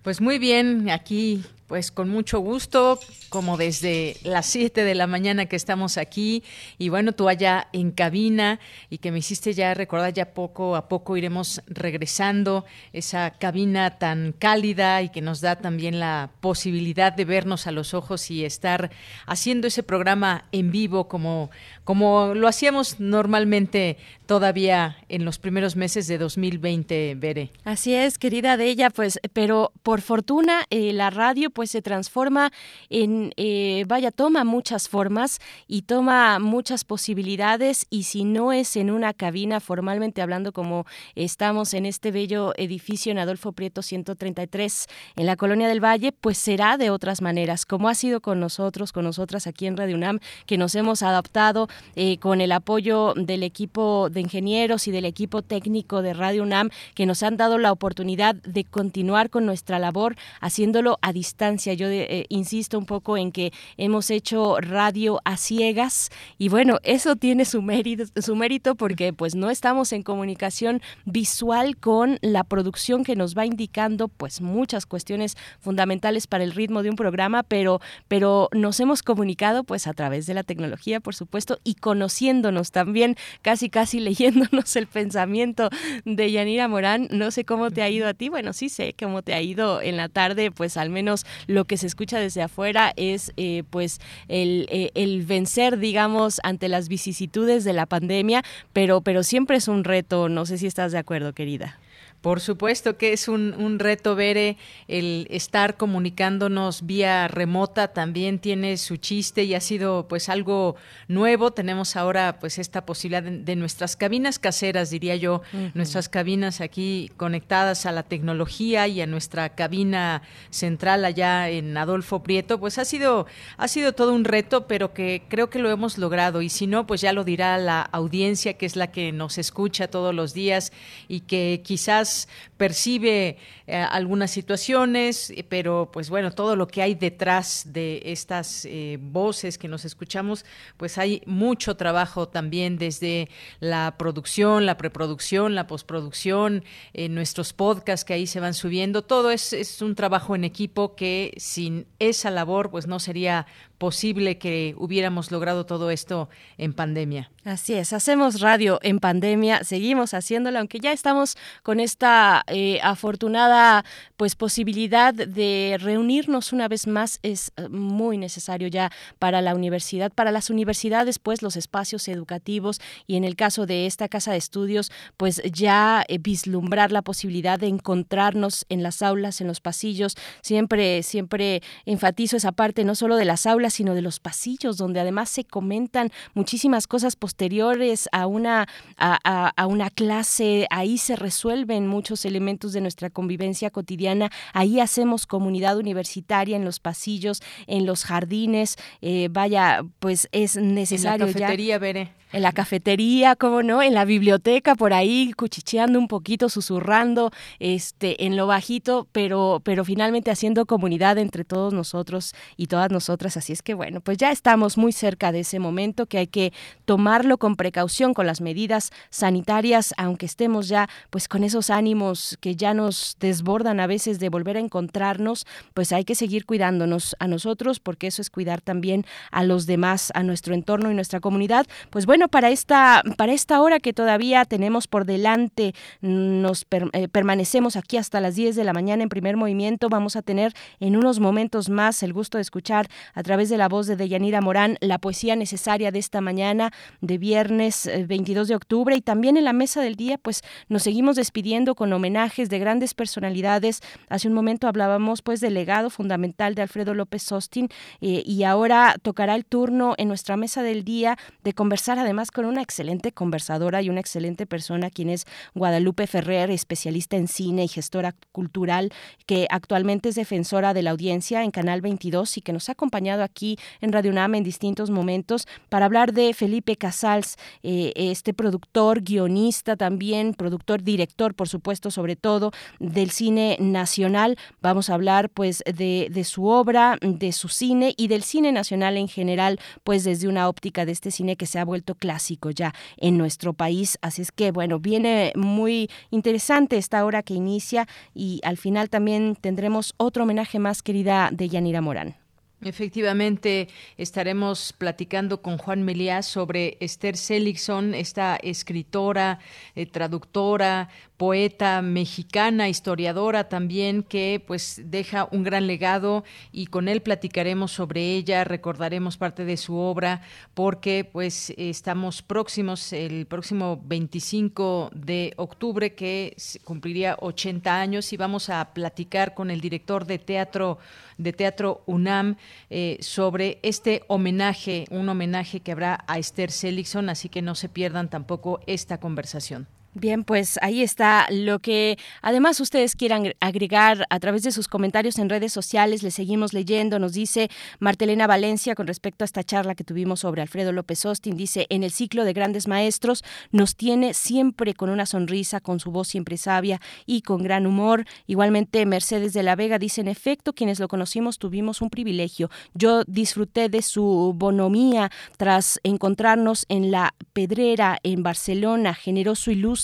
Pues muy bien, aquí pues con mucho gusto, como desde las 7 de la mañana que estamos aquí, y bueno, tú allá en cabina, y que me hiciste ya recordar, ya poco a poco iremos regresando, esa cabina tan cálida y que nos da también la posibilidad de vernos a los ojos y estar haciendo ese programa en vivo como, como lo hacíamos normalmente todavía en los primeros meses de 2020, Bere. Así es, querida de ella, pues, pero por fortuna eh, la radio pues se transforma en, eh, vaya, toma muchas formas y toma muchas posibilidades y si no es en una cabina formalmente hablando como estamos en este bello edificio en Adolfo Prieto 133 en la Colonia del Valle, pues será de otras maneras, como ha sido con nosotros, con nosotras aquí en Radio UNAM, que nos hemos adaptado eh, con el apoyo del equipo de ingenieros y del equipo técnico de Radio UNAM, que nos han dado la oportunidad de continuar con nuestra labor haciéndolo a distancia. Yo eh, insisto un poco en que hemos hecho radio a ciegas y bueno, eso tiene su mérito, su mérito porque pues no estamos en comunicación visual con la producción que nos va indicando pues muchas cuestiones fundamentales para el ritmo de un programa, pero pero nos hemos comunicado pues a través de la tecnología, por supuesto, y conociéndonos también, casi casi leyéndonos el pensamiento de Yanira Morán. No sé cómo te ha ido a ti, bueno, sí sé cómo te ha ido en la tarde, pues al menos lo que se escucha desde afuera es eh, pues el, eh, el vencer, digamos, ante las vicisitudes de la pandemia, pero, pero siempre es un reto, no sé si estás de acuerdo, querida. Por supuesto que es un, un, reto, Bere, el estar comunicándonos vía remota también tiene su chiste y ha sido pues algo nuevo. Tenemos ahora pues esta posibilidad de, de nuestras cabinas caseras, diría yo, uh -huh. nuestras cabinas aquí conectadas a la tecnología y a nuestra cabina central allá en Adolfo Prieto, pues ha sido, ha sido todo un reto, pero que creo que lo hemos logrado y si no, pues ya lo dirá la audiencia que es la que nos escucha todos los días y que quizás quizás percibe eh, algunas situaciones, eh, pero pues bueno, todo lo que hay detrás de estas eh, voces que nos escuchamos, pues hay mucho trabajo también desde la producción, la preproducción, la postproducción, nuestros podcasts que ahí se van subiendo, todo es, es un trabajo en equipo que sin esa labor pues no sería posible que hubiéramos logrado todo esto en pandemia. Así es, hacemos radio en pandemia, seguimos haciéndolo, aunque ya estamos con esta eh, afortunada pues posibilidad de reunirnos una vez más, es eh, muy necesario ya para la universidad, para las universidades, pues los espacios educativos y en el caso de esta casa de estudios, pues ya eh, vislumbrar la posibilidad de encontrarnos en las aulas, en los pasillos, siempre, siempre enfatizo esa parte no solo de las aulas, sino de los pasillos, donde además se comentan muchísimas cosas posteriores a una, a, una clase, ahí se resuelven muchos elementos de nuestra convivencia cotidiana, ahí hacemos comunidad universitaria en los pasillos, en los jardines, eh, vaya, pues es necesario. En la cafetería, Veré en la cafetería, cómo no, en la biblioteca, por ahí cuchicheando un poquito, susurrando, este, en lo bajito, pero, pero finalmente haciendo comunidad entre todos nosotros y todas nosotras. Así es que bueno, pues ya estamos muy cerca de ese momento que hay que tomarlo con precaución, con las medidas sanitarias, aunque estemos ya pues con esos ánimos que ya nos desbordan a veces de volver a encontrarnos, pues hay que seguir cuidándonos a nosotros, porque eso es cuidar también a los demás, a nuestro entorno y nuestra comunidad. Pues bueno, para esta, para esta hora que todavía tenemos por delante, nos eh, permanecemos aquí hasta las 10 de la mañana en primer movimiento. Vamos a tener en unos momentos más el gusto de escuchar a través de la voz de Deyanira Morán la poesía necesaria de esta mañana de viernes 22 eh, de octubre y también en la mesa del día pues nos seguimos despidiendo con homenajes de grandes personalidades. Hace un momento hablábamos pues del legado fundamental de Alfredo López Austin eh, y ahora tocará el turno en nuestra mesa del día de conversar además además con una excelente conversadora y una excelente persona, quien es Guadalupe Ferrer, especialista en cine y gestora cultural, que actualmente es defensora de la audiencia en Canal 22 y que nos ha acompañado aquí en Radio UNAM en distintos momentos para hablar de Felipe Casals, eh, este productor, guionista también, productor, director, por supuesto, sobre todo del cine nacional. Vamos a hablar pues de, de su obra, de su cine y del cine nacional en general, pues desde una óptica de este cine que se ha vuelto clásico ya en nuestro país. Así es que, bueno, viene muy interesante esta hora que inicia y al final también tendremos otro homenaje más, querida, de Yanira Morán. Efectivamente, estaremos platicando con Juan Meliá sobre Esther Seligson, esta escritora, eh, traductora, poeta mexicana, historiadora también, que pues deja un gran legado y con él platicaremos sobre ella, recordaremos parte de su obra, porque pues estamos próximos, el próximo 25 de octubre, que cumpliría 80 años, y vamos a platicar con el director de teatro de Teatro UNAM eh, sobre este homenaje, un homenaje que habrá a Esther Seligson, así que no se pierdan tampoco esta conversación. Bien, pues ahí está lo que además ustedes quieran agregar a través de sus comentarios en redes sociales. Les seguimos leyendo. Nos dice Martelena Valencia con respecto a esta charla que tuvimos sobre Alfredo López Austin. Dice, en el ciclo de grandes maestros nos tiene siempre con una sonrisa, con su voz siempre sabia y con gran humor. Igualmente Mercedes de la Vega dice, en efecto, quienes lo conocimos tuvimos un privilegio. Yo disfruté de su bonomía tras encontrarnos en la Pedrera, en Barcelona, generoso y luz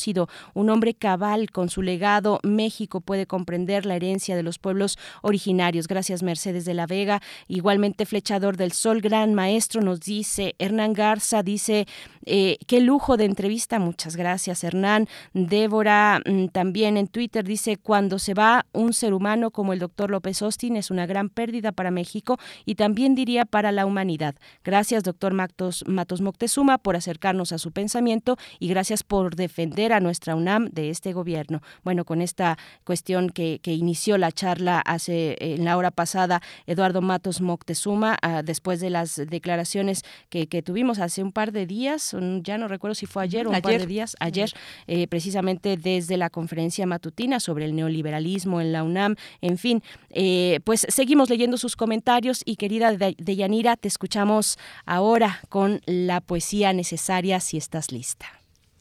un hombre cabal con su legado. México puede comprender la herencia de los pueblos originarios. Gracias, Mercedes de la Vega. Igualmente, Flechador del Sol, gran maestro, nos dice. Hernán Garza dice, eh, qué lujo de entrevista. Muchas gracias, Hernán. Débora mm, también en Twitter dice, cuando se va un ser humano como el doctor López Austin es una gran pérdida para México y también diría para la humanidad. Gracias, doctor Matos, Matos Moctezuma, por acercarnos a su pensamiento y gracias por defender a nuestra UNAM de este gobierno. Bueno, con esta cuestión que, inició la charla hace en la hora pasada Eduardo Matos Moctezuma, ah, después de las declaraciones que, tuvimos hace un par de días, ya no recuerdo si fue ayer o un par de días, ayer, eh, precisamente desde la conferencia matutina sobre el neoliberalismo en la UNAM. En fin, eh, pues seguimos leyendo sus comentarios y querida Deyanira, te escuchamos ahora con la poesía necesaria si estás lista.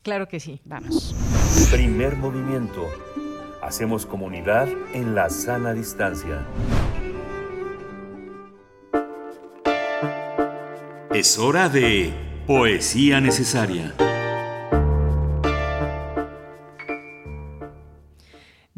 Claro que sí. Vamos. Primer movimiento. Hacemos comunidad en la sana distancia. Es hora de Poesía Necesaria.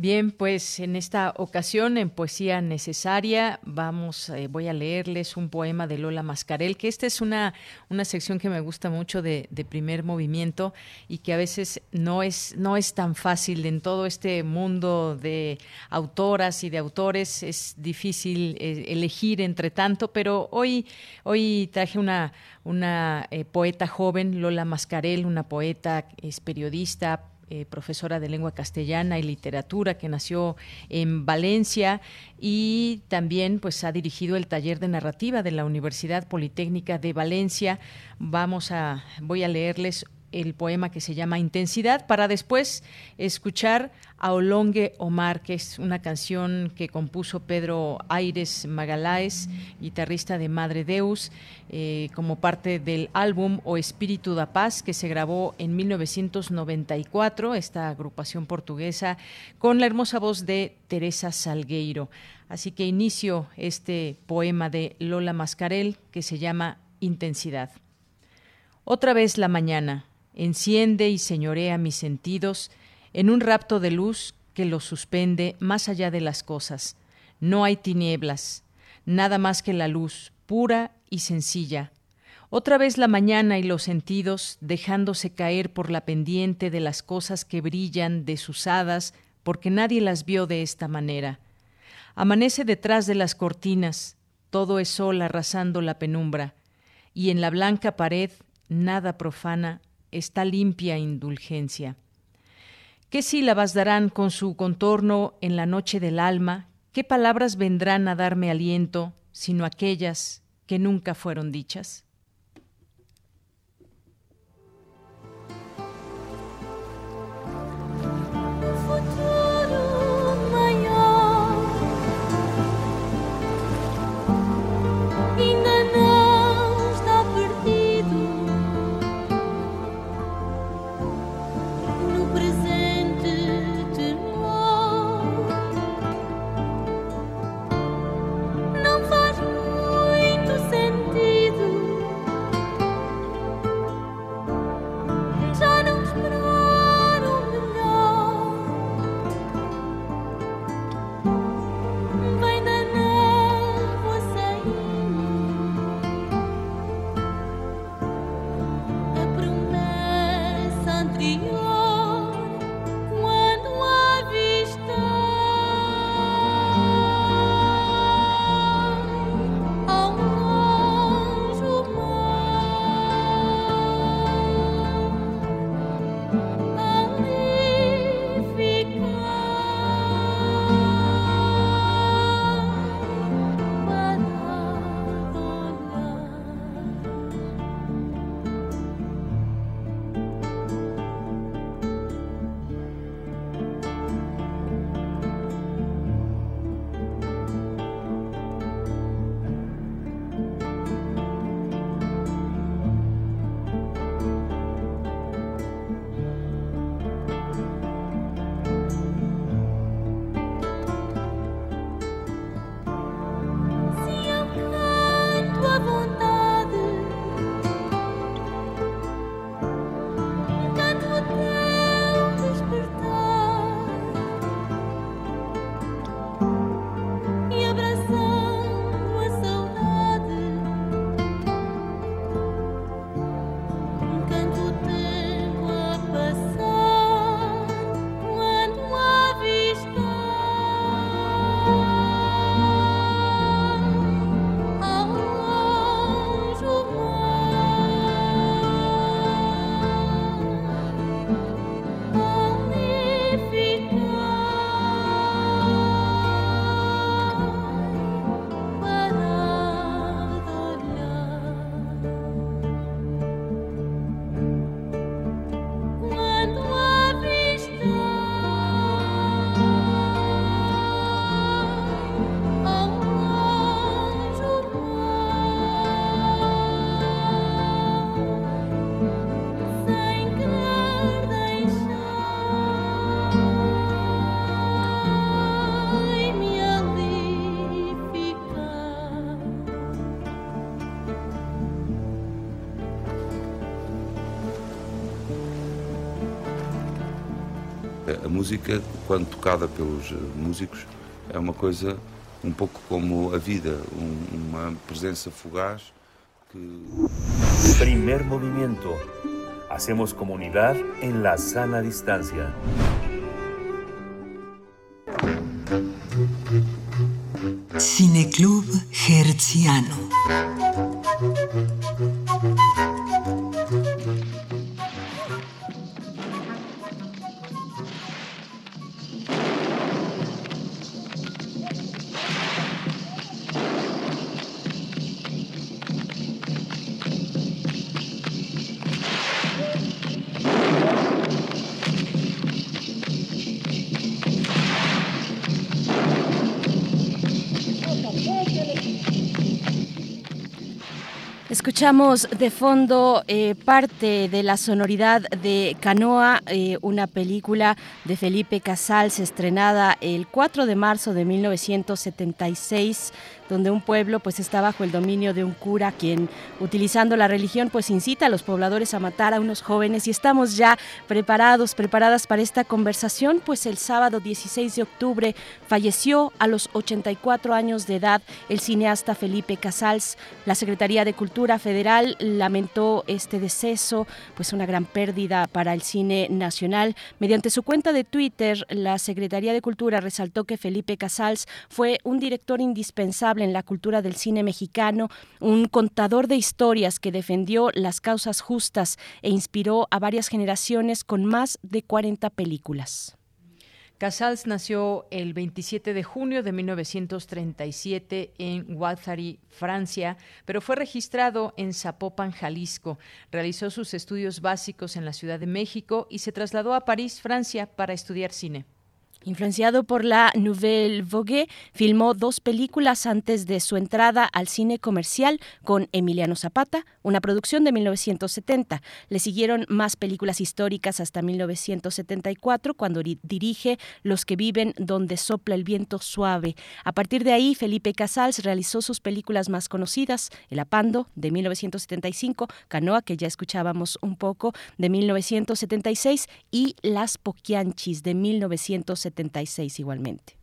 Bien, pues en esta ocasión en Poesía Necesaria vamos, eh, voy a leerles un poema de Lola Mascarel, que esta es una, una sección que me gusta mucho de, primer movimiento y que a veces no es, no es tan fácil en todo este mundo de autoras y de autores, es difícil eh, elegir entre tanto, pero hoy, hoy traje una, una eh, poeta joven, Lola Mascarel, una poeta, es periodista, eh, profesora de lengua castellana y literatura que nació en Valencia y también pues ha dirigido el taller de narrativa de la Universidad Politécnica de Valencia. Vamos a voy a leerles el poema que se llama Intensidad para después escuchar a Olongue Omar, que es una canción que compuso Pedro Aires Magaláes, guitarrista de Madre Deus, eh, como parte del álbum O Espíritu da Paz, que se grabó en 1994, esta agrupación portuguesa, con la hermosa voz de Teresa Salgueiro. Así que inicio este poema de Lola Mascarel que se llama Intensidad. Otra vez la mañana enciende y señorea mis sentidos en un rapto de luz que los suspende más allá de las cosas. No hay tinieblas, nada más que la luz, pura y sencilla. Otra vez la mañana y los sentidos dejándose caer por la pendiente de las cosas que brillan desusadas porque nadie las vio de esta manera. Amanece detrás de las cortinas, todo es sol arrasando la penumbra, y en la blanca pared nada profana esta limpia indulgencia. ¿Qué sílabas darán con su contorno en la noche del alma? ¿Qué palabras vendrán a darme aliento, sino aquellas que nunca fueron dichas? A música, quando tocada pelos músicos, é uma coisa um pouco como a vida, um, uma presença fugaz que... Primer movimiento. Hacemos comunidad en la sana distancia. Escuchamos de fondo eh, parte de la sonoridad de Canoa, eh, una película de Felipe Casals estrenada el 4 de marzo de 1976 donde un pueblo pues está bajo el dominio de un cura quien utilizando la religión pues incita a los pobladores a matar a unos jóvenes y estamos ya preparados, preparadas para esta conversación pues el sábado 16 de octubre falleció a los 84 años de edad el cineasta Felipe Casals. La Secretaría de Cultura Federal lamentó este deceso, pues una gran pérdida para el cine nacional. Mediante su cuenta de Twitter, la Secretaría de Cultura resaltó que Felipe Casals fue un director indispensable en la cultura del cine mexicano, un contador de historias que defendió las causas justas e inspiró a varias generaciones con más de 40 películas. Casals nació el 27 de junio de 1937 en Guathari, Francia, pero fue registrado en Zapopan, Jalisco. Realizó sus estudios básicos en la Ciudad de México y se trasladó a París, Francia, para estudiar cine. Influenciado por la Nouvelle Vogue, filmó dos películas antes de su entrada al cine comercial con Emiliano Zapata, una producción de 1970. Le siguieron más películas históricas hasta 1974, cuando dirige Los que viven donde sopla el viento suave. A partir de ahí, Felipe Casals realizó sus películas más conocidas, El Apando, de 1975, Canoa, que ya escuchábamos un poco, de 1976, y Las Poquianchis, de 1976 igualmente.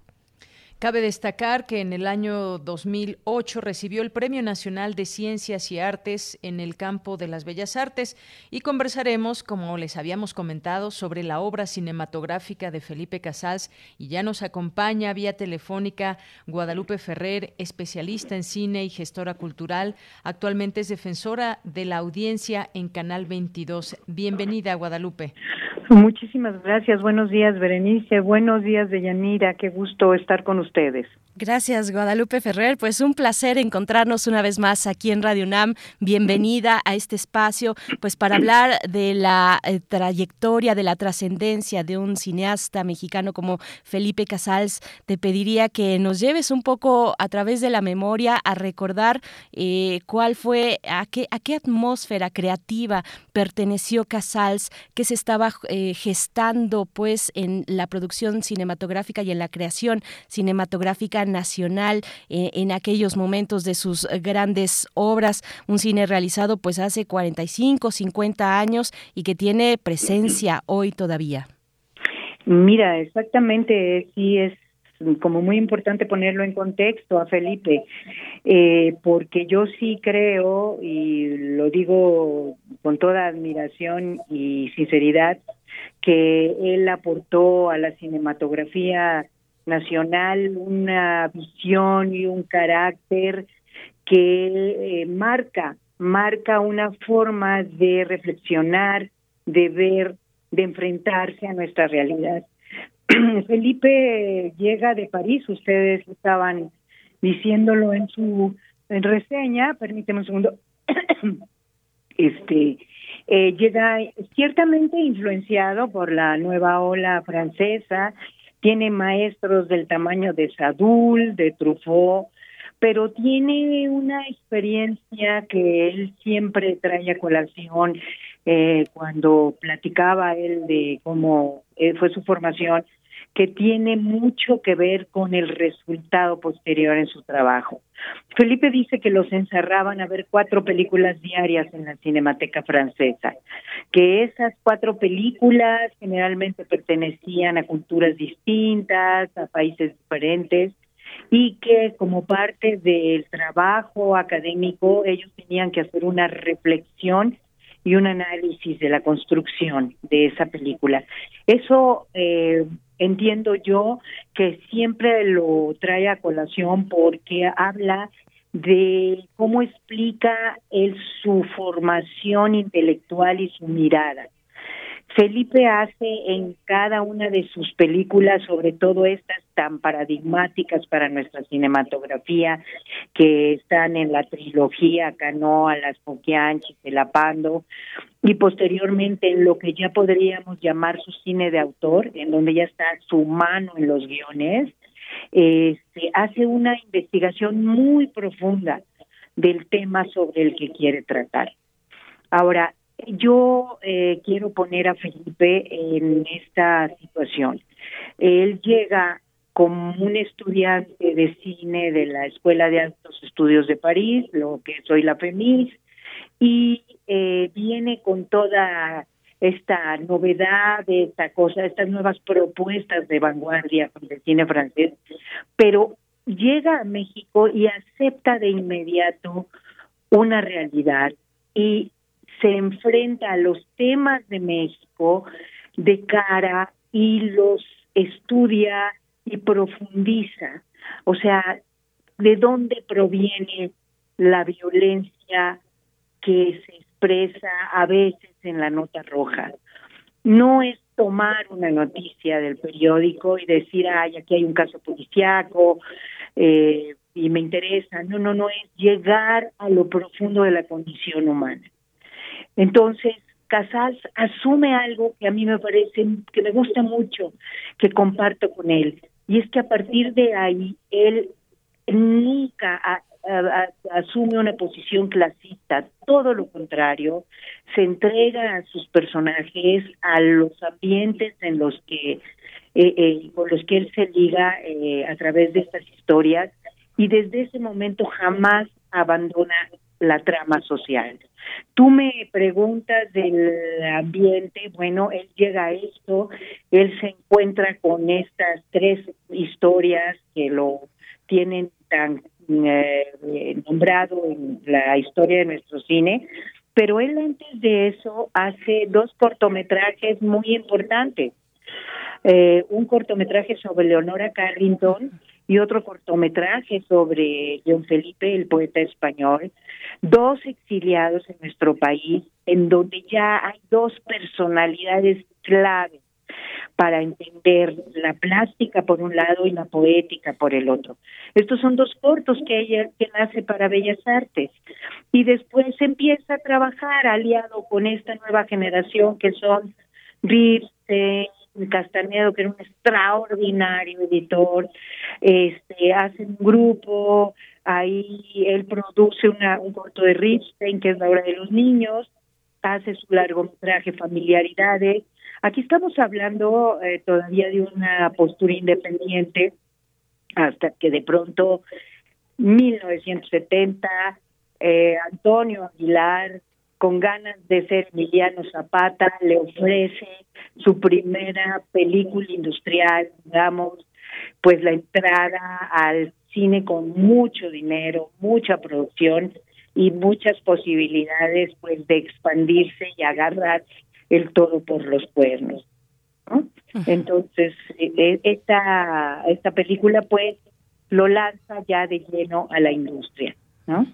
Cabe destacar que en el año 2008 recibió el Premio Nacional de Ciencias y Artes en el campo de las Bellas Artes y conversaremos, como les habíamos comentado, sobre la obra cinematográfica de Felipe Casals y ya nos acompaña vía telefónica Guadalupe Ferrer, especialista en cine y gestora cultural. Actualmente es defensora de la audiencia en Canal 22. Bienvenida, Guadalupe. Muchísimas gracias. Buenos días, Berenice. Buenos días, Deyanira. Qué gusto estar con ustedes. Gracias, Guadalupe Ferrer. Pues un placer encontrarnos una vez más aquí en Radio UNAM. Bienvenida a este espacio, pues para hablar de la eh, trayectoria, de la trascendencia de un cineasta mexicano como Felipe Casals. Te pediría que nos lleves un poco a través de la memoria a recordar eh, cuál fue, a qué, a qué atmósfera creativa perteneció Casals, que se estaba eh, gestando pues en la producción cinematográfica y en la creación cinematográfica nacional eh, en aquellos momentos de sus grandes obras, un cine realizado pues hace 45, 50 años y que tiene presencia hoy todavía. Mira, exactamente, sí es como muy importante ponerlo en contexto a Felipe, eh, porque yo sí creo, y lo digo con toda admiración y sinceridad, que él aportó a la cinematografía nacional una visión y un carácter que eh, marca, marca una forma de reflexionar, de ver, de enfrentarse a nuestra realidad. Felipe llega de París, ustedes estaban diciéndolo en su reseña, permíteme un segundo. este eh, llega ciertamente influenciado por la nueva ola francesa, tiene maestros del tamaño de Sadul, de Truffaut, pero tiene una experiencia que él siempre trae a colación eh, cuando platicaba él de cómo eh, fue su formación, que tiene mucho que ver con el resultado posterior en su trabajo. Felipe dice que los encerraban a ver cuatro películas diarias en la Cinemateca Francesa, que esas cuatro películas generalmente pertenecían a culturas distintas, a países diferentes, y que como parte del trabajo académico ellos tenían que hacer una reflexión y un análisis de la construcción de esa película. Eso eh, entiendo yo que siempre lo trae a colación porque habla de cómo explica él su formación intelectual y su mirada. Felipe hace en cada una de sus películas, sobre todo estas tan paradigmáticas para nuestra cinematografía, que están en la trilogía Canoa, Las Poquianchis, El Apando, y posteriormente en lo que ya podríamos llamar su cine de autor, en donde ya está su mano en los guiones, este, hace una investigación muy profunda del tema sobre el que quiere tratar. Ahora, yo eh, quiero poner a Felipe en esta situación. Él llega como un estudiante de cine de la Escuela de Altos Estudios de París, lo que soy la FEMIS, y eh, viene con toda esta novedad, esta cosa, estas nuevas propuestas de vanguardia del cine francés, pero llega a México y acepta de inmediato una realidad y se enfrenta a los temas de México de cara y los estudia y profundiza. O sea, ¿de dónde proviene la violencia que se expresa a veces en la nota roja? No es tomar una noticia del periódico y decir, ay, aquí hay un caso policiaco eh, y me interesa. No, no, no, es llegar a lo profundo de la condición humana. Entonces, Casals asume algo que a mí me parece, que me gusta mucho, que comparto con él, y es que a partir de ahí él nunca asume una posición clasista, todo lo contrario, se entrega a sus personajes, a los ambientes en los que eh, eh, con los que él se liga eh, a través de estas historias. Y desde ese momento jamás abandona la trama social. Tú me preguntas del ambiente, bueno, él llega a esto, él se encuentra con estas tres historias que lo tienen tan eh, nombrado en la historia de nuestro cine, pero él antes de eso hace dos cortometrajes muy importantes. Eh, un cortometraje sobre Leonora Carrington y otro cortometraje sobre John Felipe, el poeta español, dos exiliados en nuestro país, en donde ya hay dos personalidades claves para entender la plástica por un lado y la poética por el otro. Estos son dos cortos que ella que nace para Bellas Artes y después empieza a trabajar aliado con esta nueva generación que son Ripstein, Castanedo, que era un extraordinario editor, este, hace un grupo, ahí él produce una, un corto de Ripstein, que es la hora de los niños, hace su largometraje Familiaridades. Aquí estamos hablando eh, todavía de una postura independiente, hasta que de pronto, 1970, eh, Antonio Aguilar con ganas de ser Emiliano Zapata, le ofrece su primera película industrial, digamos, pues la entrada al cine con mucho dinero, mucha producción y muchas posibilidades pues de expandirse y agarrar el todo por los cuernos. Entonces, e, e, esta, esta película pues lo lanza ya de lleno a la industria, ¿no?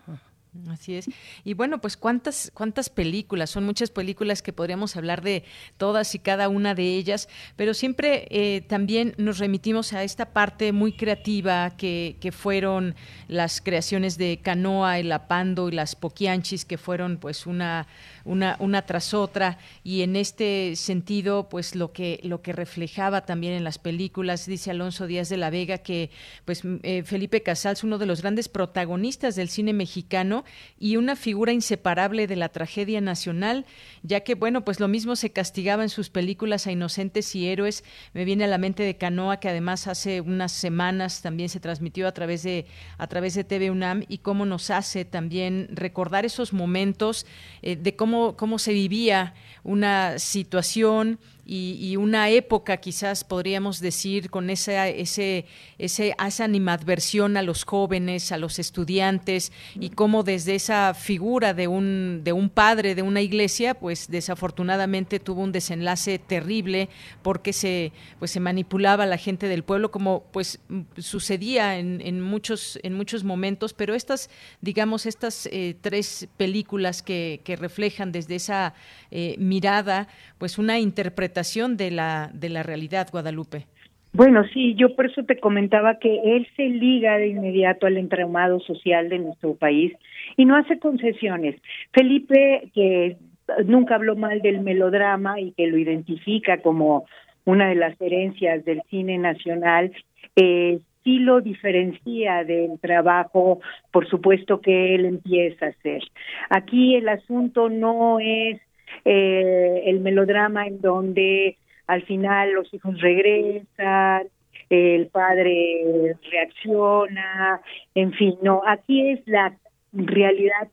Así es. Y bueno, pues cuántas cuántas películas, son muchas películas que podríamos hablar de todas y cada una de ellas, pero siempre eh, también nos remitimos a esta parte muy creativa que, que fueron las creaciones de Canoa, el Apando y las Poquianchis, que fueron pues una una, una tras otra. Y en este sentido pues lo que lo que reflejaba también en las películas dice Alonso Díaz de la Vega que pues eh, Felipe Casals uno de los grandes protagonistas del cine mexicano y una figura inseparable de la tragedia nacional ya que bueno pues lo mismo se castigaba en sus películas a inocentes y héroes. Me viene a la mente de Canoa que además hace unas semanas también se transmitió a través de a través de TV UNAM y cómo nos hace también recordar esos momentos eh, de cómo, cómo se vivía una situación y, una época, quizás podríamos decir, con esa, ese, ese, esa animadversión a los jóvenes, a los estudiantes, y cómo desde esa figura de un, de un padre de una iglesia, pues desafortunadamente tuvo un desenlace terrible porque se, pues, se manipulaba a la gente del pueblo, como pues sucedía en, en muchos, en muchos momentos, pero estas, digamos, estas eh, tres películas que, que reflejan desde esa eh, mirada, pues una interpretación de la, de la realidad, Guadalupe. Bueno, sí, yo por eso te comentaba que él se liga de inmediato al entramado social de nuestro país y no hace concesiones. Felipe, que nunca habló mal del melodrama y que lo identifica como una de las herencias del cine nacional, eh, sí lo diferencia del trabajo, por supuesto, que él empieza a hacer. Aquí el asunto no es eh, el melodrama en donde al final los hijos regresan, el padre reacciona, en fin, no, aquí es la realidad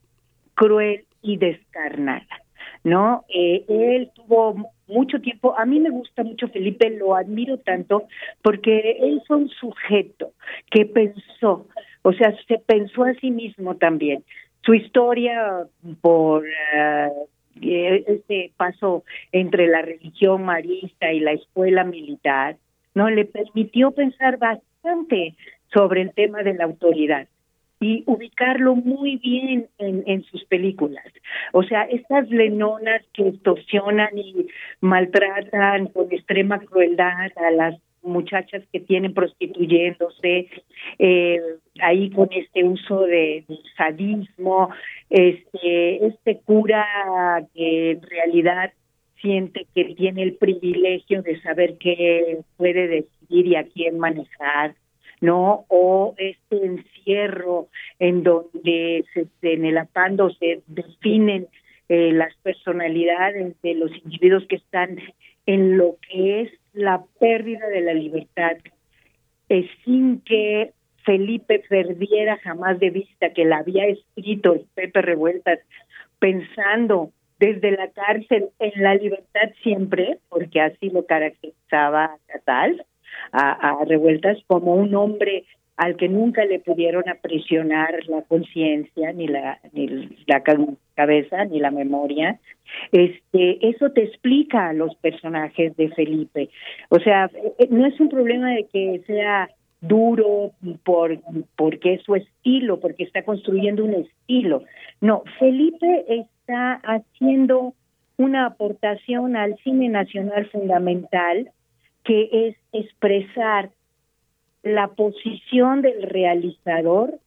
cruel y descarnada, ¿no? Eh, él tuvo mucho tiempo, a mí me gusta mucho Felipe, lo admiro tanto, porque él fue un sujeto que pensó, o sea, se pensó a sí mismo también. Su historia por uh, este paso entre la religión marista y la escuela militar, no le permitió pensar bastante sobre el tema de la autoridad y ubicarlo muy bien en, en sus películas. O sea, estas lenonas que extorsionan y maltratan con extrema crueldad a las muchachas que tienen prostituyéndose, eh, ahí con este uso de, sadismo, este, este cura que en realidad siente que tiene el privilegio de saber qué puede decidir y a quién manejar, ¿no? O este encierro en donde se, en el apando se definen eh, las personalidades de los individuos que están en lo que es la pérdida de la libertad, eh, sin que Felipe perdiera jamás de vista que la había escrito Pepe Revueltas, pensando desde la cárcel en la libertad siempre, porque así lo caracterizaba a a, a Revueltas, como un hombre al que nunca le pudieron aprisionar la conciencia, ni la, ni la cabeza, ni la memoria. Este, eso te explica a los personajes de Felipe. O sea, eh, no es un problema de que sea duro por porque es su estilo, porque está construyendo un estilo. No, Felipe está haciendo una aportación al cine nacional fundamental que es expresar la posición del realizador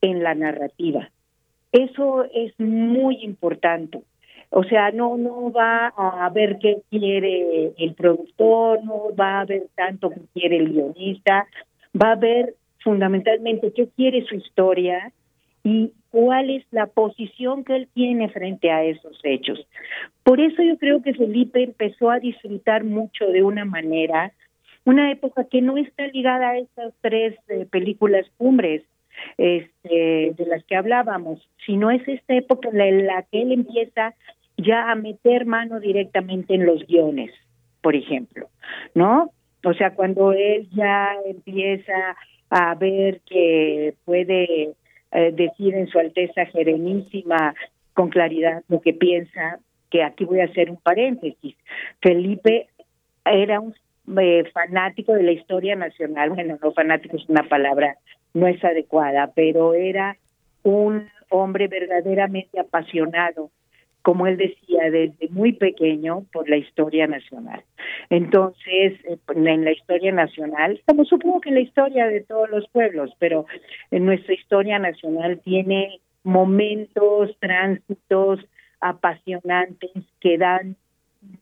en la narrativa. Eso es muy importante. O sea, no no va a ver qué quiere el productor, no va a ver tanto qué quiere el guionista, va a ver fundamentalmente qué quiere su historia y cuál es la posición que él tiene frente a esos hechos. Por eso yo creo que Felipe empezó a disfrutar mucho de una manera una época que no está ligada a estas tres eh, películas cumbres este, de las que hablábamos, sino es esta época en la, que él empieza ya a meter mano directamente en los guiones, por ejemplo, ¿no? O sea, cuando él ya empieza a ver que puede eh, decir en su Alteza Jerenísima con claridad lo que piensa, que aquí voy a hacer un paréntesis. Felipe era un eh, fanático de la historia nacional, bueno, no fanático es una palabra, no es adecuada, pero era un hombre verdaderamente apasionado, como él decía, desde muy pequeño por la historia nacional. Entonces, eh, en la historia nacional, como supongo que en la historia de todos los pueblos, pero en nuestra historia nacional tiene momentos, tránsitos, apasionantes que dan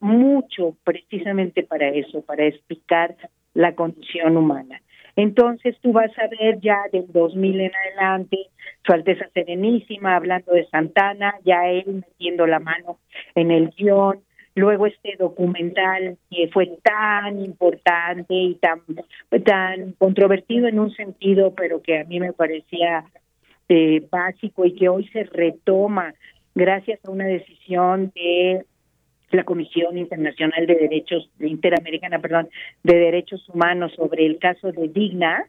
mucho precisamente para eso, para explicar la condición humana. Entonces tú vas a ver ya del 2000 en adelante, Su Alteza Serenísima hablando de Santana, ya él metiendo la mano en el guion, luego este documental que fue tan importante y tan, tan controvertido en un sentido, pero que a mí me parecía eh, básico y que hoy se retoma gracias a una decisión de la Comisión Internacional de Derechos, Interamericana, perdón, de Derechos Humanos sobre el caso de Digna,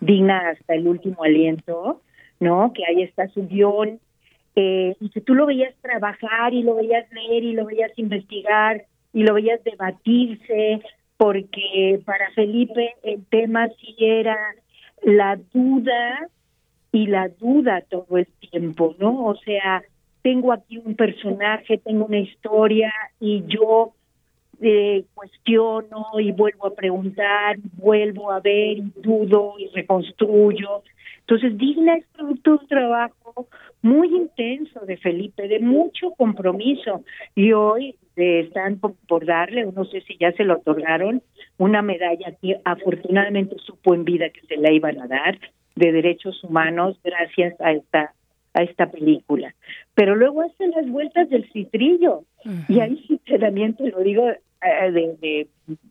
Digna hasta el último aliento, ¿no? Que ahí está su guion, eh, y que tú lo veías trabajar y lo veías leer y lo veías investigar y lo veías debatirse, porque para Felipe el tema sí era la duda y la duda todo el tiempo, ¿no? O sea, tengo aquí un personaje, tengo una historia y yo eh, cuestiono y vuelvo a preguntar, vuelvo a ver y dudo y reconstruyo. Entonces, Digna es producto de un trabajo muy intenso de Felipe, de mucho compromiso. Y hoy eh, están por, darle, no sé si ya se lo otorgaron, una medalla que afortunadamente supo en vida que se la iban a dar de derechos humanos gracias a esta a esta película. Pero luego hacen las vueltas del citrillo. Y ahí sí también te lo digo eh, de, de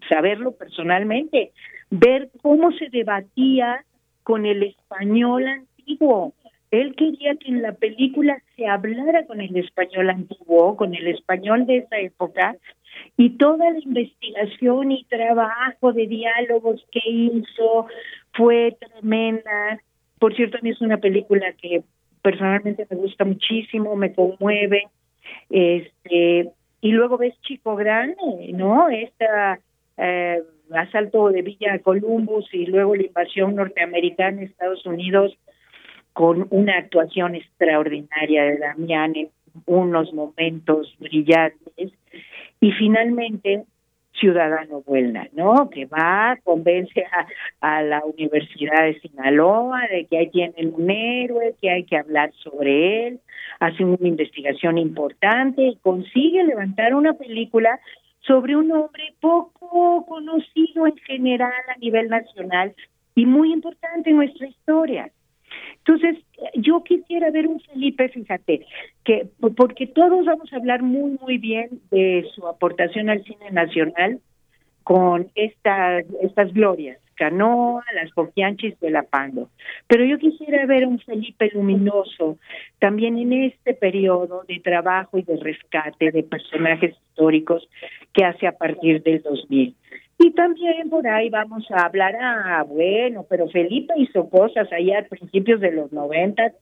saberlo personalmente, ver cómo se debatía con el español antiguo. Él quería que en la película se hablara con el español antiguo, con el español de esa época, y toda la investigación y trabajo de diálogos que hizo fue tremenda. Por cierto, a mí es una película que personalmente me gusta muchísimo, me conmueve. Este, y luego ves Chico Grande, ¿no? Esta eh, asalto de Villa Columbus y luego la invasión norteamericana en Estados Unidos con una actuación extraordinaria de Damián en unos momentos brillantes. Y finalmente ciudadano Buelna, ¿no? Que va, convence a, la Universidad de Sinaloa de que ahí tienen un héroe, que hay que hablar sobre él, hace una investigación importante y consigue levantar una película sobre un hombre poco conocido en general a nivel nacional y muy importante en nuestra historia. Entonces, yo quisiera ver un Felipe, fíjate, que porque todos vamos a hablar muy, muy bien de su aportación al cine nacional con estas estas glorias, Canoa, las Coquianchis de la Pando. Pero yo quisiera ver un Felipe luminoso también en este periodo de trabajo y de rescate de personajes históricos que hace a partir del 2000. Y también por ahí vamos a hablar, ah, bueno, pero Felipe hizo cosas allá a principios de los noventas,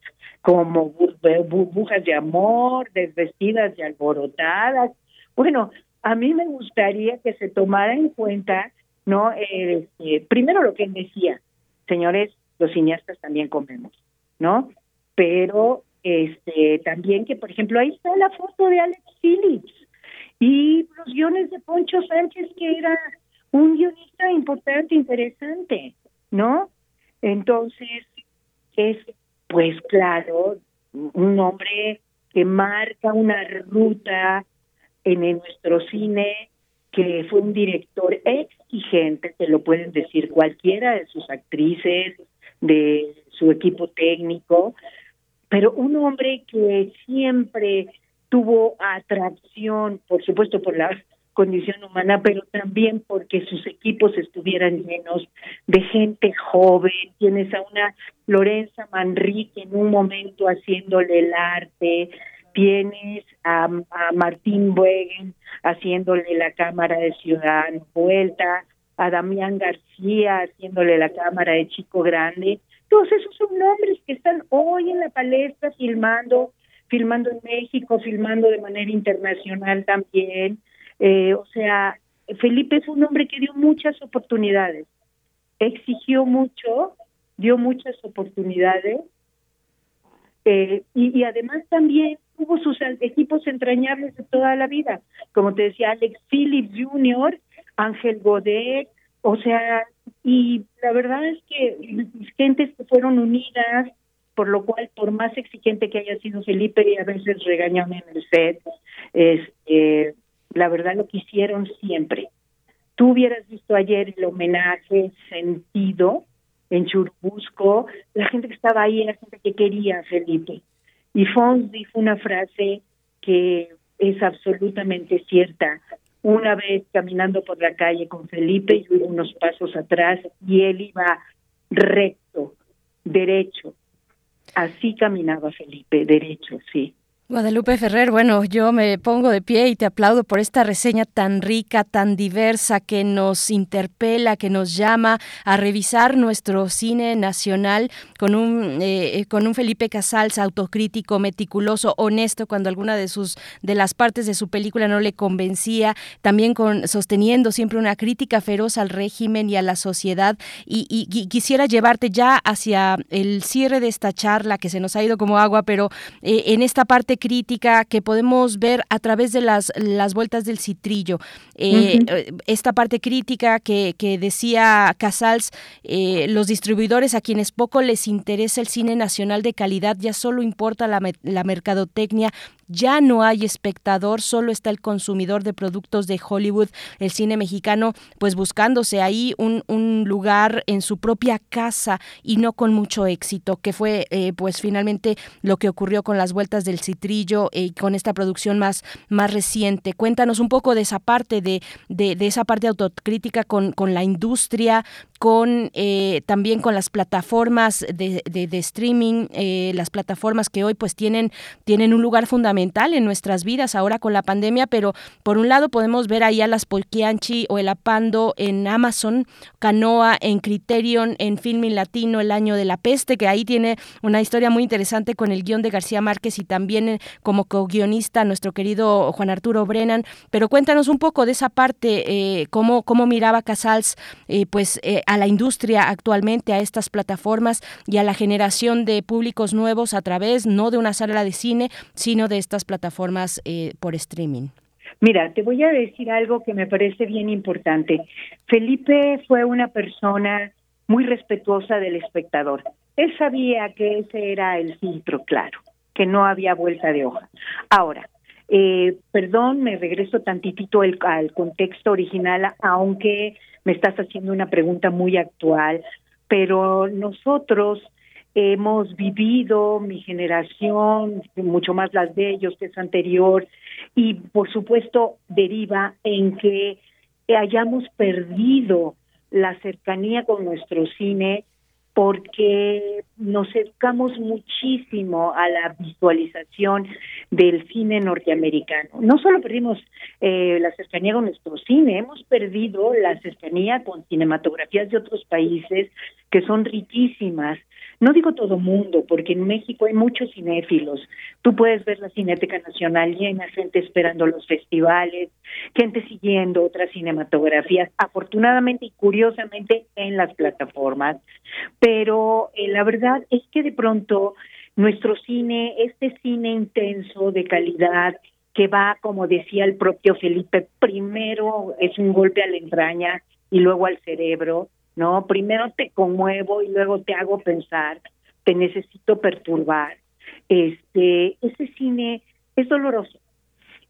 como burbujas de amor, desvestidas y alborotadas. Bueno, a mí me gustaría que se tomara en cuenta, ¿no? Este, primero lo que decía, señores, los cineastas también comemos, ¿no? Pero este también que, por ejemplo, ahí está la foto de Alex Phillips y los guiones de Poncho Sánchez, que era un guionista importante, interesante, ¿no? Entonces, es, pues claro, un hombre que marca una ruta en, nuestro cine, que fue un director exigente, te lo pueden decir cualquiera de sus actrices, de su equipo técnico, pero un hombre que siempre tuvo atracción, por supuesto, por la condición humana, pero también porque sus equipos estuvieran llenos de gente joven. Tienes a una Lorenza Manrique en un momento haciéndole el arte, tienes a, Martín Buegen haciéndole la Cámara de Ciudad Vuelta, a Damián García haciéndole la Cámara de Chico Grande. Todos esos son nombres que están hoy en la palestra filmando, filmando en México, filmando de manera internacional también. Eh, o sea, Felipe es un hombre que dio muchas oportunidades, exigió mucho, dio muchas oportunidades eh, y, además también tuvo sus equipos entrañables de toda la vida, como te decía Alex Phillips Jr., Ángel Godet, o sea, y la verdad es que gentes que fueron unidas por lo cual, por más exigente que haya sido Felipe, y a veces regañan en el set, este, la verdad lo que hicieron siempre. Tú hubieras visto ayer el homenaje sentido en Churubusco, la gente que estaba ahí era gente que quería Felipe. Y Fons dijo una frase que es absolutamente cierta. Una vez caminando por la calle con Felipe, yo iba unos pasos atrás y él iba recto, derecho. Así caminaba Felipe, derecho, sí. Guadalupe Ferrer, bueno, yo me pongo de pie y te aplaudo por esta reseña tan rica, tan diversa, que nos interpela, que nos llama a revisar nuestro cine nacional con un, eh, con un Felipe Casals autocrítico, meticuloso, honesto, cuando alguna de sus de las partes de su película no le convencía, también con sosteniendo siempre una crítica feroz al régimen y a la sociedad. Y, quisiera llevarte ya hacia el cierre de esta charla que se nos ha ido como agua, pero eh, en esta parte crítica que podemos ver a través de las, las vueltas del citrillo. Eh, eh, esta parte crítica que, que decía Casals, eh, los distribuidores a quienes poco les interesa el cine nacional de calidad, ya solo importa la, la mercadotecnia ya no hay espectador, solo está el consumidor de productos de Hollywood, el cine mexicano, pues buscándose ahí un, un lugar en su propia casa y no con mucho éxito, que fue eh, pues finalmente lo que ocurrió con las vueltas del citrillo y con esta producción más, más reciente. Cuéntanos un poco de esa parte, de, de, esa parte autocrítica con, con la industria, con eh, también con las plataformas de, de, streaming, eh, las plataformas que hoy pues tienen, tienen un lugar fundamental en nuestras vidas ahora con la pandemia, pero por un lado podemos ver ahí a las Polquianchi o el Apando en Amazon, Canoa en Criterion, en Filming Latino, El Año de la Peste, que ahí tiene una historia muy interesante con el guion de García Márquez y también eh, como co-guionista nuestro querido Juan Arturo Brennan, pero cuéntanos un poco de esa parte, cómo, cómo miraba Casals, pues a la industria actualmente, a estas plataformas y a la generación de públicos nuevos a través no de una sala de cine, sino de estas plataformas eh, por streaming? Mira, te voy a decir algo que me parece bien importante. Felipe fue una persona muy respetuosa del espectador. Él sabía que ese era el filtro claro, que no había vuelta de hoja. Ahora, eh, perdón, me regreso tantitito al contexto original, aunque me estás haciendo una pregunta muy actual, pero nosotros hemos vivido, mi generación, mucho más las de ellos, que es anterior, y por supuesto deriva en que hayamos perdido la cercanía con nuestro cine porque nos educamos muchísimo a la visualización del cine norteamericano. No solo perdimos eh, la cercanía con nuestro cine, hemos perdido la cercanía con cinematografías de otros países que son riquísimas no digo todo mundo, porque en México hay muchos cinéfilos. Tú puedes ver la Cineteca Nacional llena, gente esperando los festivales, gente siguiendo otras cinematografías, afortunadamente y curiosamente en las plataformas. Pero eh, la verdad es que de pronto nuestro cine, este cine intenso de calidad, que va, como decía el propio Felipe, primero es un golpe a la entraña y luego al cerebro, ¿no? Primero te conmuevo y luego te hago pensar, te necesito perturbar. Este, ese cine es doloroso.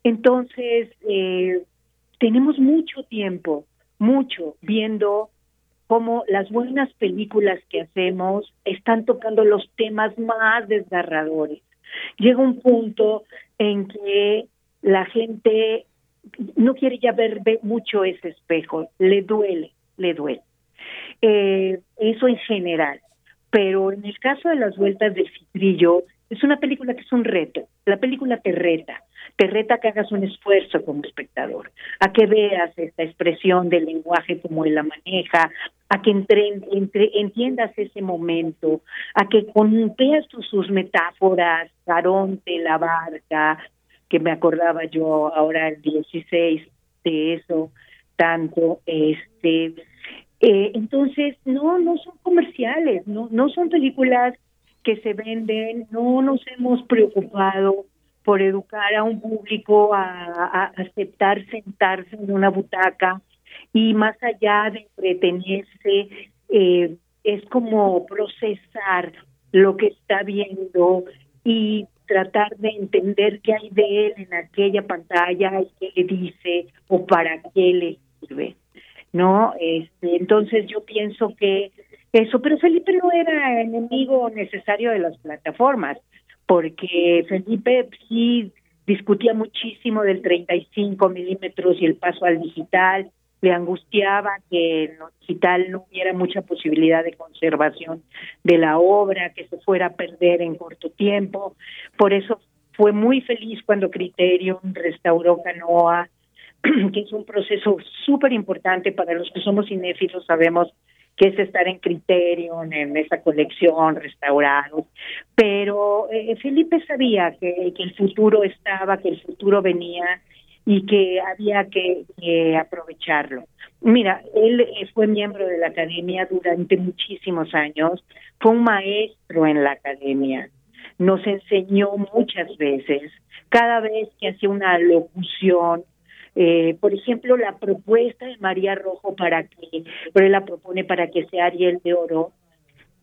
Entonces, eh, tenemos mucho tiempo, mucho, viendo cómo las buenas películas que hacemos están tocando los temas más desgarradores. Llega un punto en que la gente no quiere ya ver, ver mucho ese espejo, le duele, le duele. Eh, eso en general. Pero en el caso de las vueltas del citrillo, es una película que es un reto. La película te reta, te reta que hagas un esfuerzo como espectador, a que veas esta expresión del lenguaje como él la maneja, a que entre, entiendas ese momento, a que con, veas sus, metáforas, Caronte, la barca, que me acordaba yo ahora el 16 de eso, tanto, este, eh, entonces, no, no son comerciales, no, no son películas que se venden, no nos hemos preocupado por educar a un público a, aceptar sentarse en una butaca y más allá de entretenerse, eh, es como procesar lo que está viendo y tratar de entender qué hay de él en aquella pantalla y qué le dice o para qué le sirve. ¿No? Este, entonces yo pienso que eso, pero Felipe no era enemigo necesario de las plataformas, porque Felipe sí discutía muchísimo del 35 milímetros y el paso al digital, le angustiaba que en lo digital no hubiera mucha posibilidad de conservación de la obra, que se fuera a perder en corto tiempo. Por eso fue muy feliz cuando Criterion restauró Canoa, que es un proceso súper importante para los que somos cinéfilos, sabemos que es estar en Criterion, en esa colección, restaurados. Pero eh, Felipe sabía que, que el futuro estaba, que el futuro venía y que había que, aprovecharlo. Mira, él eh, fue miembro de la academia durante muchísimos años, fue un maestro en la academia, nos enseñó muchas veces, cada vez que hacía una locución, eh, por ejemplo, la propuesta de María Rojo para que, pero él la propone para que sea Ariel de Oro,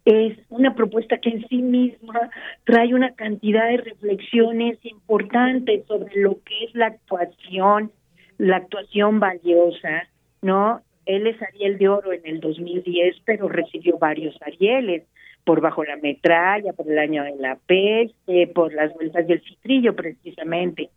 es una propuesta que en sí misma trae una cantidad de reflexiones importantes sobre lo que es la actuación, la actuación valiosa, ¿no? Él es Ariel de Oro en el 2010, pero recibió varios Arieles por Bajo la Metralla, por el Año de la Peste, por las Vueltas del Citrillo, precisamente.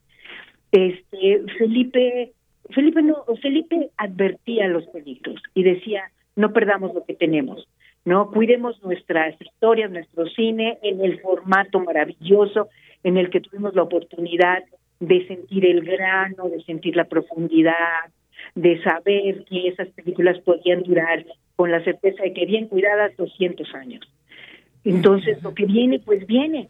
Este, Felipe, Felipe no, Felipe advertía los peligros y decía, no perdamos lo que tenemos ¿no? Cuidemos nuestras historias, nuestro cine en el formato maravilloso en el que tuvimos la oportunidad de sentir el grano, de sentir la profundidad, de saber que esas películas podían durar con la certeza de que bien cuidadas 200 años. Entonces, lo que viene, pues viene,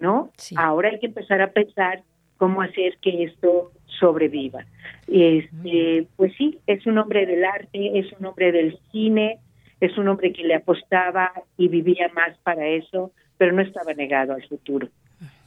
¿no? Ahora hay que empezar a pensar cómo hacer que esto sobreviva. Este, pues sí, es un hombre del arte, es un hombre del cine, es un hombre que le apostaba y vivía más para eso, pero no estaba negado al futuro.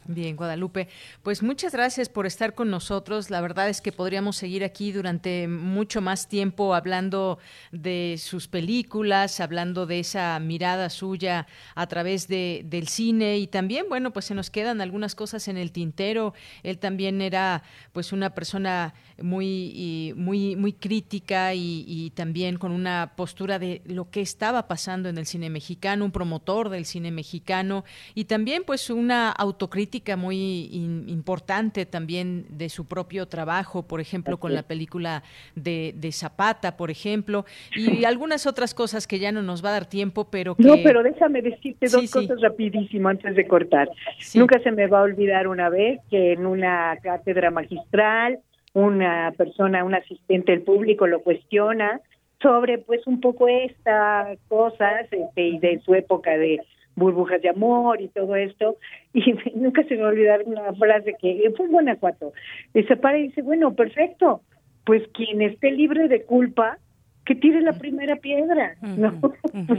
Bien, Guadalupe, pues muchas gracias por estar con nosotros. La verdad es que podríamos seguir aquí durante mucho más tiempo hablando de sus películas, hablando de esa mirada suya a través de, del cine y también, bueno, pues se nos quedan algunas cosas en el tintero. Él también era pues una persona muy, muy, muy crítica y, y también con una postura de lo que estaba pasando en el cine mexicano, un promotor del cine mexicano y también pues una autocrítica muy importante también de su propio trabajo, por ejemplo, con la película de, Zapata, por ejemplo, y algunas otras cosas que ya no nos va a dar tiempo, pero que... No, pero déjame decirte dos cosas rapidísimo antes de cortar. Nunca se me va a olvidar una vez que en una cátedra magistral una persona, un asistente del público lo cuestiona sobre pues un poco estas cosas este, y de su época de burbujas de amor y todo esto. Y nunca se me va a olvidar una frase que fue en Guanajuato. Y se para y dice, bueno, perfecto, pues quien esté libre de culpa, que tire la primera piedra, ¿no?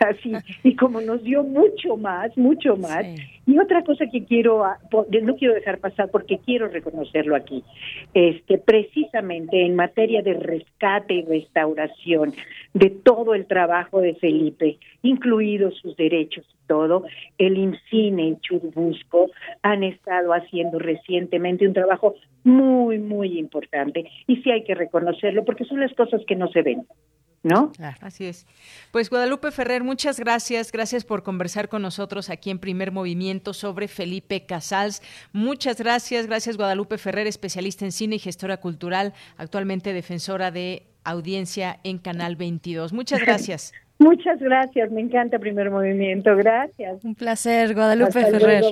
así, y como nos dio mucho más, mucho más. Y otra cosa que quiero, ah, no quiero dejar pasar porque quiero reconocerlo aquí, este, precisamente en materia de rescate y restauración de todo el trabajo de Felipe, incluidos sus derechos y todo, el INCINE y Churubusco han estado haciendo recientemente un trabajo muy, muy importante. Y sí hay que reconocerlo porque son las cosas que no se ven. ¿No? así es. Pues Guadalupe Ferrer, muchas gracias. Gracias por conversar con nosotros aquí en Primer Movimiento sobre Felipe Casals. Muchas gracias. Gracias Guadalupe Ferrer, especialista en cine y gestora cultural, actualmente defensora de audiencia en Canal 22. Muchas gracias. Muchas gracias. Me encanta Primer Movimiento. Gracias. Un placer, Guadalupe Ferrer.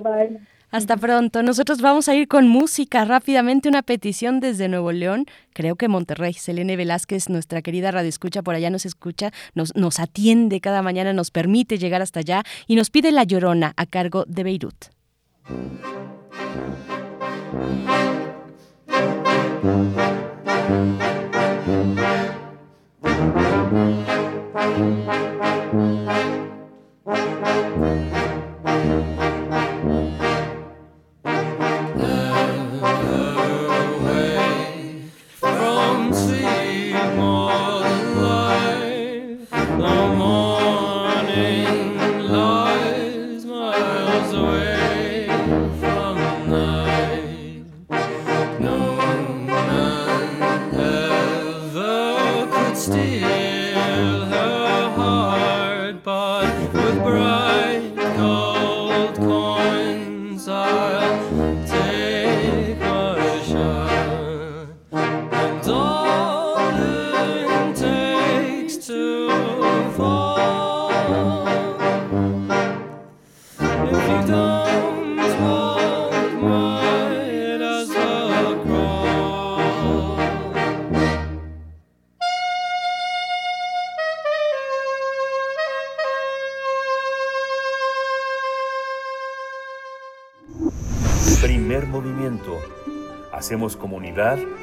Hasta pronto. Nosotros vamos a ir con música rápidamente, una petición desde Nuevo León, creo que Monterrey. Selene Velázquez, nuestra querida radio escucha, por allá nos escucha, nos, nos atiende cada mañana, nos permite llegar hasta allá y nos pide La Llorona a cargo de Beirut.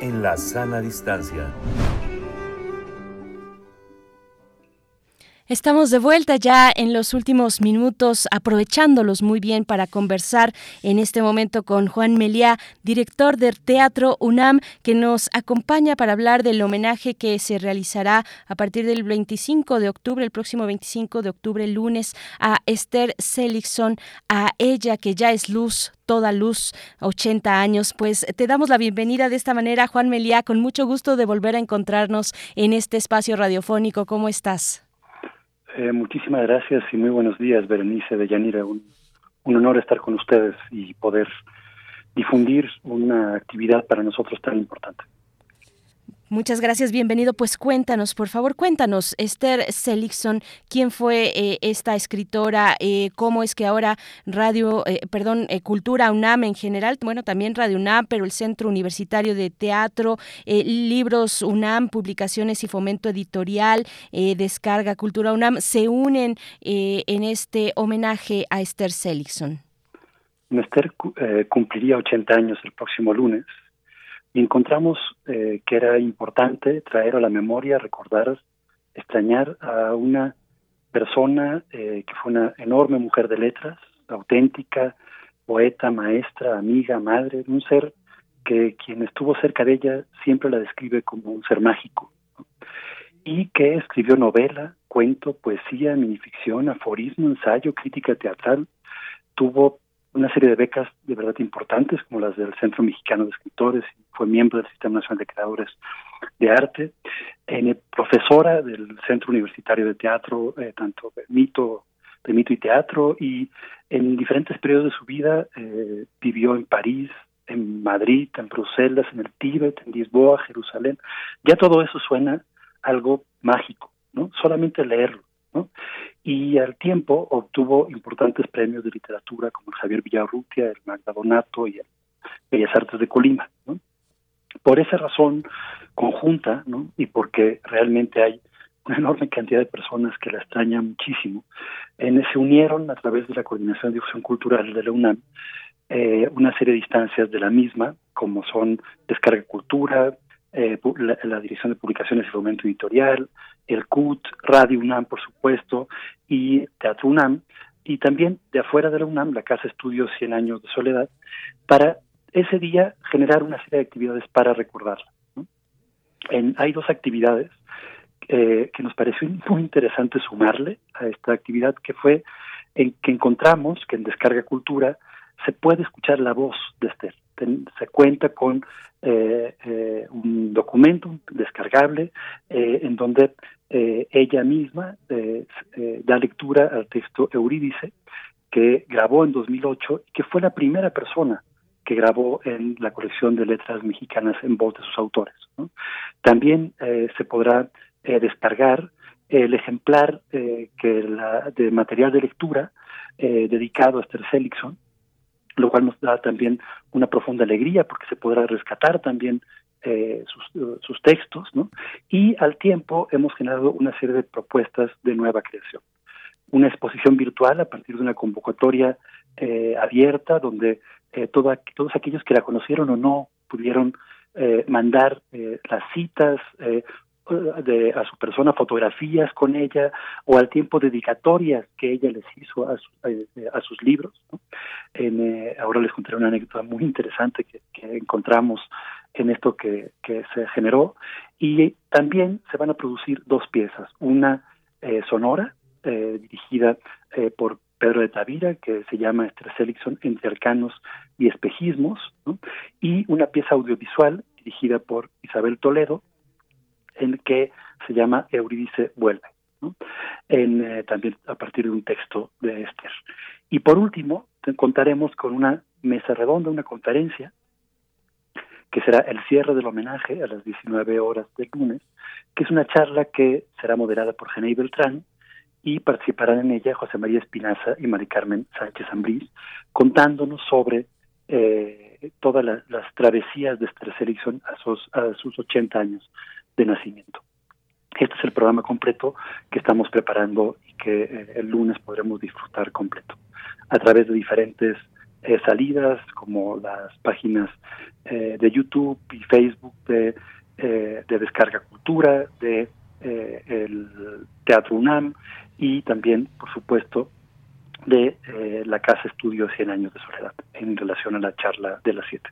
En la sana distancia. Estamos de vuelta ya en los últimos minutos, aprovechándolos muy bien para conversar en este momento con Juan Meliá, director del Teatro UNAM, que nos acompaña para hablar del homenaje que se realizará a partir del 25 de octubre, el próximo 25 de octubre, lunes, a Esther Seligson, a ella que ya es luz, toda luz, 80 años. Pues te damos la bienvenida de esta manera, Juan Meliá, con mucho gusto de volver a encontrarnos en este espacio radiofónico. ¿Cómo estás? Eh, muchísimas gracias y muy buenos días, Berenice de Yanira. Un, un honor estar con ustedes y poder difundir una actividad para nosotros tan importante. Muchas gracias, bienvenido. Pues cuéntanos, por favor, cuéntanos, Esther Seligson, quién fue eh, esta escritora, eh, cómo es que ahora Radio, eh, perdón, Cultura UNAM en general, bueno, también Radio UNAM, pero el Centro Universitario de Teatro, Libros UNAM, Publicaciones y Fomento Editorial, Descarga Cultura UNAM, se unen en este homenaje a Esther Seligson. Esther cumpliría 80 años el próximo lunes y encontramos eh, que era importante traer a la memoria, recordar, extrañar a una persona eh, que fue una enorme mujer de letras, auténtica, poeta, maestra, amiga, madre, un ser que quien estuvo cerca de ella siempre la describe como un ser mágico, y que escribió novela, cuento, poesía, minificción, aforismo, ensayo, crítica teatral, tuvo una serie de becas de verdad importantes, como las del Centro Mexicano de Escritores, fue miembro del Sistema Nacional de Creadores de Arte, eh, profesora del Centro Universitario de Teatro, eh, tanto de mito, de mito y teatro, y en diferentes periodos de su vida eh, vivió en París, en Madrid, en Bruselas, en el Tíbet, en Lisboa, Jerusalén. Ya todo eso suena algo mágico, ¿no? Solamente leerlo, ¿no? y al tiempo obtuvo importantes premios de literatura como el Javier Villarrutia, el Magda Donato y el Bellas Artes de Colima. Por esa razón conjunta, ¿no? y porque realmente hay una enorme cantidad de personas que la extrañan muchísimo, en, se unieron a través de la Coordinación de Difusión Cultural de la UNAM eh, una serie de instancias de la misma, como son Descarga Cultura, eh, la, Dirección de Publicaciones y Fomento Editorial, el CUT, Radio UNAM, por supuesto, y Teatro UNAM, y también de afuera de la UNAM, la Casa Estudios 100 Años de Soledad, para ese día generar una serie de actividades para recordarla. En, hay dos actividades eh, que nos pareció muy interesante sumarle a esta actividad, que fue en que encontramos que en Descarga Cultura se puede escuchar la voz de Esther. Se cuenta con eh, eh, un documento descargable eh, en donde ella misma da lectura al texto Eurídice que grabó en 2008 y que fue la primera persona que grabó en la colección de letras mexicanas en voz de sus autores. También se podrá descargar el ejemplar que la, de material de lectura dedicado a Esther Seligson, lo cual nos da también una profunda alegría porque se podrá rescatar también eh, sus, sus, textos, ¿no? Y al tiempo hemos generado una serie de propuestas de nueva creación. Una exposición virtual a partir de una convocatoria eh, abierta donde eh, todos aquellos que la conocieron o no pudieron eh, mandar eh, las citas eh, de, a su persona fotografías con ella o al tiempo dedicatorias que ella les hizo a, a, sus libros. En, eh, ahora les contaré una anécdota muy interesante que, encontramos en esto que, se generó. Y también se van a producir dos piezas, una eh, sonora eh, dirigida por Pedro de Tavira, que se llama Esther Seligson, Entre Arcanos y Espejismos, y una pieza audiovisual dirigida por Isabel Toledo, en que se llama Eurídice Vuelve, eh, también a partir de un texto de Esther. Y por último, contaremos con una mesa redonda, una conferencia, que será el cierre del homenaje a las 19 horas del lunes, que es una charla que será moderada por Genei Beltrán y participarán en ella José María Espinaza y Mari Carmen Sánchez Ambrís, contándonos sobre eh, todas las, travesías de Esther Seligson a sus, a sus 80 años de nacimiento. Este es el programa completo que estamos preparando y que eh, el lunes podremos disfrutar completo a través de diferentes eh, salidas como las páginas eh, de YouTube y Facebook de, de Descarga Cultura, de el Teatro UNAM y también, por supuesto, de la Casa Estudio 100 Años de Soledad en relación a la charla de las 7.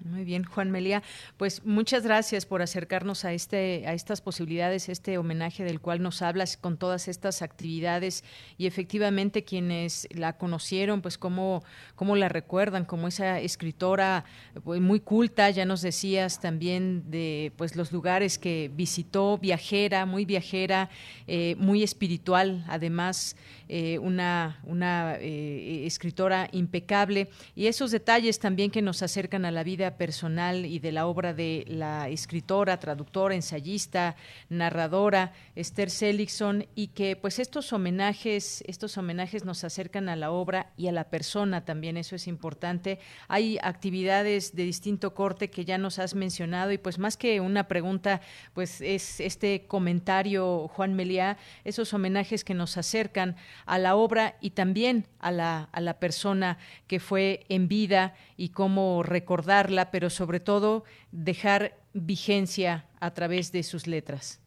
Muy bien, Juan Melía. Pues muchas gracias por acercarnos a este, a estas posibilidades, este homenaje del cual nos hablas con todas estas actividades y efectivamente quienes la conocieron, pues cómo, cómo la recuerdan, como esa escritora pues, muy culta, ya nos decías también de pues los lugares que visitó, viajera, muy viajera, eh, muy espiritual, además eh, una, una eh, escritora impecable y esos detalles también que nos acercan a la vida personal y de la obra de la escritora, traductora, ensayista, narradora Esther Seligson y que pues estos homenajes, estos homenajes nos acercan a la obra y a la persona también, eso es importante. Hay actividades de distinto corte que ya nos has mencionado y pues más que una pregunta, pues es este comentario, Juan Meliá, esos homenajes que nos acercan a la obra y también a la, a la persona que fue en vida y cómo recordarla, pero sobre todo dejar vigencia a través de sus letras.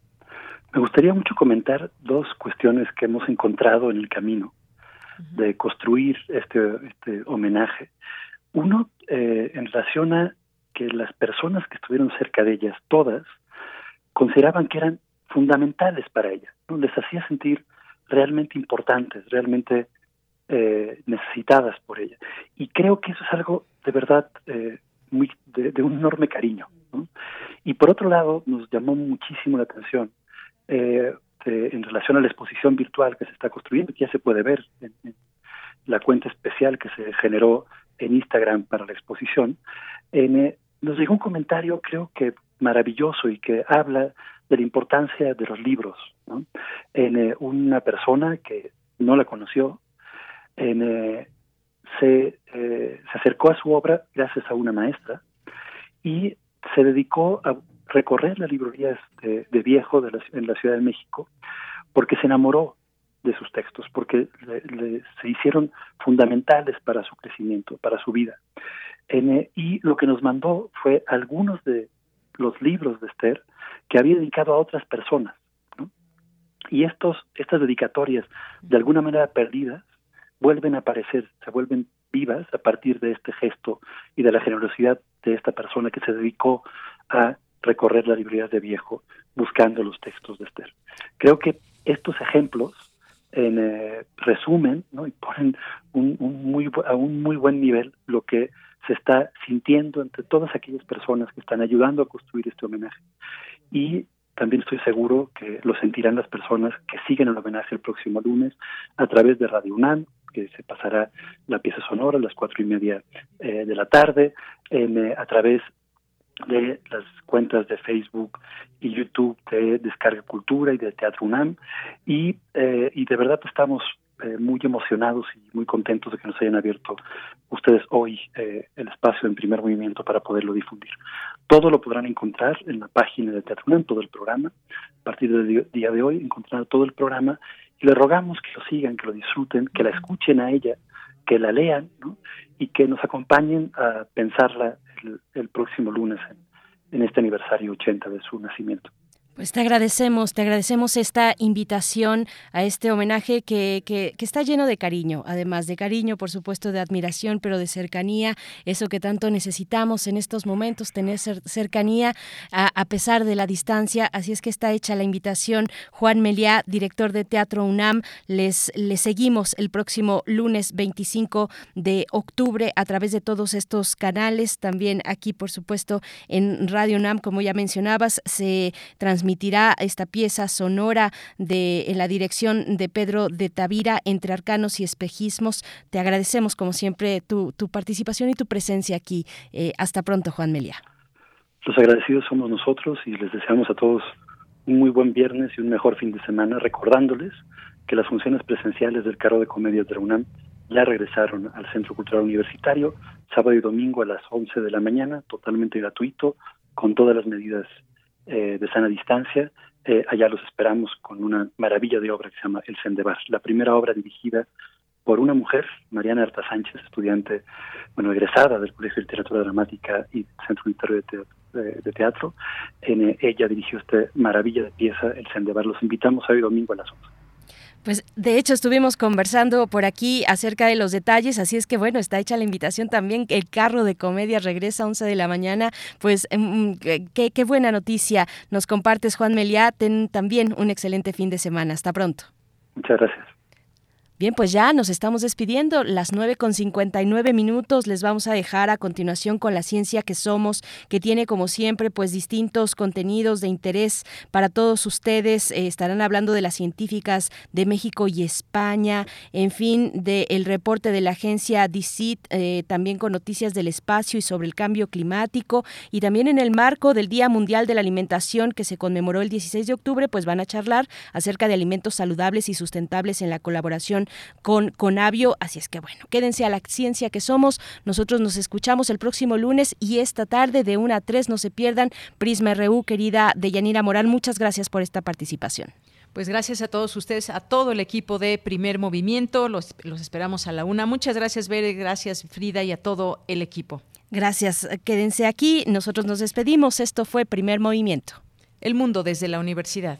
Me gustaría mucho comentar dos cuestiones que hemos encontrado en el camino de construir este, este homenaje. Uno, eh, en relación a que las personas que estuvieron cerca de ellas, todas, consideraban que eran fundamentales para ella, ¿no? les hacía sentir realmente importantes, realmente eh, necesitadas por ella. Y creo que eso es algo de verdad eh, muy de, un enorme cariño. Y por otro lado, nos llamó muchísimo la atención eh, en relación a la exposición virtual que se está construyendo, que ya se puede ver en, la cuenta especial que se generó en Instagram para la exposición. Eh, nos llegó un comentario, creo que maravilloso y que habla de la importancia de los libros. En una persona que no la conoció, en, se, eh, se acercó a su obra gracias a una maestra y se dedicó a recorrer las librerías de, viejo de en la Ciudad de México porque se enamoró de sus textos, porque se hicieron fundamentales para su crecimiento, para su vida. Eh, y lo que nos mandó fue algunos de los libros de Esther que había dedicado a otras personas. Y estos, estas dedicatorias, de alguna manera perdidas, vuelven a aparecer, se vuelven vivas a partir de este gesto y de la generosidad de esta persona que se dedicó a recorrer la librería de viejo buscando los textos de Esther. Creo que estos ejemplos en, eh, resumen ¿no? y ponen un, muy, a un muy buen nivel lo que se está sintiendo entre todas aquellas personas que están ayudando a construir este homenaje. Y también estoy seguro que lo sentirán las personas que siguen el homenaje el próximo lunes a través de Radio UNAM, que se pasará la pieza sonora a las cuatro y media eh, de la tarde, eh, a través de las cuentas de Facebook y YouTube de Descarga Cultura y de Teatro UNAM. Y, eh, y de verdad estamos muy emocionados y muy contentos de que nos hayan abierto ustedes hoy el espacio en primer movimiento para poderlo difundir. Todo lo podrán encontrar en la página de Teatro UNAM, todo el programa. A partir del día de hoy encontrarán todo el programa y le rogamos que lo sigan, que lo disfruten, que la escuchen a ella, que la lean y que nos acompañen a pensarla el, próximo lunes en, en este aniversario 80 de su nacimiento. Pues te agradecemos, te agradecemos esta invitación a este homenaje que, que, está lleno de cariño, además de cariño, por supuesto, de admiración, pero de cercanía, eso que tanto necesitamos en estos momentos, tener cercanía a, pesar de la distancia. Así es que está hecha la invitación. Juan Meliá, director de Teatro UNAM, les, les seguimos el próximo lunes 25 de octubre a través de todos estos canales. También aquí, por supuesto, en Radio UNAM, como ya mencionabas, se transmite transmitirá esta pieza sonora de en la dirección de Pedro de Tavira entre arcanos y espejismos. Te agradecemos como siempre tu, tu participación y tu presencia aquí. Eh, hasta pronto, Juan Melia. Los agradecidos somos nosotros y les deseamos a todos un muy buen viernes y un mejor fin de semana, recordándoles que las funciones presenciales del carro de comedias de la UNAM ya regresaron al Centro Cultural Universitario, sábado y domingo a las 11 de la mañana, totalmente gratuito, con todas las medidas eh, de sana distancia. Eh, allá los esperamos con una maravilla de obra que se llama El Sendebar, la primera obra dirigida por una mujer, Mariana Arta Sánchez, estudiante, bueno, egresada del Colegio de Literatura Dramática y Centro Universitario de, Teatro. En, eh, ella dirigió esta maravilla de pieza, El Sendebar. Los invitamos hoy domingo a las 11. Pues de hecho estuvimos conversando por aquí acerca de los detalles, así es que bueno, está hecha la invitación también. El carro de comedia regresa a 11 de la mañana. Pues em, mm, qué, qué, buena noticia nos compartes, Juan Meliá. Ten también un excelente fin de semana. Hasta pronto. Muchas gracias. Bien, pues ya nos estamos despidiendo. Las 9 con 59 minutos les vamos a dejar a continuación con la ciencia que somos, que tiene como siempre pues distintos contenidos de interés para todos ustedes. Eh, estarán hablando de las científicas de México y España, en fin, del reporte de la agencia DICIT, eh, también con noticias del espacio y sobre el cambio climático. Y también en el marco del Día Mundial de la Alimentación que se conmemoró el 16 de octubre, pues van a charlar acerca de alimentos saludables y sustentables en la colaboración con Conavio. Así es que bueno, quédense a la ciencia que somos. Nosotros nos escuchamos el próximo lunes y esta tarde de 1 a 3 no se pierdan. Prisma RU, querida Deyanira Morán, muchas gracias por esta participación. Pues gracias a todos ustedes, a todo el equipo de Primer Movimiento. Los, los esperamos a la una. Muchas gracias, Bere, gracias, Frida, y a todo el equipo. Gracias. Quédense aquí. Nosotros nos despedimos. Esto fue Primer Movimiento. El mundo desde la universidad.